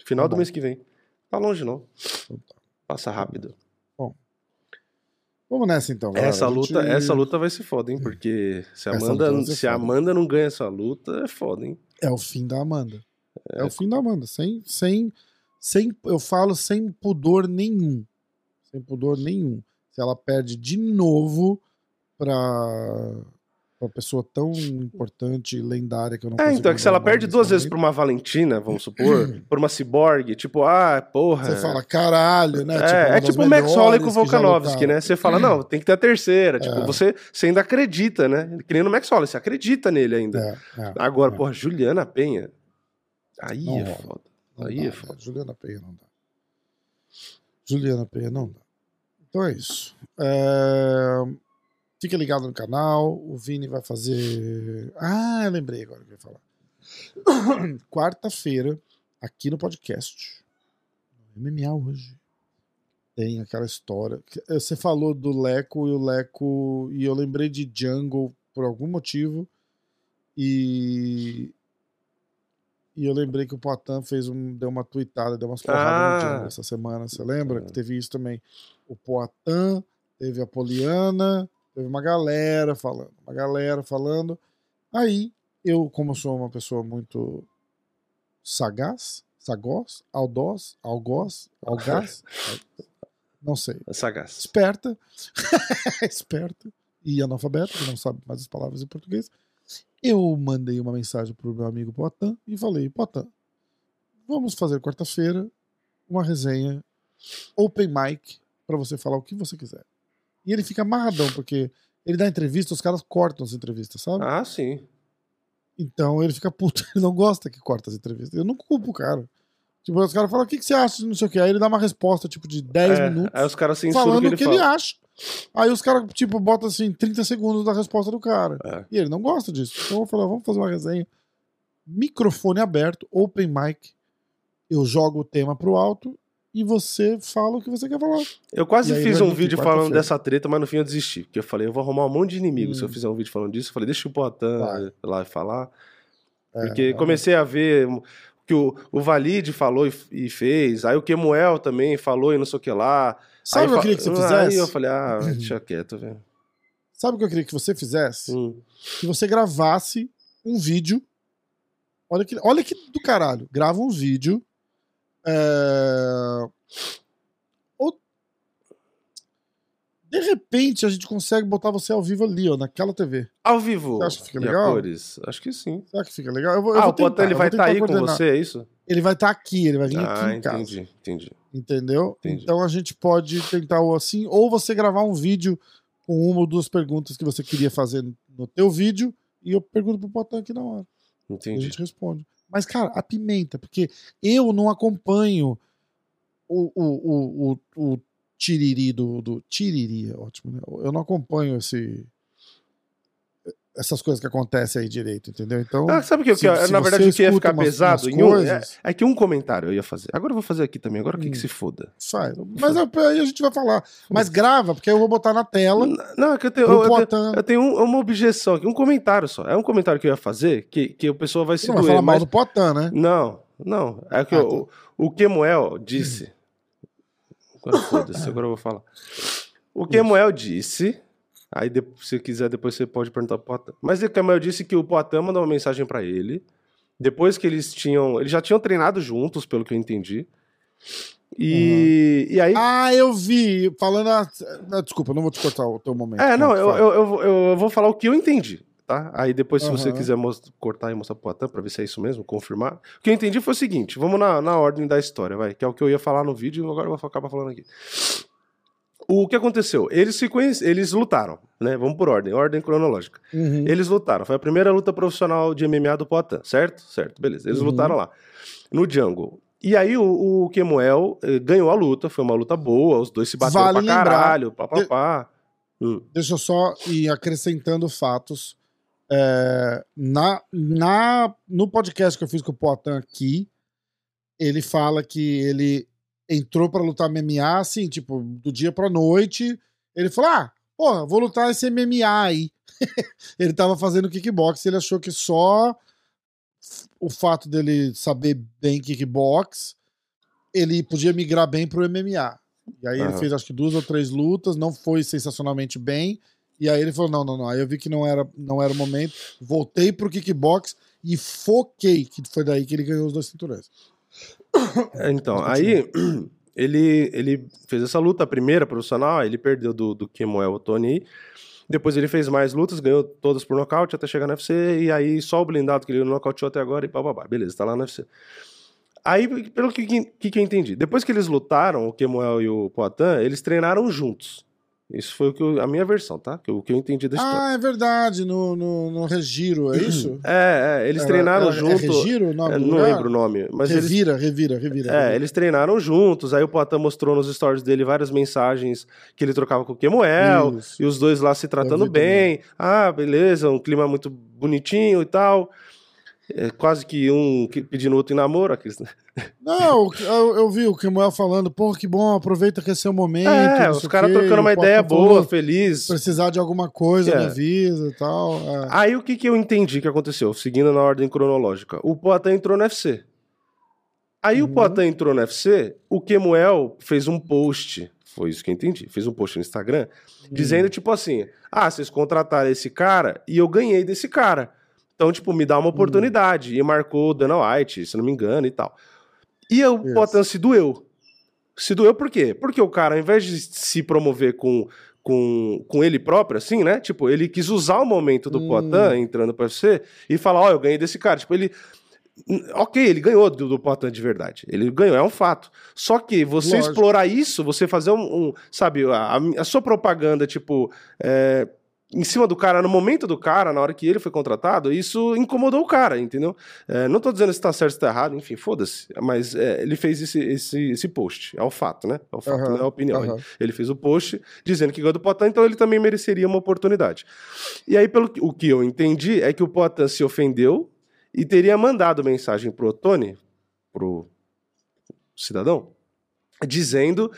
Final Tá do bom. mês que vem. Tá longe, não. Passa rápido. Vamos nessa então. galera. Essa A gente- luta, essa luta vai ser foda, hein? Porque se a Amanda, luta se a. Amanda não ganha essa luta, é foda, hein? É o fim da Amanda. É, o fim da Amanda. Sem, sem, sem. Eu falo sem pudor nenhum. Sem pudor nenhum. Se ela perde de novo pra. Uma pessoa tão importante e lendária que eu não É, então, é que se ela perde duas vezes momento, uma Valentina, vamos supor, por uma Cyborg, tipo, ah, porra. Você fala, caralho, né? É, uma é das tipo o Max Holloway com o Volkanovski, né? Você fala, não, tem que ter a terceira. Tipo, É. você, você ainda acredita, né? Que nem no Max Holloway, você acredita nele ainda. É, é, Agora, é. porra, Juliana Penha. Aí Não é rola. foda. Não Aí dá, é né? foda. Juliana Penha não dá. Juliana Penha não dá. Então é isso. É, Fica ligado no canal. O Vini vai fazer. Ah, eu lembrei agora o que eu ia falar. Quarta-feira, aqui no podcast. MMA hoje. Tem aquela história. eh, Você falou do Leco e o Leco. E eu lembrei de Jungle por algum motivo. E. E eu lembrei que o Poitin fez um, deu uma tweetada, deu umas porradas Ah. no essa semana. Você lembra que teve isso também? O Poitin, teve a Poliana, teve uma galera falando, uma galera falando. Aí, eu, como sou uma pessoa muito sagaz, sagaz, audaz, algoz, algaz, não sei, sagaz. esperta, esperta e analfabeta, que não sabe mais as palavras em português. Eu mandei uma mensagem pro meu amigo Poitin e falei, Poitin, vamos fazer quarta-feira uma resenha open mic para você falar o que você quiser. E ele fica amarradão, porque ele dá entrevista, os caras cortam as entrevistas, sabe? Ah, sim. Então ele fica puto, ele não gosta que corta as entrevistas. Eu não culpo o cara. Tipo, os caras falam, o que, que você acha de não sei o que? Aí ele dá uma resposta, tipo, de 10 É, minutos Aí os caras censuram falando o que ele que ele acha. Aí os caras, tipo, botam assim, 30 segundos da resposta do cara. É. E ele não gosta disso. Então eu falei, vamos fazer uma resenha. Microfone aberto, open mic. Eu jogo o tema pro alto e você fala o que você quer falar. Eu quase E aí, fiz um vídeo falando dessa treta, mas no fim eu desisti. Porque eu falei, eu vou arrumar um monte de inimigos se eu Hum. fizer um vídeo falando disso. Eu falei, deixa o Poitin lá falar. É, Porque é. comecei a ver que o, o Valide falou e, e fez. Aí o Kemuel também falou e não sei o que lá. Sabe o que eu queria que você Aí fizesse? eu falei, ah, deixa quieto, velho. Sabe o que eu queria que você fizesse? Hum. Que você gravasse um vídeo. Olha que, olha que do caralho. Grava um vídeo. é, Ou. De repente a gente consegue botar você ao vivo ali, ó, naquela TV. Ao vivo. Você acha que fica legal? cores? Acho que sim. Será que fica legal? Eu vou, eu ah, vou o tentar, ele eu vai estar tentar aí com coordenar. você, é isso? Ele vai estar aqui, ele vai vir Ah, aqui em casa. entendi, entendi. Entendeu? Entendi. Então a gente pode tentar ou assim, ou você gravar um vídeo com uma ou duas perguntas que você queria fazer no teu vídeo e eu pergunto pro Potan aqui na hora. E a Entendi. gente responde. Mas, cara, a pimenta, porque eu não acompanho o, o, o, o, o tiriri do, do. Tiriri, é ótimo, né? Eu não acompanho esse. Essas coisas que acontecem aí direito, entendeu? Então. Ah, sabe o que, se- que se na verdade o que ia ficar umas- pesado? umas Em um, é, é que um comentário eu ia fazer. Agora eu vou fazer aqui também. Agora o que, Hum. que se foda? Faz. Mas aí a gente vai falar. Mas grava, porque aí eu vou botar na tela. Não, é que eu tenho, eu, eu tenho, eu tenho um- uma objeção aqui, um comentário só. É um comentário que eu ia fazer que, que o pessoal vai se não doer. falar mal Mas... do Potan, né? Não, não. É que Ah, o, o Kemuel disse. Agora foda-se, agora eu vou falar. O Kemuel disse. Aí, de- se quiser, depois você pode perguntar pro Potan. Mas o Kemuel disse que o Potan mandou uma mensagem pra ele. Depois que eles tinham. Eles já tinham treinado juntos, pelo que eu entendi. E, e aí. Ah, eu vi. Falando. a- Desculpa, não vou te cortar o teu momento. É, não, eu, eu, eu, eu vou falar o que eu entendi, tá? Aí depois, se você quiser cortar e mostrar pro Atan pra ver se é isso mesmo, confirmar. O que eu entendi foi o seguinte: vamos na, na ordem da história, vai, que é o que eu ia falar no vídeo e agora eu vou acabar falando aqui. O que aconteceu? Eles se conhece... eles lutaram, né? Vamos por ordem, ordem cronológica. Uhum. Eles lutaram. Foi a primeira luta profissional de MMA do Poatan, certo? Certo, beleza. Eles Uhum. lutaram lá. No Jungle. E aí o, o Kemuel eh, ganhou a luta, foi uma luta boa, os dois se bateram Vale pra lembrar- caralho, papapá. Hum. Deixa eu só ir acrescentando fatos. É, na, na, no podcast que eu fiz com o Poitin aqui, ele fala que ele entrou pra lutar MMA, assim, tipo, do dia pra noite. Ele falou: Ah, porra, vou lutar esse MMA aí. ele tava fazendo kickbox, ele achou que só o fato dele saber bem kickbox, ele podia migrar bem pro MMA. E aí ele Aham. fez acho que duas ou três lutas, não foi sensacionalmente bem. E aí ele falou: não, não, não. Aí eu vi que não era, não era o momento. Voltei pro kickbox e foquei, que foi daí que ele ganhou os dois cinturões. É, Então, aí ele, ele fez essa luta, a primeira profissional, ele perdeu do, do Kemuel Tony. Depois ele fez mais lutas, ganhou todas por nocaute até chegar no UFC. E aí só o blindado que ele nocauteou até agora e bababá. Beleza, tá lá no UFC. Aí, pelo que, que, que eu entendi, depois que eles lutaram, o Kemuel e o Poitin, eles treinaram juntos. Isso foi o que eu- a minha versão, tá? Que eu- O que eu entendi da história. Ah, é verdade, no, no, no Regiro, é isso? É, é, eles Era- treinaram era- junto. É Regiro o nome É, não lugar? lembro o nome, mas eles Revira, revira, revira. É, revira. eles treinaram juntos, aí o Poitin mostrou nos stories dele várias mensagens que ele trocava com o Kemuel, Isso. e os dois lá se tratando bem. Ah, beleza, um clima muito bonitinho e tal. É, quase que um pedindo outro em namoro. aqueles, né? Não, eu, eu vi o Kemuel falando, pô, que bom, aproveita que é o momento. É, os caras trocando uma ideia boa, feliz. Precisar de alguma coisa, É. me avisa e tal. é. Aí o que, que eu entendi que aconteceu, seguindo na ordem cronológica? O Poitin entrou no UFC. Aí Uhum. o Poitin entrou no UFC, o Kemuel fez um post, foi isso que eu entendi, fez um post no Instagram, dizendo tipo assim, ah, vocês contrataram esse cara e eu ganhei desse cara. Então, tipo, me dá uma oportunidade. E marcou o Dana White, se não me engano e tal. E o. Poitin se doeu. Se doeu por quê? Porque o cara, ao invés de se promover com, com, com ele próprio, assim, né? Tipo, ele quis usar o momento do Hum. Poitin entrando pra UFC e falar, ó, eu ganhei desse cara. Tipo, ele... Ok, ele ganhou do, do Poitin de verdade. Ele ganhou, é um fato. Só que você Lógico. explorar isso, você fazer um... um, sabe, a, a sua propaganda, tipo... é, em cima do cara, no momento do cara, na hora que ele foi contratado, isso incomodou o cara, entendeu? É, não tô dizendo se tá certo ou se tá errado, enfim, foda-se. Mas é, ele fez esse, esse, esse post. É o fato, né? É o fato, Aham, não é a opinião. aham. Ele, ele fez o post dizendo que ganhou do Poitin, então ele também mereceria uma oportunidade. E aí, pelo o que eu entendi, é que o Poitin se ofendeu e teria mandado mensagem pro Tony, pro cidadão, dizendo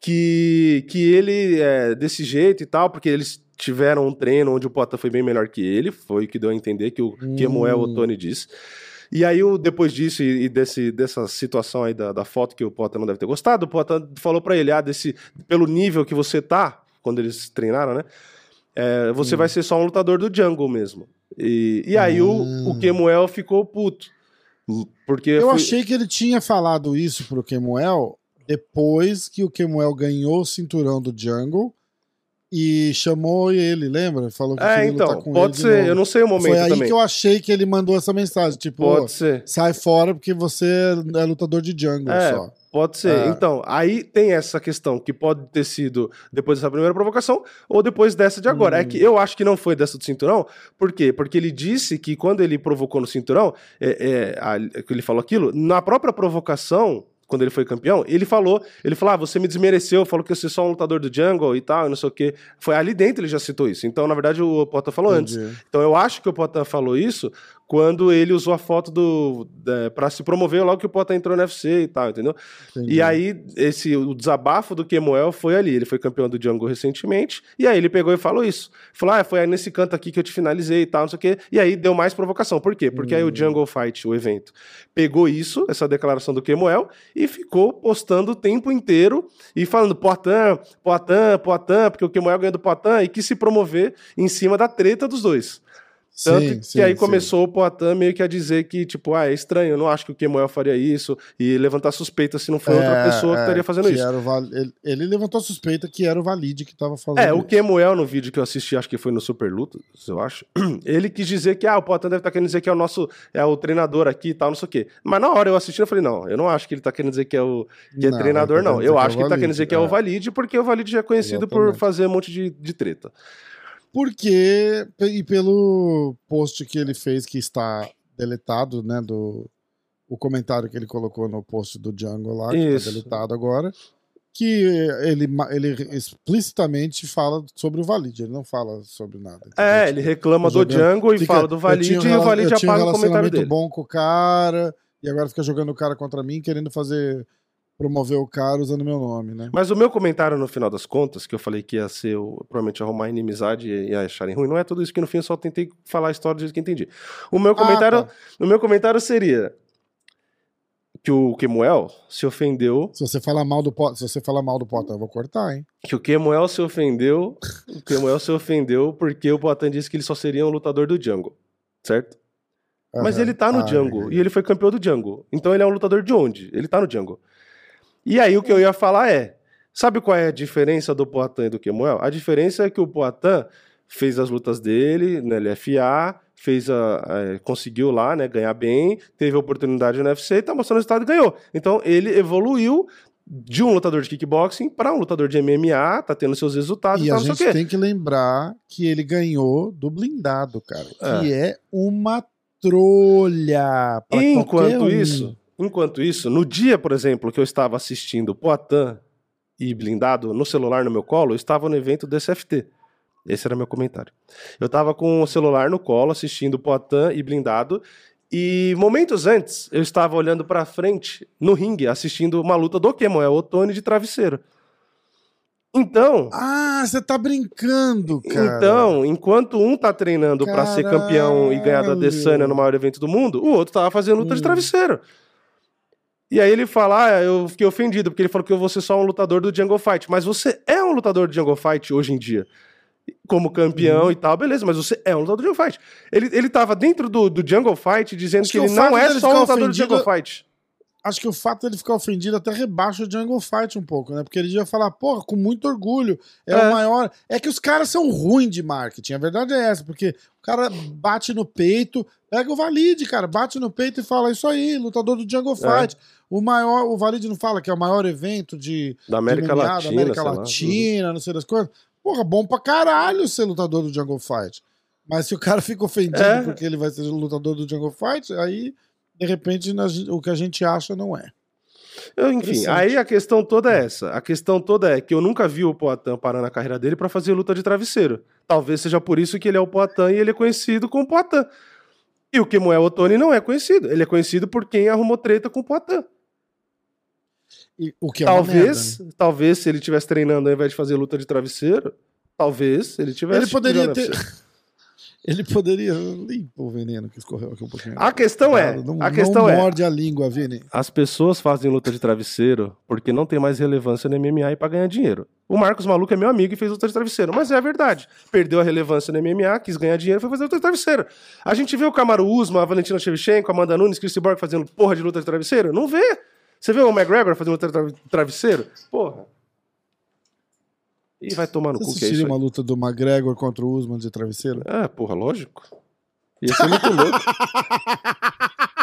que, que ele é desse jeito e tal, porque eles tiveram um treino onde o Poitin foi bem melhor que ele, foi o que deu a entender que o Hum. Kemuel o Tony disse. E aí, depois disso e, desse, dessa situação aí da, da foto que o Poitin não deve ter gostado, o Poitin falou pra ele, ah, desse, pelo nível que você tá, quando eles treinaram, né, é, você vai ser só um lutador do jungle mesmo. E, e aí, o, o Kemuel ficou puto. Porque Eu achei que ele tinha falado isso pro Kemuel depois que o Kemuel ganhou o cinturão do Jungle e chamou ele, lembra? Falou que É, então, com pode ser, eu não sei o momento Foi aí também. que eu achei que ele mandou essa mensagem, tipo, Pode ser. sai fora porque você é lutador de Jungle É, só. Pode ser. É. Então, aí tem essa questão que pode ter sido depois dessa primeira provocação ou depois dessa de agora. Hum. É que eu acho que não foi dessa do cinturão. Por quê? Porque ele disse que quando ele provocou no cinturão, é, é, a- ele falou aquilo, na própria provocação. Quando ele foi campeão, ele falou, ele falou: ah, você me desmereceu, falou que eu sou só um lutador do jungle e tal, e não sei o quê. Foi ali dentro ele já citou isso. Então, na verdade, o Potta falou antes. Entendi. Então eu acho que o Potan falou isso quando ele usou a foto do é, para se promover logo que o Potan entrou no UFC e tal, entendeu? Entendi. E aí esse o desabafo do Kemuel foi ali, ele foi campeão do Django recentemente, e aí ele pegou e falou isso. Falou: "Ah, foi aí nesse canto aqui que eu te finalizei e tal, não sei o quê". E aí deu mais provocação. Por quê? Porque aí o Jungle Fight, o evento, pegou isso, essa declaração do Kemuel e ficou postando o tempo inteiro e falando Poitin, Poitin, Poitin, porque o Kemuel ganhou do Poitin e quis se promover em cima da treta dos dois. Tanto Sim, que sim, aí sim. começou o Poitin meio que a dizer que, tipo, ah, é estranho, eu não acho que o Kemuel faria isso, e levantar suspeita se não foi outra É, pessoa que é, estaria fazendo que isso. Val- ele, ele levantou a suspeita que era o Valide que tava fazendo É, o. Kemuel, no vídeo que eu assisti, acho que foi no Super Lutas, eu acho, ele quis dizer que, ah, o Poitin deve estar querendo dizer que é o nosso, é o treinador aqui e tal, não sei o quê. Mas na hora eu assisti, eu falei, não, eu não acho que ele tá querendo dizer que é o que é Não, treinador, tá não. Eu dizer acho que ele tá querendo dizer que é o Valide, porque o Valide já é conhecido por Exatamente. fazer um monte de, de treta. Porque, e pelo post que ele fez, que está deletado, né, do o comentário que ele colocou no post do Django lá, que Isso. está deletado agora, que ele, ele explicitamente fala sobre o Valide, ele não fala sobre nada. É, entendeu? ele reclama Tá do Django e Fica- fala do Valide um e o Valide tinha um apaga o comentário dele. bom com o cara, e agora fica jogando o cara contra mim, querendo fazer, promover o cara usando meu nome, né? Mas o meu comentário no final das contas, que eu falei que ia ser provavelmente arrumar inimizade e, e acharem ruim, não é tudo isso que no fim eu só tentei falar a história do jeito que entendi. O meu comentário, tá. o meu comentário seria que o Kemuel se ofendeu, Se você falar mal do Potter, se você falar mal do Potter, eu vou cortar, hein? que o Kemuel se ofendeu, o Kemuel se ofendeu porque o Poatan disse que ele só seria um lutador do Django, certo? Mas Aham. ele tá no Ah, Django. E ele foi campeão do Django. Então ele é um lutador de onde? Ele tá no Django. E aí o que eu ia falar é: sabe qual é a diferença do Poatan e do Kemuel? A diferença é que o Poatan fez as lutas dele no LFA, fez a, a- conseguiu lá, né, ganhar bem, teve a oportunidade no UFC, tá mostrando o resultado e ganhou. Então ele evoluiu de um lutador de kickboxing para um lutador de MMA, tá tendo seus resultados e, E a gente tem que lembrar que ele ganhou do blindado, cara. Que é uma trolha. Enquanto um. isso, enquanto isso, no dia, por exemplo, que eu estava assistindo Poitin e blindado no celular no meu colo, eu estava no evento do SFT. Esse era meu comentário. Eu estava com o celular no colo assistindo Poitin e blindado e momentos antes eu estava olhando para frente no ringue assistindo uma luta do Kemuel Otone de travesseiro. Então, Ah, você tá brincando, cara. então, enquanto um tá treinando pra ser campeão e ganhar da. Adesanya no maior evento do mundo, o outro tava fazendo luta de Hum. travesseiro. E aí ele fala, ah, eu fiquei ofendido, porque ele falou que eu vou ser só um lutador do Jungle Fight. Mas você é um lutador do Jungle Fight hoje em dia. Como campeão Uhum. e tal, beleza, mas você é um lutador do Jungle Fight. Ele, ele tava dentro do, do Jungle Fight dizendo Acho que, ele não é só um lutador do ofendido- Jungle Fight. Acho que o fato dele ficar ofendido até rebaixa o Jungle Fight um pouco, né? Porque ele ia falar, porra, com muito orgulho, é, É. o maior. É que os caras são ruins de marketing, a verdade é essa, porque o cara bate no peito, pega o Valide, cara, bate no peito e fala, isso aí, lutador do Jungle É. Fight. O maior, o Valide não fala que é o maior evento de, Da América de MMA, Latina. da América sei lá. Latina, não sei das coisas. Porra, bom pra caralho ser lutador do Jungle Fight. Mas se o cara fica ofendido É. porque ele vai ser lutador do Jungle Fight, aí, de repente, nós- o que a gente acha não é. Eu, enfim, aí a questão toda é essa. A questão toda é que eu nunca vi o Poatan parando a carreira dele pra fazer luta de travesseiro. Talvez seja por isso que ele é o Poatan e ele é conhecido como Poatan. E o Kemuel Otoni não é conhecido. Ele é conhecido por quem arrumou treta com o Poatan. E- o que é uma merda, talvez, né? talvez se ele estivesse treinando ao invés de fazer luta de travesseiro, talvez ele tivesse. Ele poderia ter. Ele poderia. Limpa o veneno que escorreu aqui um pouquinho. A questão é, Não, a questão não é, morde a língua, Vini. As pessoas fazem luta de travesseiro porque não tem mais relevância no MMA e pra ganhar dinheiro. O Marcos Maluco é meu amigo e fez luta de travesseiro, mas é a verdade. Perdeu a relevância no MMA, quis ganhar dinheiro e foi fazer luta de travesseiro. A gente vê o Camaro Usman, a Valentina Shevchenko, a Amanda Nunes, Chris Borg fazendo porra de luta de travesseiro? Não vê. Você vê o McGregor fazendo luta de tra- travesseiro? Porra. E vai tomar no Você cu que é isso uma aí. luta do McGregor contra o Usman de travesseiro? É, porra, lógico. Ia ser muito louco.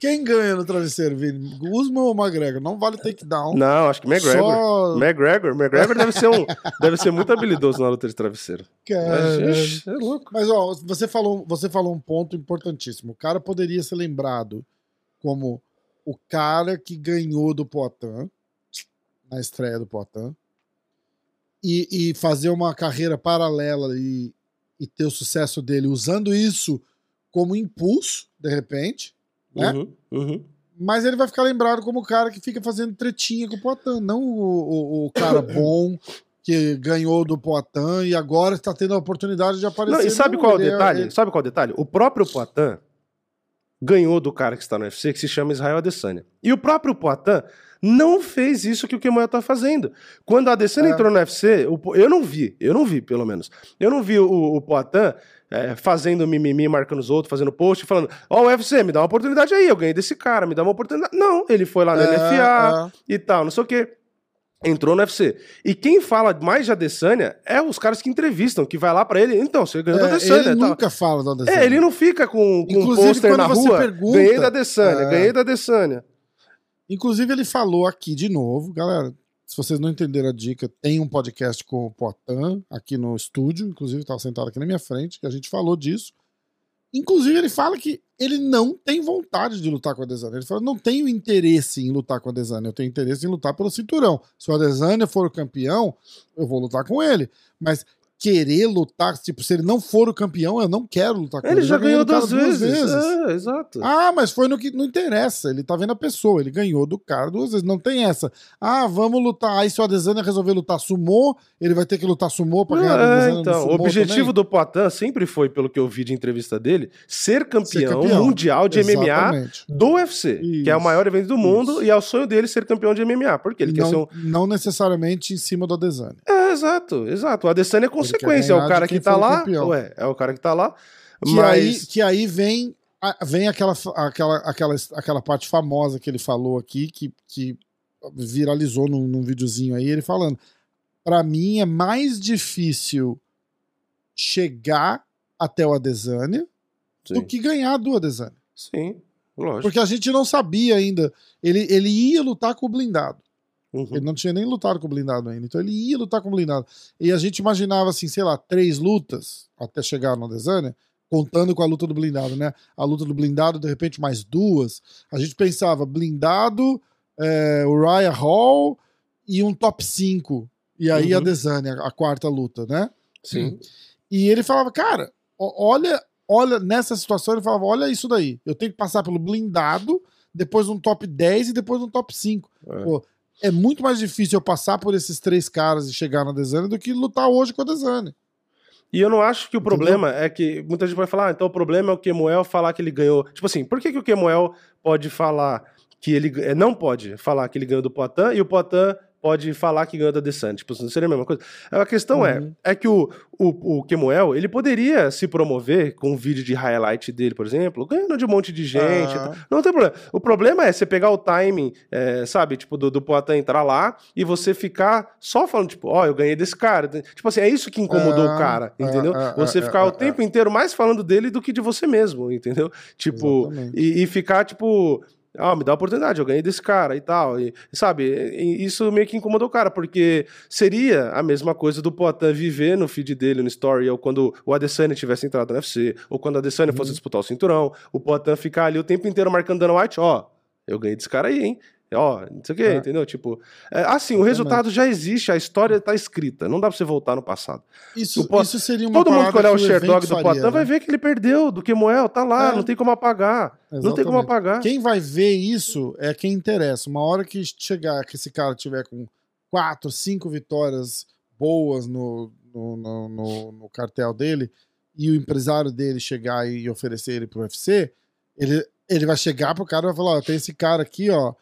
Quem ganha no travesseiro, Vini? Usman ou McGregor? Não vale takedown. Não, acho que McGregor. Só. McGregor, McGregor deve ser um, deve ser muito habilidoso na luta de travesseiro. Cara. Mas, ixi, é louco. Mas, ó, você falou, você falou um ponto importantíssimo. O cara poderia ser lembrado como o cara que ganhou do Poitin, na estreia do Poitin, e, e fazer uma carreira paralela e, e ter o sucesso dele usando isso como impulso, de repente, né? Uhum, uhum. Mas ele vai ficar lembrado como o cara que fica fazendo tretinha com o Poitin, não o, o, o cara bom que ganhou do Poitin e agora está tendo a oportunidade de aparecer. Não, e sabe Não, qual é o detalhe? ele- Sabe qual é o detalhe? O próprio Poitin ganhou do cara que está no UFC, que se chama Israel Adesanya. E o próprio Poitin não fez isso que o Kemoya tá fazendo. Quando a Adesanya É. entrou no UFC, eu não vi, eu não vi, pelo menos. Eu não vi o, o Poitin é, fazendo mimimi, marcando os outros, fazendo post, falando: Ó, o UFC, me dá uma oportunidade aí, eu ganhei desse cara, me dá uma oportunidade. Não, ele foi lá na É, LFA e tal, não sei o quê. Entrou no UFC. E quem fala mais de Adesanya é os caras que entrevistam, que vai lá pra ele. Então, você ganhou da É, Adesanya. ele tal. nunca fala do Adesanya. É, ele não fica com, com um pôster na rua. pergunta- ganhei da Adesanya, É. ganhei da Adesanya. Inclusive, ele falou aqui de novo, galera. Se vocês não entenderam a dica, tem um podcast com o Potan aqui no estúdio. Inclusive, estava sentado aqui na minha frente, que a gente falou disso. Inclusive, ele fala que ele não tem vontade de lutar com o Adesanya. Ele fala: não tenho interesse em lutar com o Adesanya, eu tenho interesse em lutar pelo cinturão. Se o Adesanya for o campeão, eu vou lutar com ele. Mas querer lutar, tipo, se ele não for o campeão, eu não quero lutar com ele. Ele já ganhei ganhou do cara duas vezes. É, exato. ah, mas foi no que não interessa. Ele tá vendo a pessoa. Ele ganhou do cara duas vezes. Não tem essa. Ah, vamos lutar. Aí se o Adesanya resolver lutar sumô, ele vai ter que lutar sumô pra ganhar É, Adesanya então, o objetivo também? do Poitin sempre foi, pelo que eu vi de entrevista dele, ser campeão, campeão. mundial de MMA Exatamente. do UFC, que é o Isso, maior evento do mundo, isso. e é o sonho dele ser campeão de MMA, porque ele quer ser não, um... não necessariamente em cima do Adesanya. É, exato, exato. O Adesanya é consequência, é o cara que tá lá, ué, é o cara que tá lá, Que, mas... aí, que aí vem, vem aquela, aquela, aquela, aquela parte famosa que ele falou aqui, que, que viralizou num, num videozinho aí, ele falando. Pra mim é mais difícil chegar até o Adesanya do Sim, que ganhar do Adesanya. sim, lógico. Porque a gente não sabia ainda. Ele, ele ia lutar com o blindado. Uhum. Ele não tinha nem lutado com o blindado ainda. Então ele ia lutar com o blindado. E a gente imaginava, assim, sei lá, três lutas até chegar no Adesanya, contando com a luta do blindado, né? A luta do blindado, de repente, mais duas. A gente pensava, blindado, é, Uriah Hall e um top 5. E aí Uhum. Adesanya, a quarta luta, né? Sim, E ele falava, cara, olha, olha, nessa situação ele falava, olha isso daí. Eu tenho que passar pelo blindado, depois um top 10 e depois um top 5. É. Pô, é muito mais difícil eu passar por esses três caras e chegar na Desane do que lutar hoje com a Desane. E eu não acho que o Entendeu? problema é que muita gente vai falar, ah, então o problema é o Kemuel falar que ele ganhou. Tipo assim, por que, que o Kemuel pode falar que ele eh, não pode falar que ele ganhou do Poitin e o Poitin pode falar que ganhou da Desante? Tipo, não seria a mesma coisa? A questão é, Uhum. é que o, o, o Kemuel, ele poderia se promover com um vídeo de highlight dele, por exemplo, ganhando de um monte de gente. Ah. Não tem problema. O problema é você pegar o timing, é, sabe, tipo, do, do Poitin entrar lá e você ficar só falando, tipo, ó, eu ganhei desse cara. Tipo assim, é isso que incomodou Ah, o cara, ah, entendeu? ah, você ah, ficar ah, o ah, tempo inteiro mais falando dele do que de você mesmo, entendeu? Tipo, e, e ficar, tipo. Ah, me dá a oportunidade, eu ganhei desse cara e tal. E, sabe, e- isso meio que incomodou o cara, porque seria a mesma coisa do Poitin viver no feed dele, no story, ou quando o Adesanya tivesse entrado no UFC, ou quando o Adesanya Uhum. fosse disputar o cinturão, o Poitin ficar ali o tempo inteiro marcando Dana White, ó, eu ganhei desse cara aí, hein? Ó, não sei o quê, É. entendeu? Tipo, é, assim, o Exatamente. resultado já existe, a história tá escrita, não dá pra você voltar no passado. Isso, Po- isso seria uma Todo mundo que olhar o que Sherdog do Poitin né? vai ver que ele perdeu do Kemuel, tá lá, É. não tem como apagar. Não tem como Exatamente. apagar. Quem vai ver isso é quem interessa. Uma hora que chegar, que esse cara tiver com quatro, cinco vitórias boas no, no, no, no- no cartel dele e o empresário dele chegar e oferecer ele pro UFC, ele, ele vai chegar pro cara e vai falar: ó, tem esse cara aqui, ó,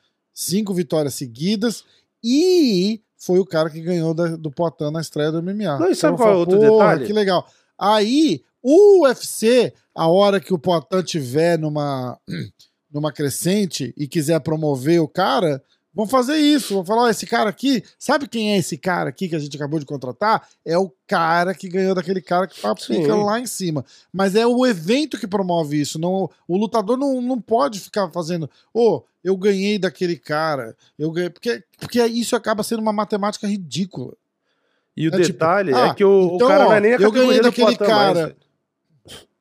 cinco vitórias seguidas e foi o cara que ganhou da- do Potan na estreia do MMA. Não, e sabe Então, qual é outro falo, "Porra, detalhe?" Que legal. Aí, o UFC, a hora que o Potan tiver numa, numa crescente e quiser promover o cara, vão fazer isso. Vão falar: ó, esse cara aqui, sabe quem é esse cara aqui que a gente acabou de contratar? É o cara que ganhou daquele cara que tá fica lá em cima. Mas é o evento que promove isso. Não, o lutador não, não pode ficar fazendo, ô, eu ganhei daquele cara. Eu ganhei. Porque, porque isso acaba sendo uma matemática ridícula. E o É tipo, detalhe ah, é que o, o então, cara ó, não é nem a eu ganhei daquele cara.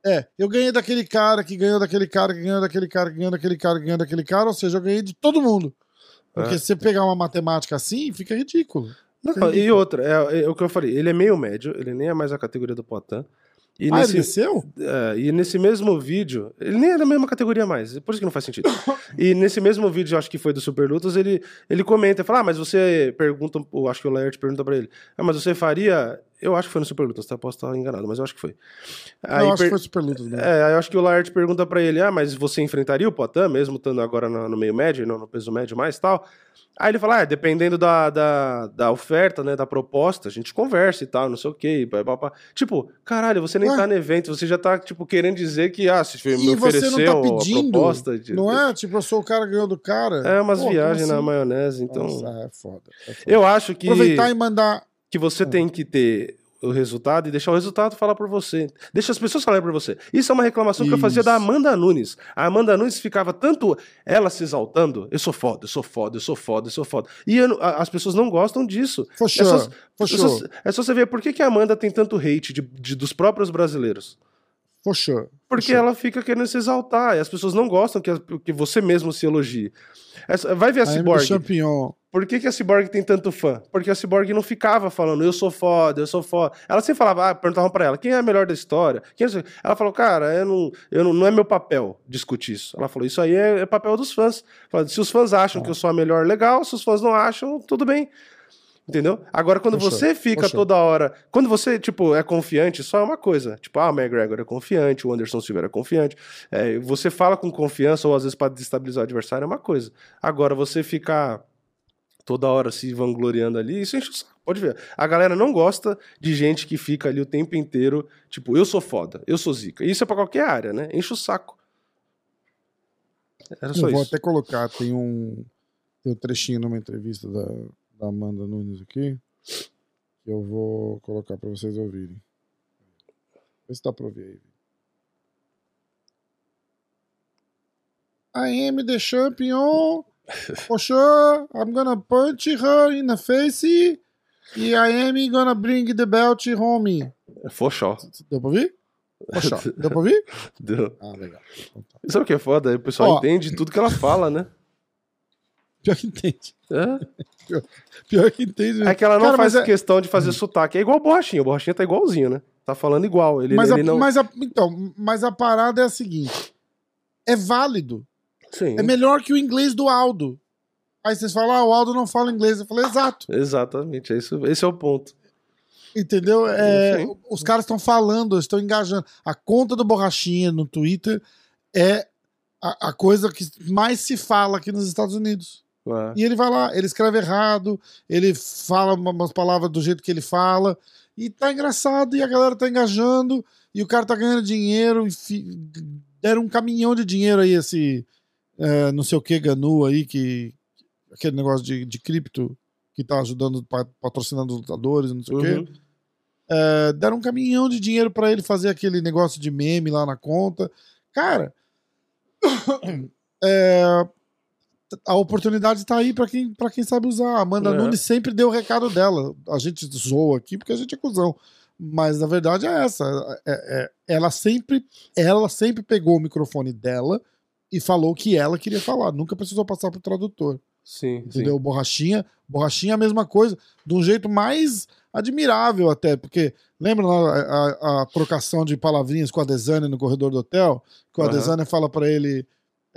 É, eu ganhei daquele cara que ganhou daquele cara que ganhou daquele cara que ganhou daquele cara que ganhou daquele cara, ou seja, eu ganhei de todo mundo. Porque É. se você pegar uma matemática assim, fica ridículo. Não, e outra, é, é o que eu falei, ele é meio médio, ele nem é mais a categoria do Poitin. E, ah, ele nesse, desceu? é, e nesse mesmo vídeo, ele nem é da mesma categoria mais, por isso que não faz sentido. e nesse mesmo vídeo, acho que foi do Super Lutas, ele, ele comenta, fala, ah, mas você pergunta, eu acho que o Laerte pergunta pra ele, ah, mas você faria Eu acho que foi no Super Lutas, tá? Posso estar enganado, mas eu acho que foi. Aí eu acho per- que foi Super Lutas mesmo. É, eu acho que o Laerte pergunta pra ele: ah, mas você enfrentaria o Poitin, mesmo estando agora no, no meio médio, não no peso médio mais tal? Aí ele fala: ah, dependendo da, da, da oferta, né, da proposta, a gente conversa e tal, não sei o quê. Tipo, caralho, você nem Ué? tá no evento, você já tá, tipo, querendo dizer que, ah, se me E você não ofereceu tá a pedindo, proposta. de- Não é? Tipo, eu sou o cara que ganhou do cara. É umas Pô, viagens como na assim? maionese, então. Nossa, é foda. é foda. Eu acho que, Aproveitar e mandar. Que você Hum. tem que ter o resultado e deixar o resultado falar por você. Deixa as pessoas falarem por você. Isso é uma reclamação que eu fazia Isso. da Amanda Nunes. A Amanda Nunes ficava tanto ela se exaltando, eu sou foda, eu sou foda, eu sou foda, eu sou foda. E eu a- as pessoas não gostam disso. For É sure. só, For é só- sure. é só você ver por que, que a Amanda tem tanto hate de- de- dos próprios brasileiros. Sure. Porque sure. ela fica querendo se exaltar e as pessoas não gostam que, que você mesmo se elogie. Essa- vai ver a Cyborg. Por que, que a Cyborg tem tanto fã? Porque a Cyborg não ficava falando, eu sou foda, eu sou foda. Ela sempre falava, ah, perguntavam pra ela, quem é a melhor da história? Quem é... Ela falou, cara, eu não, eu não, não é meu papel discutir isso. Ela falou, isso aí é, é papel dos fãs. Se os fãs acham que eu sou a melhor, legal. Se os fãs não acham, tudo bem. Entendeu? Agora, quando Fechou, você fica fechou. toda hora. Quando você, tipo, é confiante, só é uma coisa. Tipo, ah, o McGregor é confiante, o Anderson Silva é confiante. É, você fala com confiança, ou às vezes para destabilizar o adversário, é uma coisa. Agora, você ficar toda hora se vangloriando ali, isso enche o saco. Pode ver. A galera não gosta de gente que fica ali o tempo inteiro, tipo, eu sou foda, eu sou zica. Isso é pra qualquer área, né? Enche o saco. Era só Eu vou isso. até colocar, tem um, tem um trechinho numa entrevista da, da Amanda Nunes aqui, que eu vou colocar pra vocês ouvirem. Vê se dá pra ouvir aí. I am the champion. For sure, I'm gonna punch her in the face. E I am gonna bring the belt home. É Foxó. Deu pra ouvir? Poxa, deu pra ouvir? Deu. Ah, legal. Então tá. Sabe o que é foda? O pessoal Ó. entende tudo que ela fala, né? Pior que entende. É, Pior que entende. é que ela não Cara, faz é- questão de fazer sotaque. É igual o Borrachinha. O Borrachinha tá igualzinho, né? Tá falando igual. Ele, mas, ele a, não... mas, a, então, mas a parada é a seguinte: é válido. Sim, É melhor que o inglês do Aldo. Aí vocês falam, ah, o Aldo não fala inglês. Eu falei, exato. exatamente. É isso, esse é o ponto. Entendeu? É, Sim. os caras estão falando, estão engajando. A conta do Borrachinha no Twitter é a, a coisa que mais se fala aqui nos Estados Unidos. É. E ele vai lá, ele escreve errado, ele fala uma- umas palavras do jeito que ele fala, e tá engraçado, e a galera tá engajando, e o cara tá ganhando dinheiro, deram um caminhão de dinheiro aí, esse é, não sei o que, Ganu aí, que aquele negócio de, de cripto que tá ajudando, pa- patrocinando os lutadores, não sei o Uhum. quê. É, deram um caminhão de dinheiro pra ele fazer aquele negócio de meme lá na conta. Cara, é, a oportunidade tá aí pra quem, pra quem sabe usar. A Amanda É. Nunes sempre deu o recado dela. A gente zoa aqui porque a gente é cuzão. Mas a verdade é essa. É- é- ela, sempre, ela sempre pegou o microfone dela e falou o que ela queria falar. Nunca precisou passar pro tradutor. Sim, Entendeu? sim. Borrachinha, borrachinha é a mesma coisa, de um jeito mais admirável até, porque lembra a, a- a trocação de palavrinhas com a Desane no corredor do hotel? Que o Aham. Adesanya fala pra ele,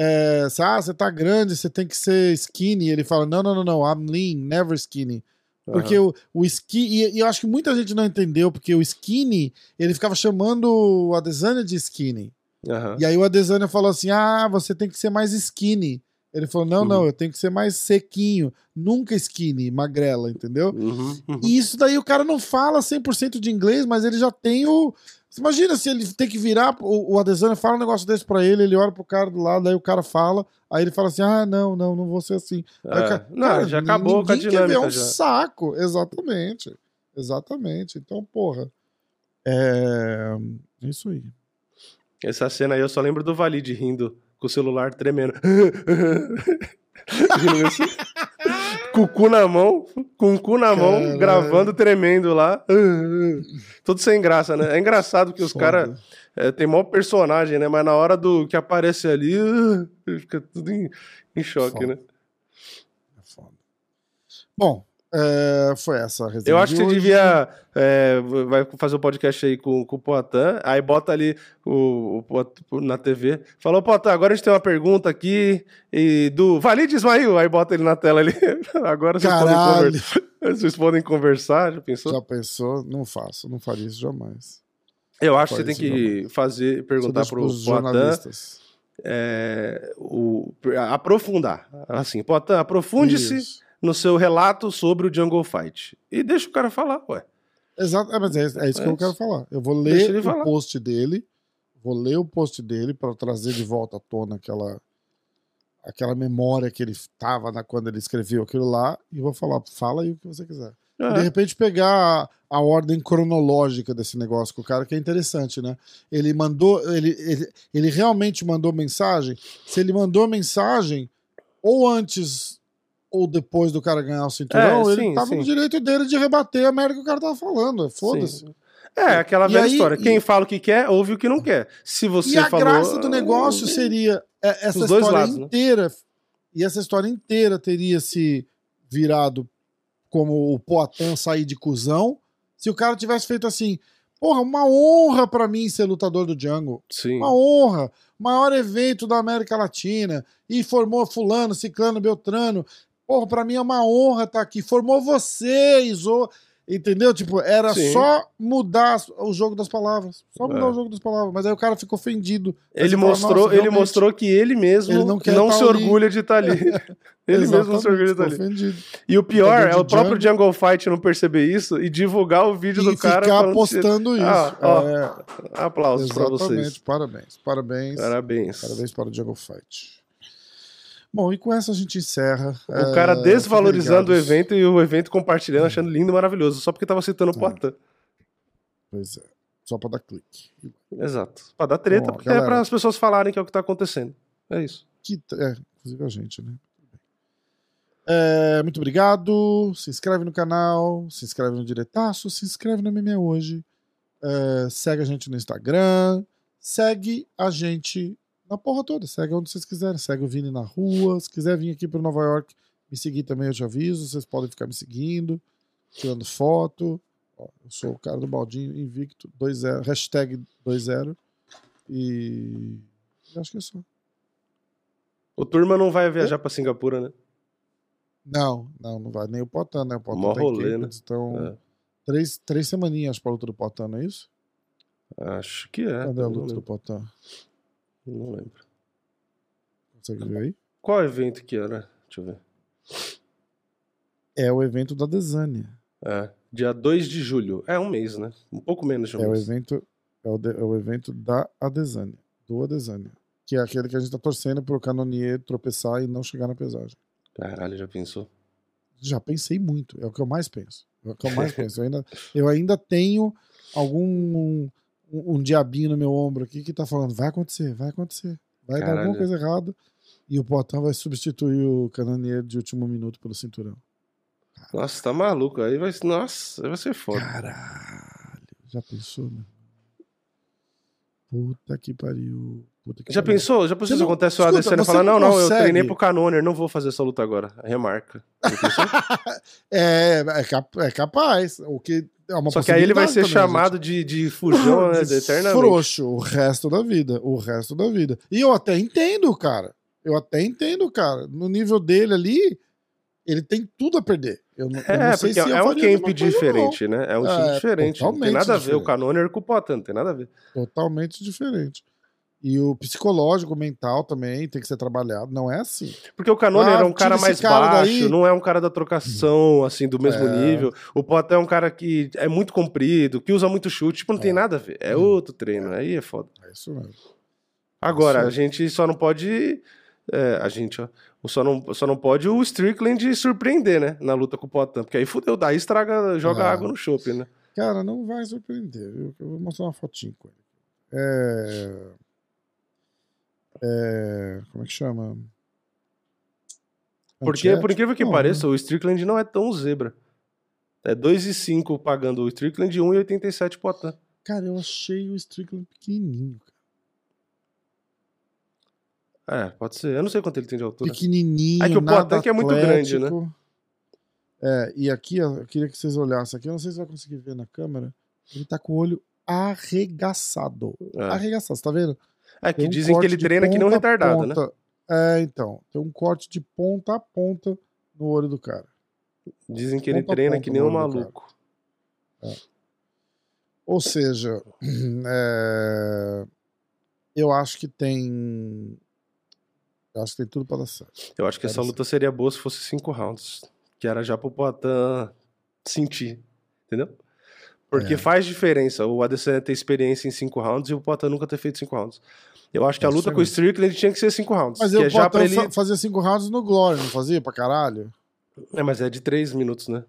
é, ah, você tá grande, você tem que ser skinny. Ele fala, não, não, não, não, I'm lean, never skinny. Porque Aham. o, o skinny, e, eu acho que muita gente não entendeu, porque o skinny, ele ficava chamando o Adesanya de skinny. Aham. E aí o Adesanya falou assim: ah, você tem que ser mais skinny. Ele falou: não, Uhum. não, eu tenho que ser mais sequinho, nunca skinny, magrela, entendeu? Uhum, uhum. E isso daí o cara não fala 100% de inglês, mas ele já tem o. Você imagina se ele tem que virar, o, o Adesanya fala um negócio desse pra ele, ele olha pro cara do lado, aí o cara fala, aí ele fala assim: ah, não, não, não vou ser assim. É. cara- Não, cara, já acabou com a ninguém quer ver, dinâmica. É um já. saco, exatamente. Exatamente. Então, porra. É. é Isso aí. Essa cena aí eu só lembro do Valide rindo com o celular tremendo. Com o cu na mão, com o cu na mão, Caralho. gravando, tremendo lá. Tudo sem graça, né? É engraçado que os caras é, tem maior personagem, né? Mas na hora do que aparece ali, fica tudo em, em choque, Foda. né? É foda. Bom, é, foi essa a resenha. Eu acho que você hoje. devia. é, vai fazer o podcast aí com, com o Poitin, aí bota ali o, o na TV. Falou, Poitin, agora a gente tem uma pergunta aqui e do Valide Ismail. Aí bota ele na tela ali. Agora vocês podem Caralho. conversar. Vocês podem conversar, já pensou? Já pensou? Não faço, não faria isso jamais. Eu acho que você tem que fazer, perguntar pros Poitin jornalistas. é, o, aprofundar. Assim, Poitin, aprofunde-se. No seu relato sobre o Jungle Fight. E deixa o cara falar, ué. Exato, é, mas é, é isso É que eu isso. quero falar. Eu vou ler ele o falar. post dele, vou ler o post dele para trazer de volta à tona aquela aquela memória que ele tava na, quando ele escreveu aquilo lá e vou falar, fala aí o que você quiser. De É. repente pegar a, a ordem cronológica desse negócio com o cara, que é interessante, né? Ele mandou, ele, ele, ele realmente mandou mensagem. Se ele mandou mensagem ou antes ou depois do cara ganhar o cinturão, É, ele sim, tava sim. no direito dele de rebater a merda que o cara tava falando. Foda-se. Sim. É, aquela E velha aí- história. e- Quem fala o que quer, ouve o que não quer. Se você E a falou. graça do negócio seria é, essa Os dois história lados, né? inteira. E essa história inteira teria se virado como o Poatan sair de cuzão se o cara tivesse feito assim. Porra, uma honra pra mim ser lutador do Jungle. Sim. Uma honra. Maior evento da América Latina. E formou Fulano, Ciclano, Beltrano. Porra, pra mim é uma honra estar aqui. Formou vocês. Ou... Entendeu? Tipo, era Sim. só mudar o jogo das palavras. Só mudar É. o jogo das palavras. Mas aí o cara ficou ofendido. Ele fala, mostrou, "Nossa, ele mostrou que ele mesmo Ele não, não tá se ali." orgulha de estar ali. ele mesmo não se orgulha de estar ali. ofendido. E o pior é de o próprio Jungle. Jungle Fight não perceber isso e divulgar o vídeo E do cara. ficar falando postando isso. Ah, ó, É, Aplausos pra exatamente. vocês. Parabéns. Parabéns. Parabéns. Parabéns para o Jungle Fight. Bom, e com essa a gente encerra. O cara É, desvalorizando o evento e o evento compartilhando, achando lindo e maravilhoso, só porque tava citando o É. Poitin. Pois é. Só para dar clique. Exato. Pra dar treta, Bom, porque é galera. pra as pessoas falarem que é o que tá acontecendo. É isso. Que, é, inclusive a gente, né? É, muito obrigado. Se inscreve no canal, se inscreve no Diretaço, se inscreve no MMA Hoje. É, segue a gente no Instagram. Segue a gente na porra toda. Segue onde vocês quiserem. Segue o Vini na rua. Se quiser vir aqui para Nova York, me seguir também, eu te aviso. Vocês podem ficar me seguindo, tirando foto. Ó, eu sou o cara do baldinho invicto, 20, hashtag 20. E acho que é só. O Turma não vai viajar pra Singapura, né? Não, não, não vai. Nem o Potan, né? O Potan Mó tá rolê, né? Então, É. três, três semaninhas pra luta do Potan, não é isso? Acho que é. Cadê a luta do Potan? Não lembro. Consegue ver aí? Qual evento que era? Deixa eu ver. É o evento da Desânia. É, dia 2 de julho. É um mês, né? Um pouco menos de um É o mês. evento, é o, de- é o evento da Adesanya. Do Adesanya. Que é aquele que a gente tá torcendo pro Canonier tropeçar e não chegar na pesagem. Caralho, já pensou? Já pensei muito. É o que eu mais penso. É o que eu mais penso. Eu ainda, eu ainda tenho algum um, um diabinho no meu ombro aqui que tá falando, vai acontecer, vai acontecer. Vai dar Caralho. alguma coisa errada. E o Potan vai substituir o Canonier de último minuto pelo cinturão. Nossa, tá maluco. Aí vai, nossa, aí vai ser foda. Caralho. Já pensou, mano? Puta que pariu. Puta que Já pariu. pensou? Já pensou se acontece o Adesanya falar, não não, não, eu consegue- treinei pro Canoner, não vou fazer essa luta agora. Remarca. É, é, cap- é capaz. O que é Só que aí ele vai ser também, chamado de, de fujão, né? de Eternamente. frouxo o resto da vida. O resto da vida. E eu até entendo, cara. Eu até entendo, cara. No nível dele ali, ele tem tudo a perder. Eu não, eu É, não sei porque se é um camp diferente, né? É um time É, diferente. Não tem nada a ver o. Canoner com o Potan, não tem nada a ver. Totalmente diferente. E o psicológico, o mental também tem que ser trabalhado. Não é assim. Porque o Canoner Ah, é um cara mais cara baixo, daí. não é um cara da trocação, assim, do mesmo É. nível. O Potan é um cara que é muito comprido, que usa muito chute, tipo, não tem nada a ver. É Hum. outro treino, aí é foda. É isso mesmo. Agora, Isso. a gente só não pode. é, a gente, ó. Só não, só não pode o Strickland surpreender, né? Na luta com o Potan. Porque aí fudeu, daí estraga, joga Ah. água no chopp, né? Cara, não vai surpreender. viu? Eu vou mostrar uma fotinho com ele. É... é... Como é que chama? Porque, por incrível que Não, pareça, né? o Strickland não é tão zebra. É 2,5 pagando o Strickland e 1,87 Potan. Cara, eu achei o Strickland pequenininho. cara. É, pode ser. Eu não sei quanto ele tem de altura. Pequenininho, É que o que é muito grande, né? É, e aqui, eu queria que vocês olhassem aqui. Eu não sei se vai conseguir ver na câmera. Ele tá com o olho arregaçado. É, Arregaçado, você tá vendo? É, que um dizem que ele treina que não ponta retardado, né? ponta. É, então. Tem um corte de ponta a ponta no olho do cara. Dizem que ele treina que nem um maluco. Ou seja, é, eu acho que tem. Eu acho que tem tudo pra dar certo. Eu acho que essa luta seria boa se fosse cinco rounds. Que era já pro Poatan sentir. Entendeu? Porque É. faz diferença o Adesanya ter experiência em cinco rounds e o Poatan nunca ter feito cinco rounds. Eu acho que a É, luta sim. com o Strickland tinha que ser cinco rounds. Mas eu é já pra ele... fazia cinco rounds no Glória, não fazia pra caralho? É, mas é de três minutos, né?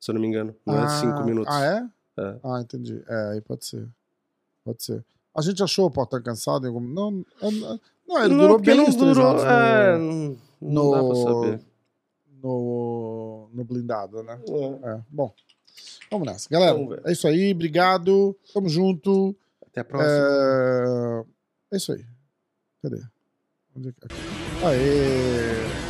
Se eu não me engano. Não é cinco minutos. Ah, é? É. Ah, entendi. É, aí pode ser. Pode ser. A gente achou o Potan cansado em algum. Não, não, ele Não, durou bem não os três durou. rounds É, no, não, não dá pra saber. no, no blindado, né? É. É, bom. Vamos nessa. Galera, Vamos é isso aí. Obrigado. Tamo junto. Até a próxima. É, é isso aí. Cadê? É aqui. Aê!